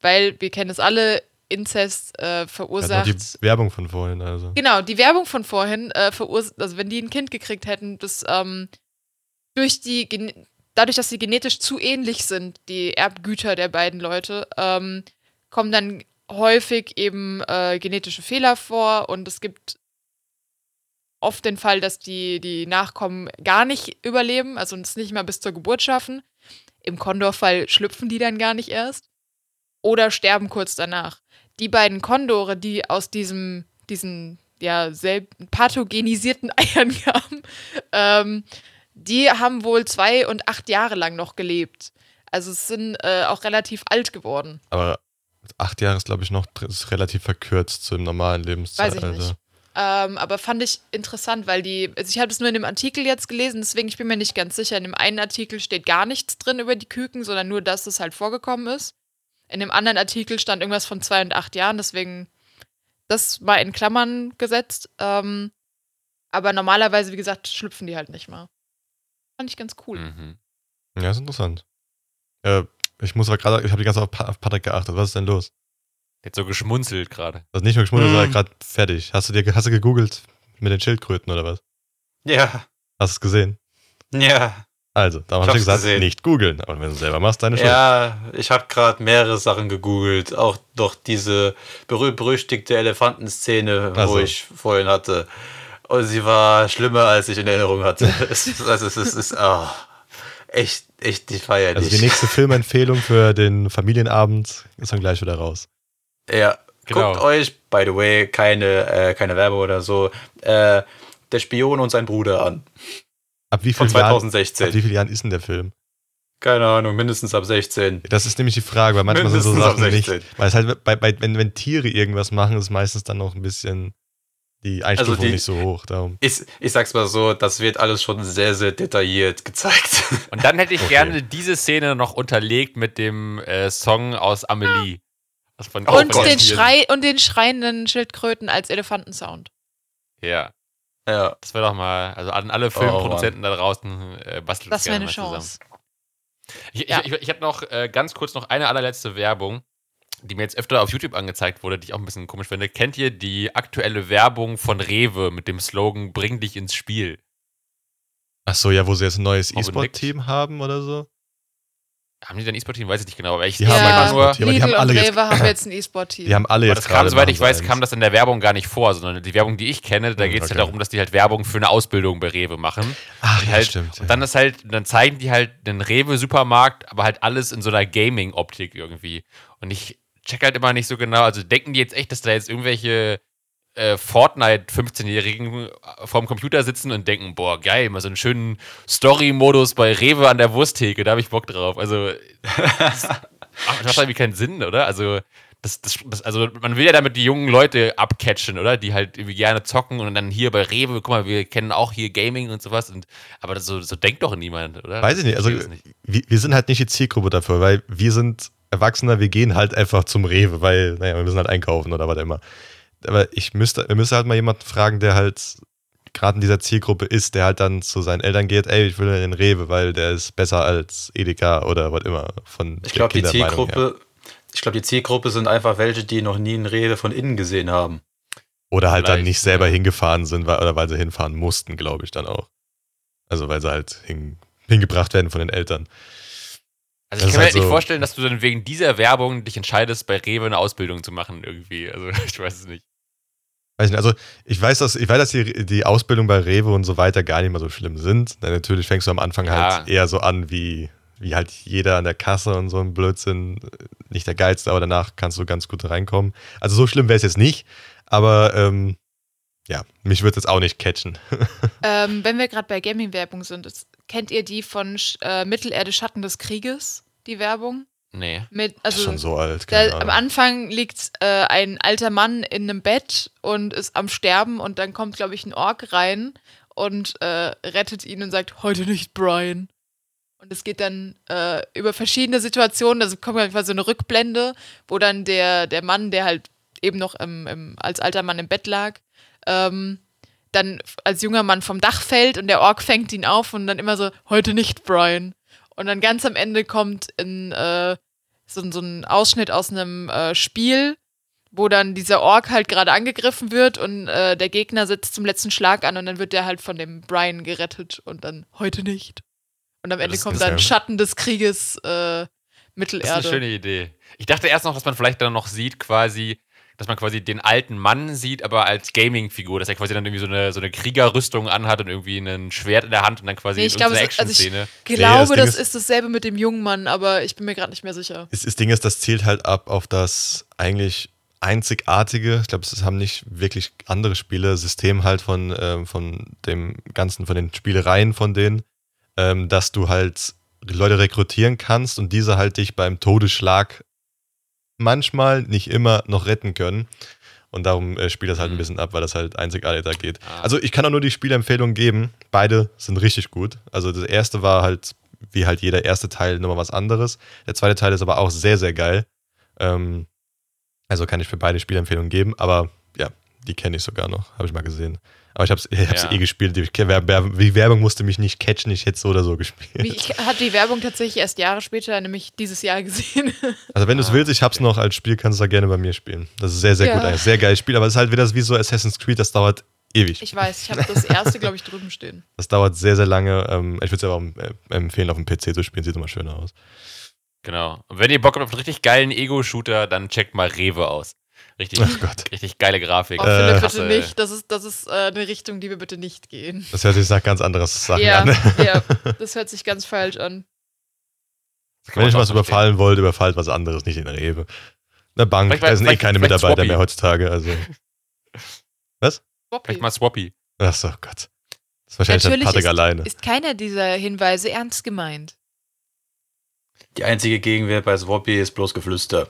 Weil wir kennen es alle, Inzest äh, ja, verursacht. die Werbung von vorhin, also. Genau, die Werbung von vorhin äh, verursacht, also wenn die ein Kind gekriegt hätten, das ähm, durch die, gen- dadurch, dass sie genetisch zu ähnlich sind, die Erbgüter der beiden Leute, ähm, kommen dann häufig eben äh, genetische Fehler vor und es gibt oft den Fall, dass die, die Nachkommen gar nicht überleben, also es nicht mal bis zur Geburt schaffen. Im Kondorfall schlüpfen die dann gar nicht erst oder sterben kurz danach die beiden Kondore, die aus diesem, diesen, ja, selb pathogenisierten Eiern kamen, ähm, die haben wohl zwei und acht Jahre lang noch gelebt. Also es sind äh, auch relativ alt geworden. Aber acht Jahre ist, glaube ich, noch relativ verkürzt zum normalen Weiß Lebenszeitalter. ich nicht. Ähm, aber fand ich interessant, weil die, also ich habe es nur in dem Artikel jetzt gelesen, deswegen ich bin mir nicht ganz sicher. In dem einen Artikel steht gar nichts drin über die Küken, sondern nur, dass es halt vorgekommen ist. In dem anderen Artikel stand irgendwas von zwei und acht Jahren, deswegen das mal in Klammern gesetzt. Ähm, aber normalerweise, wie gesagt, schlüpfen die halt nicht mal. Fand ich ganz cool. Mhm. Ja, ist interessant. Äh, ich muss aber gerade, ich habe die ganze Zeit auf, Pa- auf Patrick geachtet. Was ist denn los? Jetzt so geschmunzelt gerade. Das ist nicht nur geschmuddelt, Mm. sondern gerade fertig. Hast du dir, hast du gegoogelt mit den Schildkröten oder was? Ja, Hast du es gesehen? ja. Also, da Ich habe ich hab's gesagt, gesehen. nicht googeln. Aber wenn du selber machst, deine Schuld. Ja, ich habe gerade mehrere Sachen gegoogelt. Auch doch diese berühmt-berüchtigte Elefantenszene, Ach wo ich vorhin hatte. Und sie war schlimmer, als ich in Erinnerung hatte. es, ist- also es ist, es ist ah, echt, echt nicht feierlich. Also die nächste Filmempfehlung für den Familienabend ist dann gleich wieder raus. Ja, Genau. guckt euch, by the way, keine, äh, keine Werbung oder so, äh, Der Spion und sein Bruder an. Ab wie Von vielen Jahren, 2016. ab wie vielen Jahren ist denn der Film? Keine Ahnung, mindestens ab 16. Das ist nämlich die Frage, weil manchmal sind so Mindestens Sachen nicht. 16. Weil es halt bei, bei, wenn, wenn Tiere irgendwas machen, ist es meistens dann noch ein bisschen Die Einstufung Also die- nicht so hoch. Darum. Ich, ich sag's mal so, das wird alles schon sehr, sehr detailliert gezeigt. Und dann hätte ich Okay. gerne diese Szene noch unterlegt mit dem äh, Song aus Amelie. Von Und von den. Schrei und den schreienden Schildkröten als Elefantensound. Ja, ja. das wäre doch mal, also an alle Filmproduzenten da draußen, äh, bastelt Das wäre gerne eine mal Chance. zusammen. Ich, Ja. ich, ich, ich habe noch äh, ganz kurz noch eine allerletzte Werbung, die mir jetzt öfter auf YouTube angezeigt wurde, die ich auch ein bisschen komisch finde. Kennt ihr die aktuelle Werbung von Rewe mit dem Slogan Bring dich ins Spiel? Ach so, ja, wo sie jetzt ein neues E-Sport-Team haben oder so. Haben die denn E-Sport-Team? Weiß ich nicht genau. Aber ich Die haben ja, ein nur, E-Sport-Team, aber die haben Lidl alle und jetzt- Rewe haben jetzt ein E-Sport-Team. Die haben alle aber jetzt das kam, gerade. soweit ich weiß, sie kam eins. das in der Werbung gar nicht vor, sondern die Werbung, die ich kenne, da Hm, geht es okay. ja darum, dass die halt Werbung für eine Ausbildung bei Rewe machen. Ach, Und ja, halt, stimmt. Und dann ist halt, dann zeigen die halt den Rewe-Supermarkt, aber halt alles in so einer Gaming-Optik irgendwie. Und ich check halt immer nicht so genau. Also denken die jetzt echt, dass da jetzt irgendwelche äh, Fortnite-15-Jährigen vorm Computer sitzen und denken, boah, geil, mal so einen schönen Story-Modus bei Rewe an der Wursttheke, da habe ich Bock drauf. Also, das, ach, das macht irgendwie keinen Sinn, oder? Also, das, das, das, also man will ja damit die jungen Leute abcatchen, oder? Die halt irgendwie gerne zocken und dann hier bei Rewe, guck mal, wir kennen auch hier Gaming und sowas. Und, aber das, so, so denkt doch niemand, oder? Weiß ich nicht. Also, es nicht. wir, wir sind halt nicht die Zielgruppe dafür, weil wir sind Erwachsener, wir gehen halt einfach zum Rewe, weil, naja, wir müssen halt einkaufen oder was immer. Aber ich müsste, wir müssen halt mal jemanden fragen, der halt gerade in dieser Zielgruppe ist, der halt dann zu seinen Eltern geht, ey, ich will in den Rewe, weil der ist besser als Edeka oder was immer von Ich glaube, die Kindermeinung her. Zielgruppe, ich glaube, die Zielgruppe sind einfach welche, die noch nie einen Rewe von innen gesehen haben. Oder halt dann Vielleicht, nicht selber ja. hingefahren sind, weil, oder weil sie hinfahren mussten, glaube ich dann auch. Also weil sie halt hin, hingebracht werden von den Eltern. Also Das ich kann ist mir halt halt nicht so- vorstellen, dass du dann wegen dieser Werbung dich entscheidest, bei Rewe eine Ausbildung zu machen irgendwie. Also ich weiß es nicht. Weiß nicht, also ich weiß, dass, ich weiß, dass die, die Ausbildung bei Rewe und so weiter gar nicht mal so schlimm sind. Na, natürlich fängst du am Anfang Ja. halt eher so an wie, wie halt jeder an der Kasse und so ein Blödsinn. Nicht der geilste, aber danach kannst du ganz gut reinkommen. Also so schlimm wäre es jetzt nicht, aber ähm, ja, mich wird es auch nicht catchen. Ähm, wenn wir gerade bei Gaming-Werbung sind, kennt ihr die von Sch- äh, Mittelerde Schatten des Krieges, die Werbung? Nee. Mit, Das ist also schon so alt. keine da, am. Anfang liegt äh, ein alter Mann in einem Bett und ist am Sterben und dann kommt, glaube ich, ein Ork rein und äh, rettet ihn und sagt, heute nicht, Brian. Und es geht dann äh, über verschiedene Situationen, also kommt einfach so eine Rückblende, wo dann der, der Mann, der halt eben noch im, im, als alter Mann im Bett lag, ähm, dann als junger Mann vom Dach fällt und der Ork fängt ihn auf und dann immer so, heute nicht, Brian. Und dann ganz am Ende kommt in, äh, so, so ein Ausschnitt aus einem äh, Spiel, wo dann dieser Ork halt gerade angegriffen wird und äh, der Gegner setzt zum letzten Schlag an und dann wird der halt von dem Brian gerettet und dann heute nicht. Und am Ende das kommt dann Schatten des Krieges äh, Das ist eine Mittelerde. schöne Idee. Ich dachte erst noch, dass man vielleicht dann noch sieht, quasi, dass man quasi den alten Mann sieht, aber als Gaming-Figur, dass er quasi dann irgendwie so eine, so eine Kriegerrüstung anhat und irgendwie ein Schwert in der Hand und dann quasi Nee, ich in glaube, unsere es- also ich- Action-Szene. glaube, das Ding das ist- ist dasselbe mit dem jungen Mann, aber ich bin mir gerade nicht mehr sicher. Das, das Ding ist, das zielt halt ab auf das eigentlich einzigartige, ich glaube, es haben nicht wirklich andere Spiele, System halt von, ähm, von dem Ganzen, von den Spielereien von denen, ähm, dass du halt Leute rekrutieren kannst und diese halt dich beim Todesschlag manchmal, nicht immer, noch retten können. Und darum äh, spielt das halt ein Mhm. bisschen ab, weil das halt einzigartig da geht. Ah. Also ich kann auch nur die Spielempfehlung geben. Beide sind richtig gut. Also das erste war halt, wie halt jeder erste Teil, nochmal was anderes. Der zweite Teil ist aber auch sehr, sehr geil. Ähm, also kann ich für beide Spielempfehlungen geben, aber ja, die kenne ich sogar noch, habe ich mal gesehen. Aber ich habe ich hab's Ja. eh gespielt. Die Wer- Wer- die Werbung musste mich nicht catchen, ich hätte so oder so gespielt. Ich habe die Werbung tatsächlich erst Jahre später, nämlich dieses Jahr gesehen. Also wenn du es Ah, willst, ich hab's noch als Spiel, kannst du da gerne bei mir spielen. Das ist sehr, sehr Ja. gut, ein sehr geiles Spiel, aber es ist halt wieder wie so Assassin's Creed, das dauert ewig. Ich weiß, ich habe das erste, glaube ich, drüben stehen. Das dauert sehr, sehr lange. Ähm, ich würde es aber auch äh, empfehlen, auf dem PC zu spielen, sieht immer schöner aus. Genau. Und wenn ihr Bock habt auf einen richtig geilen Ego-Shooter, dann checkt mal Rewe aus. Richtig, Ach Gott. richtig geile Grafik. Oh, Äh, bitte nicht. Das ist, das ist äh, eine Richtung, die wir bitte nicht gehen. Das hört sich nach ganz anderes Sachen Ja, an. ja, das hört sich ganz falsch an. Wenn ich was verstehen. überfallen wollt, überfallt was anderes, nicht in der Rewe. Eine Bank, Vielleicht- da sind eh keine Mitarbeiter Swappy. mehr heutzutage. Also. Woppy. Vielleicht mal Swappy. Achso, Gott. Das ist wahrscheinlich Natürlich dann Patrick ist- alleine. Ist keiner dieser Hinweise ernst gemeint? Die einzige Gegenwehr bei Swappy ist bloß Geflüster.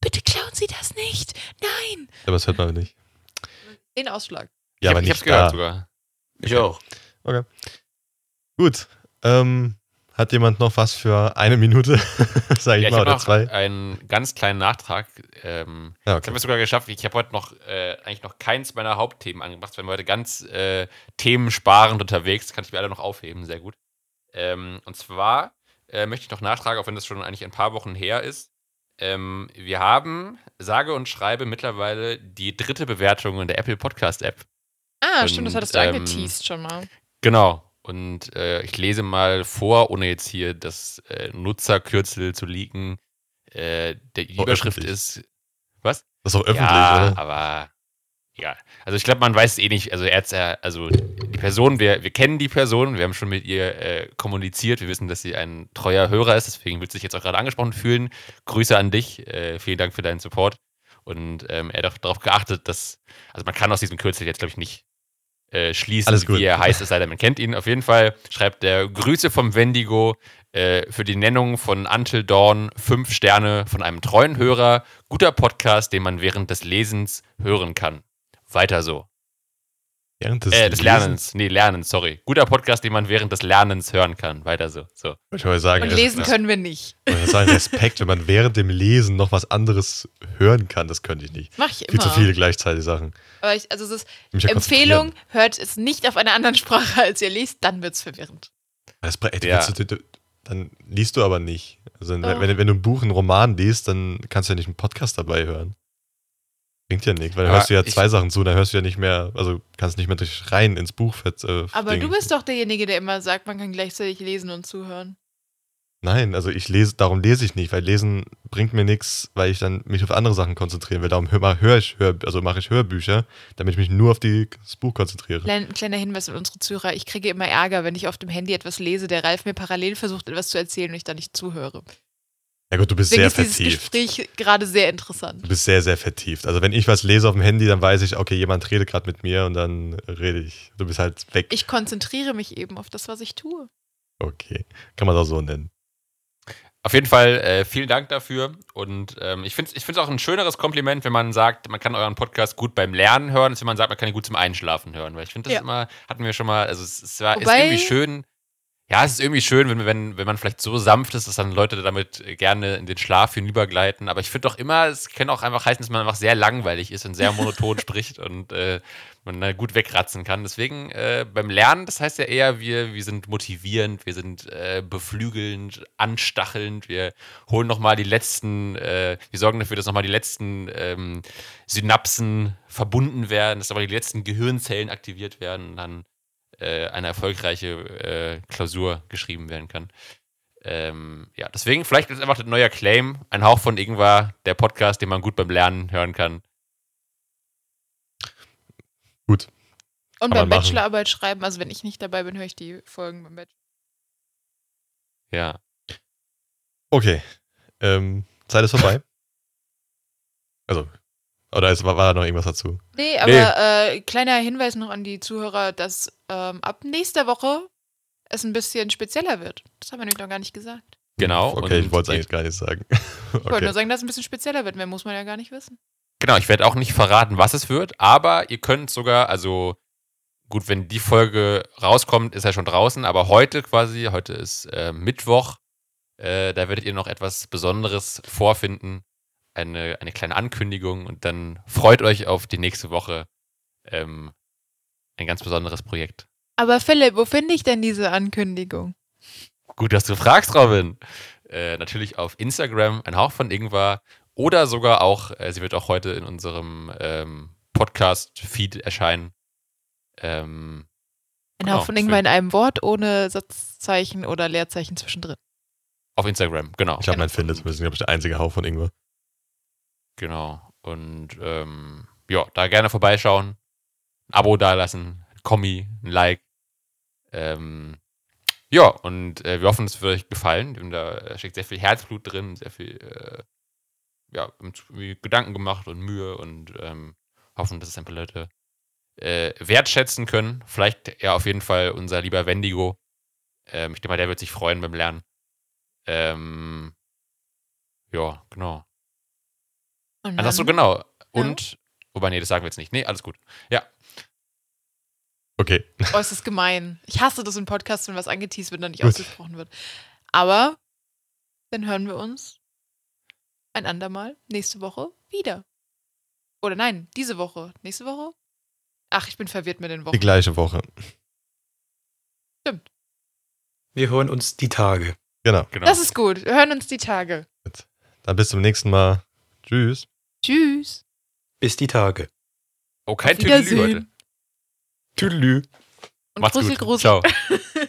Bitte klauen Sie das nicht. Nein. Aber das hört man nicht. Den Ausschlag. Ja, ich aber hab, ich nicht hab's gehört da. sogar. Ich auch. Gut. Ähm, hat jemand noch was für eine Minute, sag ich Ja, ich mal, habe oder noch zwei? einen ganz kleinen Nachtrag. Ähm, Ja, Das haben wir sogar geschafft. Ich habe heute noch äh, eigentlich noch keins meiner Hauptthemen angemacht. Wir sind heute ganz äh, themensparend unterwegs. Kann ich mir alle noch aufheben. Sehr gut. Ähm, und zwar äh, möchte ich noch nachtragen, auch wenn das schon eigentlich ein paar Wochen her ist. Ähm, wir haben, sage und schreibe, mittlerweile die dritte Bewertung in der Apple Podcast App. Ah, Und, stimmt, das hattest du ähm, angeteased schon mal. Genau. Und äh, ich lese mal vor, ohne jetzt hier das äh, Nutzerkürzel zu leaken. Äh, der, die Überschrift öffentlich. ist. Was? Das ist auch öffentlich, ja, oder? aber egal. Also ich glaube, man weiß es eh nicht. Also er, hat- also die Person, wir, wir kennen die Person, wir haben schon mit ihr äh, kommuniziert, wir wissen, dass sie ein treuer Hörer ist, deswegen wird sich jetzt auch gerade angesprochen fühlen. Grüße an dich, äh, vielen Dank für deinen Support. Und ähm, er hat auch darauf geachtet, dass, also man kann aus diesem Kürzel jetzt, glaube ich, nicht äh, schließen, Alles gut. wie er heißt, es sei denn, man kennt ihn. Auf jeden Fall schreibt er Grüße vom Wendigo äh, für die Nennung von Until Dawn fünf Sterne von einem treuen Hörer. Guter Podcast, den man während des Lesens hören kann. Weiter so. Während des, äh, des Lernens. Nee, Lernens, sorry. Guter Podcast, den man während des Lernens hören kann. Weiter so. so. Ich wollte sagen, Und es- lesen es- können wir nicht. ich wollte sagen, Respekt, wenn man während dem Lesen noch was anderes hören kann, das könnte ich nicht. Mach ich Viel immer. zu viele gleichzeitig Sachen. Aber ich, also es ist ja Empfehlung, hört es nicht auf einer anderen Sprache, als ihr liest, dann wird's verwirrend. Das, ey, Ja. du, du, dann liest du aber nicht. Also, wenn, Doch. wenn, wenn du ein Buch, einen Roman liest, dann kannst du ja nicht einen Podcast dabei hören. Bringt ja nichts, weil dann hörst du ja ich- zwei Sachen zu, dann hörst du ja nicht mehr, also kannst nicht mehr durch rein ins Buch äh, Aber dingen. du bist doch derjenige, der immer sagt, man kann gleichzeitig lesen und zuhören. Nein, also ich lese, darum lese ich nicht, weil Lesen bringt mir nichts, weil ich dann mich auf andere Sachen konzentrieren will. Darum höre hör ich, hör, also mache ich Hörbücher, damit ich mich nur auf die, das Buch konzentriere. Klein, kleiner Hinweis an unsere Zuhörer, ich kriege immer Ärger, wenn ich auf dem Handy etwas lese, der Ralf mir parallel versucht, etwas zu erzählen und ich da nicht zuhöre. Ja gut, du bist Deswegen sehr ist dieses vertieft. Gespräch gerade sehr interessant. Du bist sehr, sehr vertieft. Also wenn ich was lese auf dem Handy, dann weiß ich, okay, jemand redet gerade mit mir und dann rede ich. Du bist halt weg. Ich konzentriere mich eben auf das, was ich tue. okay. Kann man das auch so nennen. Auf jeden Fall äh, vielen Dank dafür. Und ähm, ich finde es ich find's auch ein schöneres Kompliment, wenn man sagt, man kann euren Podcast gut beim Lernen hören, als wenn man sagt, man kann ihn gut zum Einschlafen hören. Weil ich finde, das Ja. immer, hatten wir schon mal, also es, es war, ist Wobei- irgendwie schön. Ja, es ist irgendwie schön, wenn, wenn, wenn man vielleicht so sanft ist, dass dann Leute damit gerne in den Schlaf hinübergleiten. Aber ich finde doch immer, es kann auch einfach heißen, dass man einfach sehr langweilig ist und sehr monoton spricht und äh, man da gut wegratzen kann. Deswegen äh, beim Lernen, das heißt ja eher, wir, wir sind motivierend, wir sind äh, beflügelnd, anstachelnd, wir holen nochmal die letzten, äh, wir sorgen dafür, dass nochmal die letzten ähm, Synapsen verbunden werden, dass nochmal die letzten Gehirnzellen aktiviert werden und dann eine erfolgreiche äh, Klausur geschrieben werden kann. Ähm, ja, deswegen vielleicht ist einfach ein neuer Claim, ein Hauch von Ingwer, der Podcast, den man gut beim Lernen hören kann. Gut. Und Kann beim man machen. Bachelorarbeit schreiben, also wenn ich nicht dabei bin, höre ich die Folgen beim Bachelor. Ja. Okay. Ähm, Zeit ist vorbei. also, oder ist, war, war da noch irgendwas dazu? Nee, aber Äh, kleiner Hinweis noch an die Zuhörer, dass ähm, ab nächster Woche es ein bisschen spezieller wird. Das haben wir nämlich noch gar nicht gesagt. Genau. Okay, und ich wollte es eigentlich gar nicht sagen. Ich wollte okay. nur sagen, dass es ein bisschen spezieller wird. Mehr muss man ja gar nicht wissen. Genau, ich werde auch nicht verraten, was es wird, aber ihr könnt sogar, also gut, wenn die Folge rauskommt, ist er schon draußen, aber heute quasi, heute ist äh, Mittwoch, äh, da werdet ihr noch etwas Besonderes vorfinden, eine, eine kleine Ankündigung und dann freut euch auf die nächste Woche ähm, ein ganz besonderes Projekt. Aber Philipp, wo finde ich denn diese Ankündigung? Gut, dass du fragst, Robin. Äh, natürlich auf Instagram, ein Hauch von Ingwer. Oder sogar auch, äh, sie wird auch heute in unserem ähm, Podcast-Feed erscheinen. Ähm, Ein Genau, Hauch von irgendwann in einem Wort ohne Satzzeichen oder Leerzeichen zwischendrin. auf Instagram, genau. Ich glaube, man findet glaube ich, der einzige Hauch von Ingwer. Genau. Und ähm, ja, da gerne vorbeischauen. Ein Abo dalassen, ein Kommi, ein Like. Ähm, ja, und äh, wir hoffen, es wird euch gefallen. Haben Da äh, steckt sehr viel Herzblut drin, sehr viel äh, ja, Gedanken gemacht und Mühe und ähm, hoffen, dass es ein paar Leute äh, wertschätzen können. Vielleicht ja auf jeden Fall unser lieber Wendigo. Ähm, ich denke mal, der wird sich freuen beim Lernen. Ähm, ja, genau. Und Achso, dann- genau. Und, Wobei, nee, das sagen wir jetzt nicht. Nee, alles gut. Ja, Okay. Oh, es ist gemein. Ich hasse das in Podcasts, wenn was angeteased wird und dann nicht Gut. ausgesprochen wird. Aber dann hören wir uns ein andermal nächste Woche wieder. Oder nein, diese Woche. Nächste Woche? Ach, ich bin verwirrt mit den Die Wochen. gleiche Woche. Wir hören uns die Tage. Genau. genau. Das ist gut. Wir hören uns die Tage. Dann bis zum nächsten Mal. Tschüss. Tschüss. Bis die Tage. oh, kein Tüdelü heute. Tüdelü. Und Macht's Grüße, gut. Grüße. Ciao.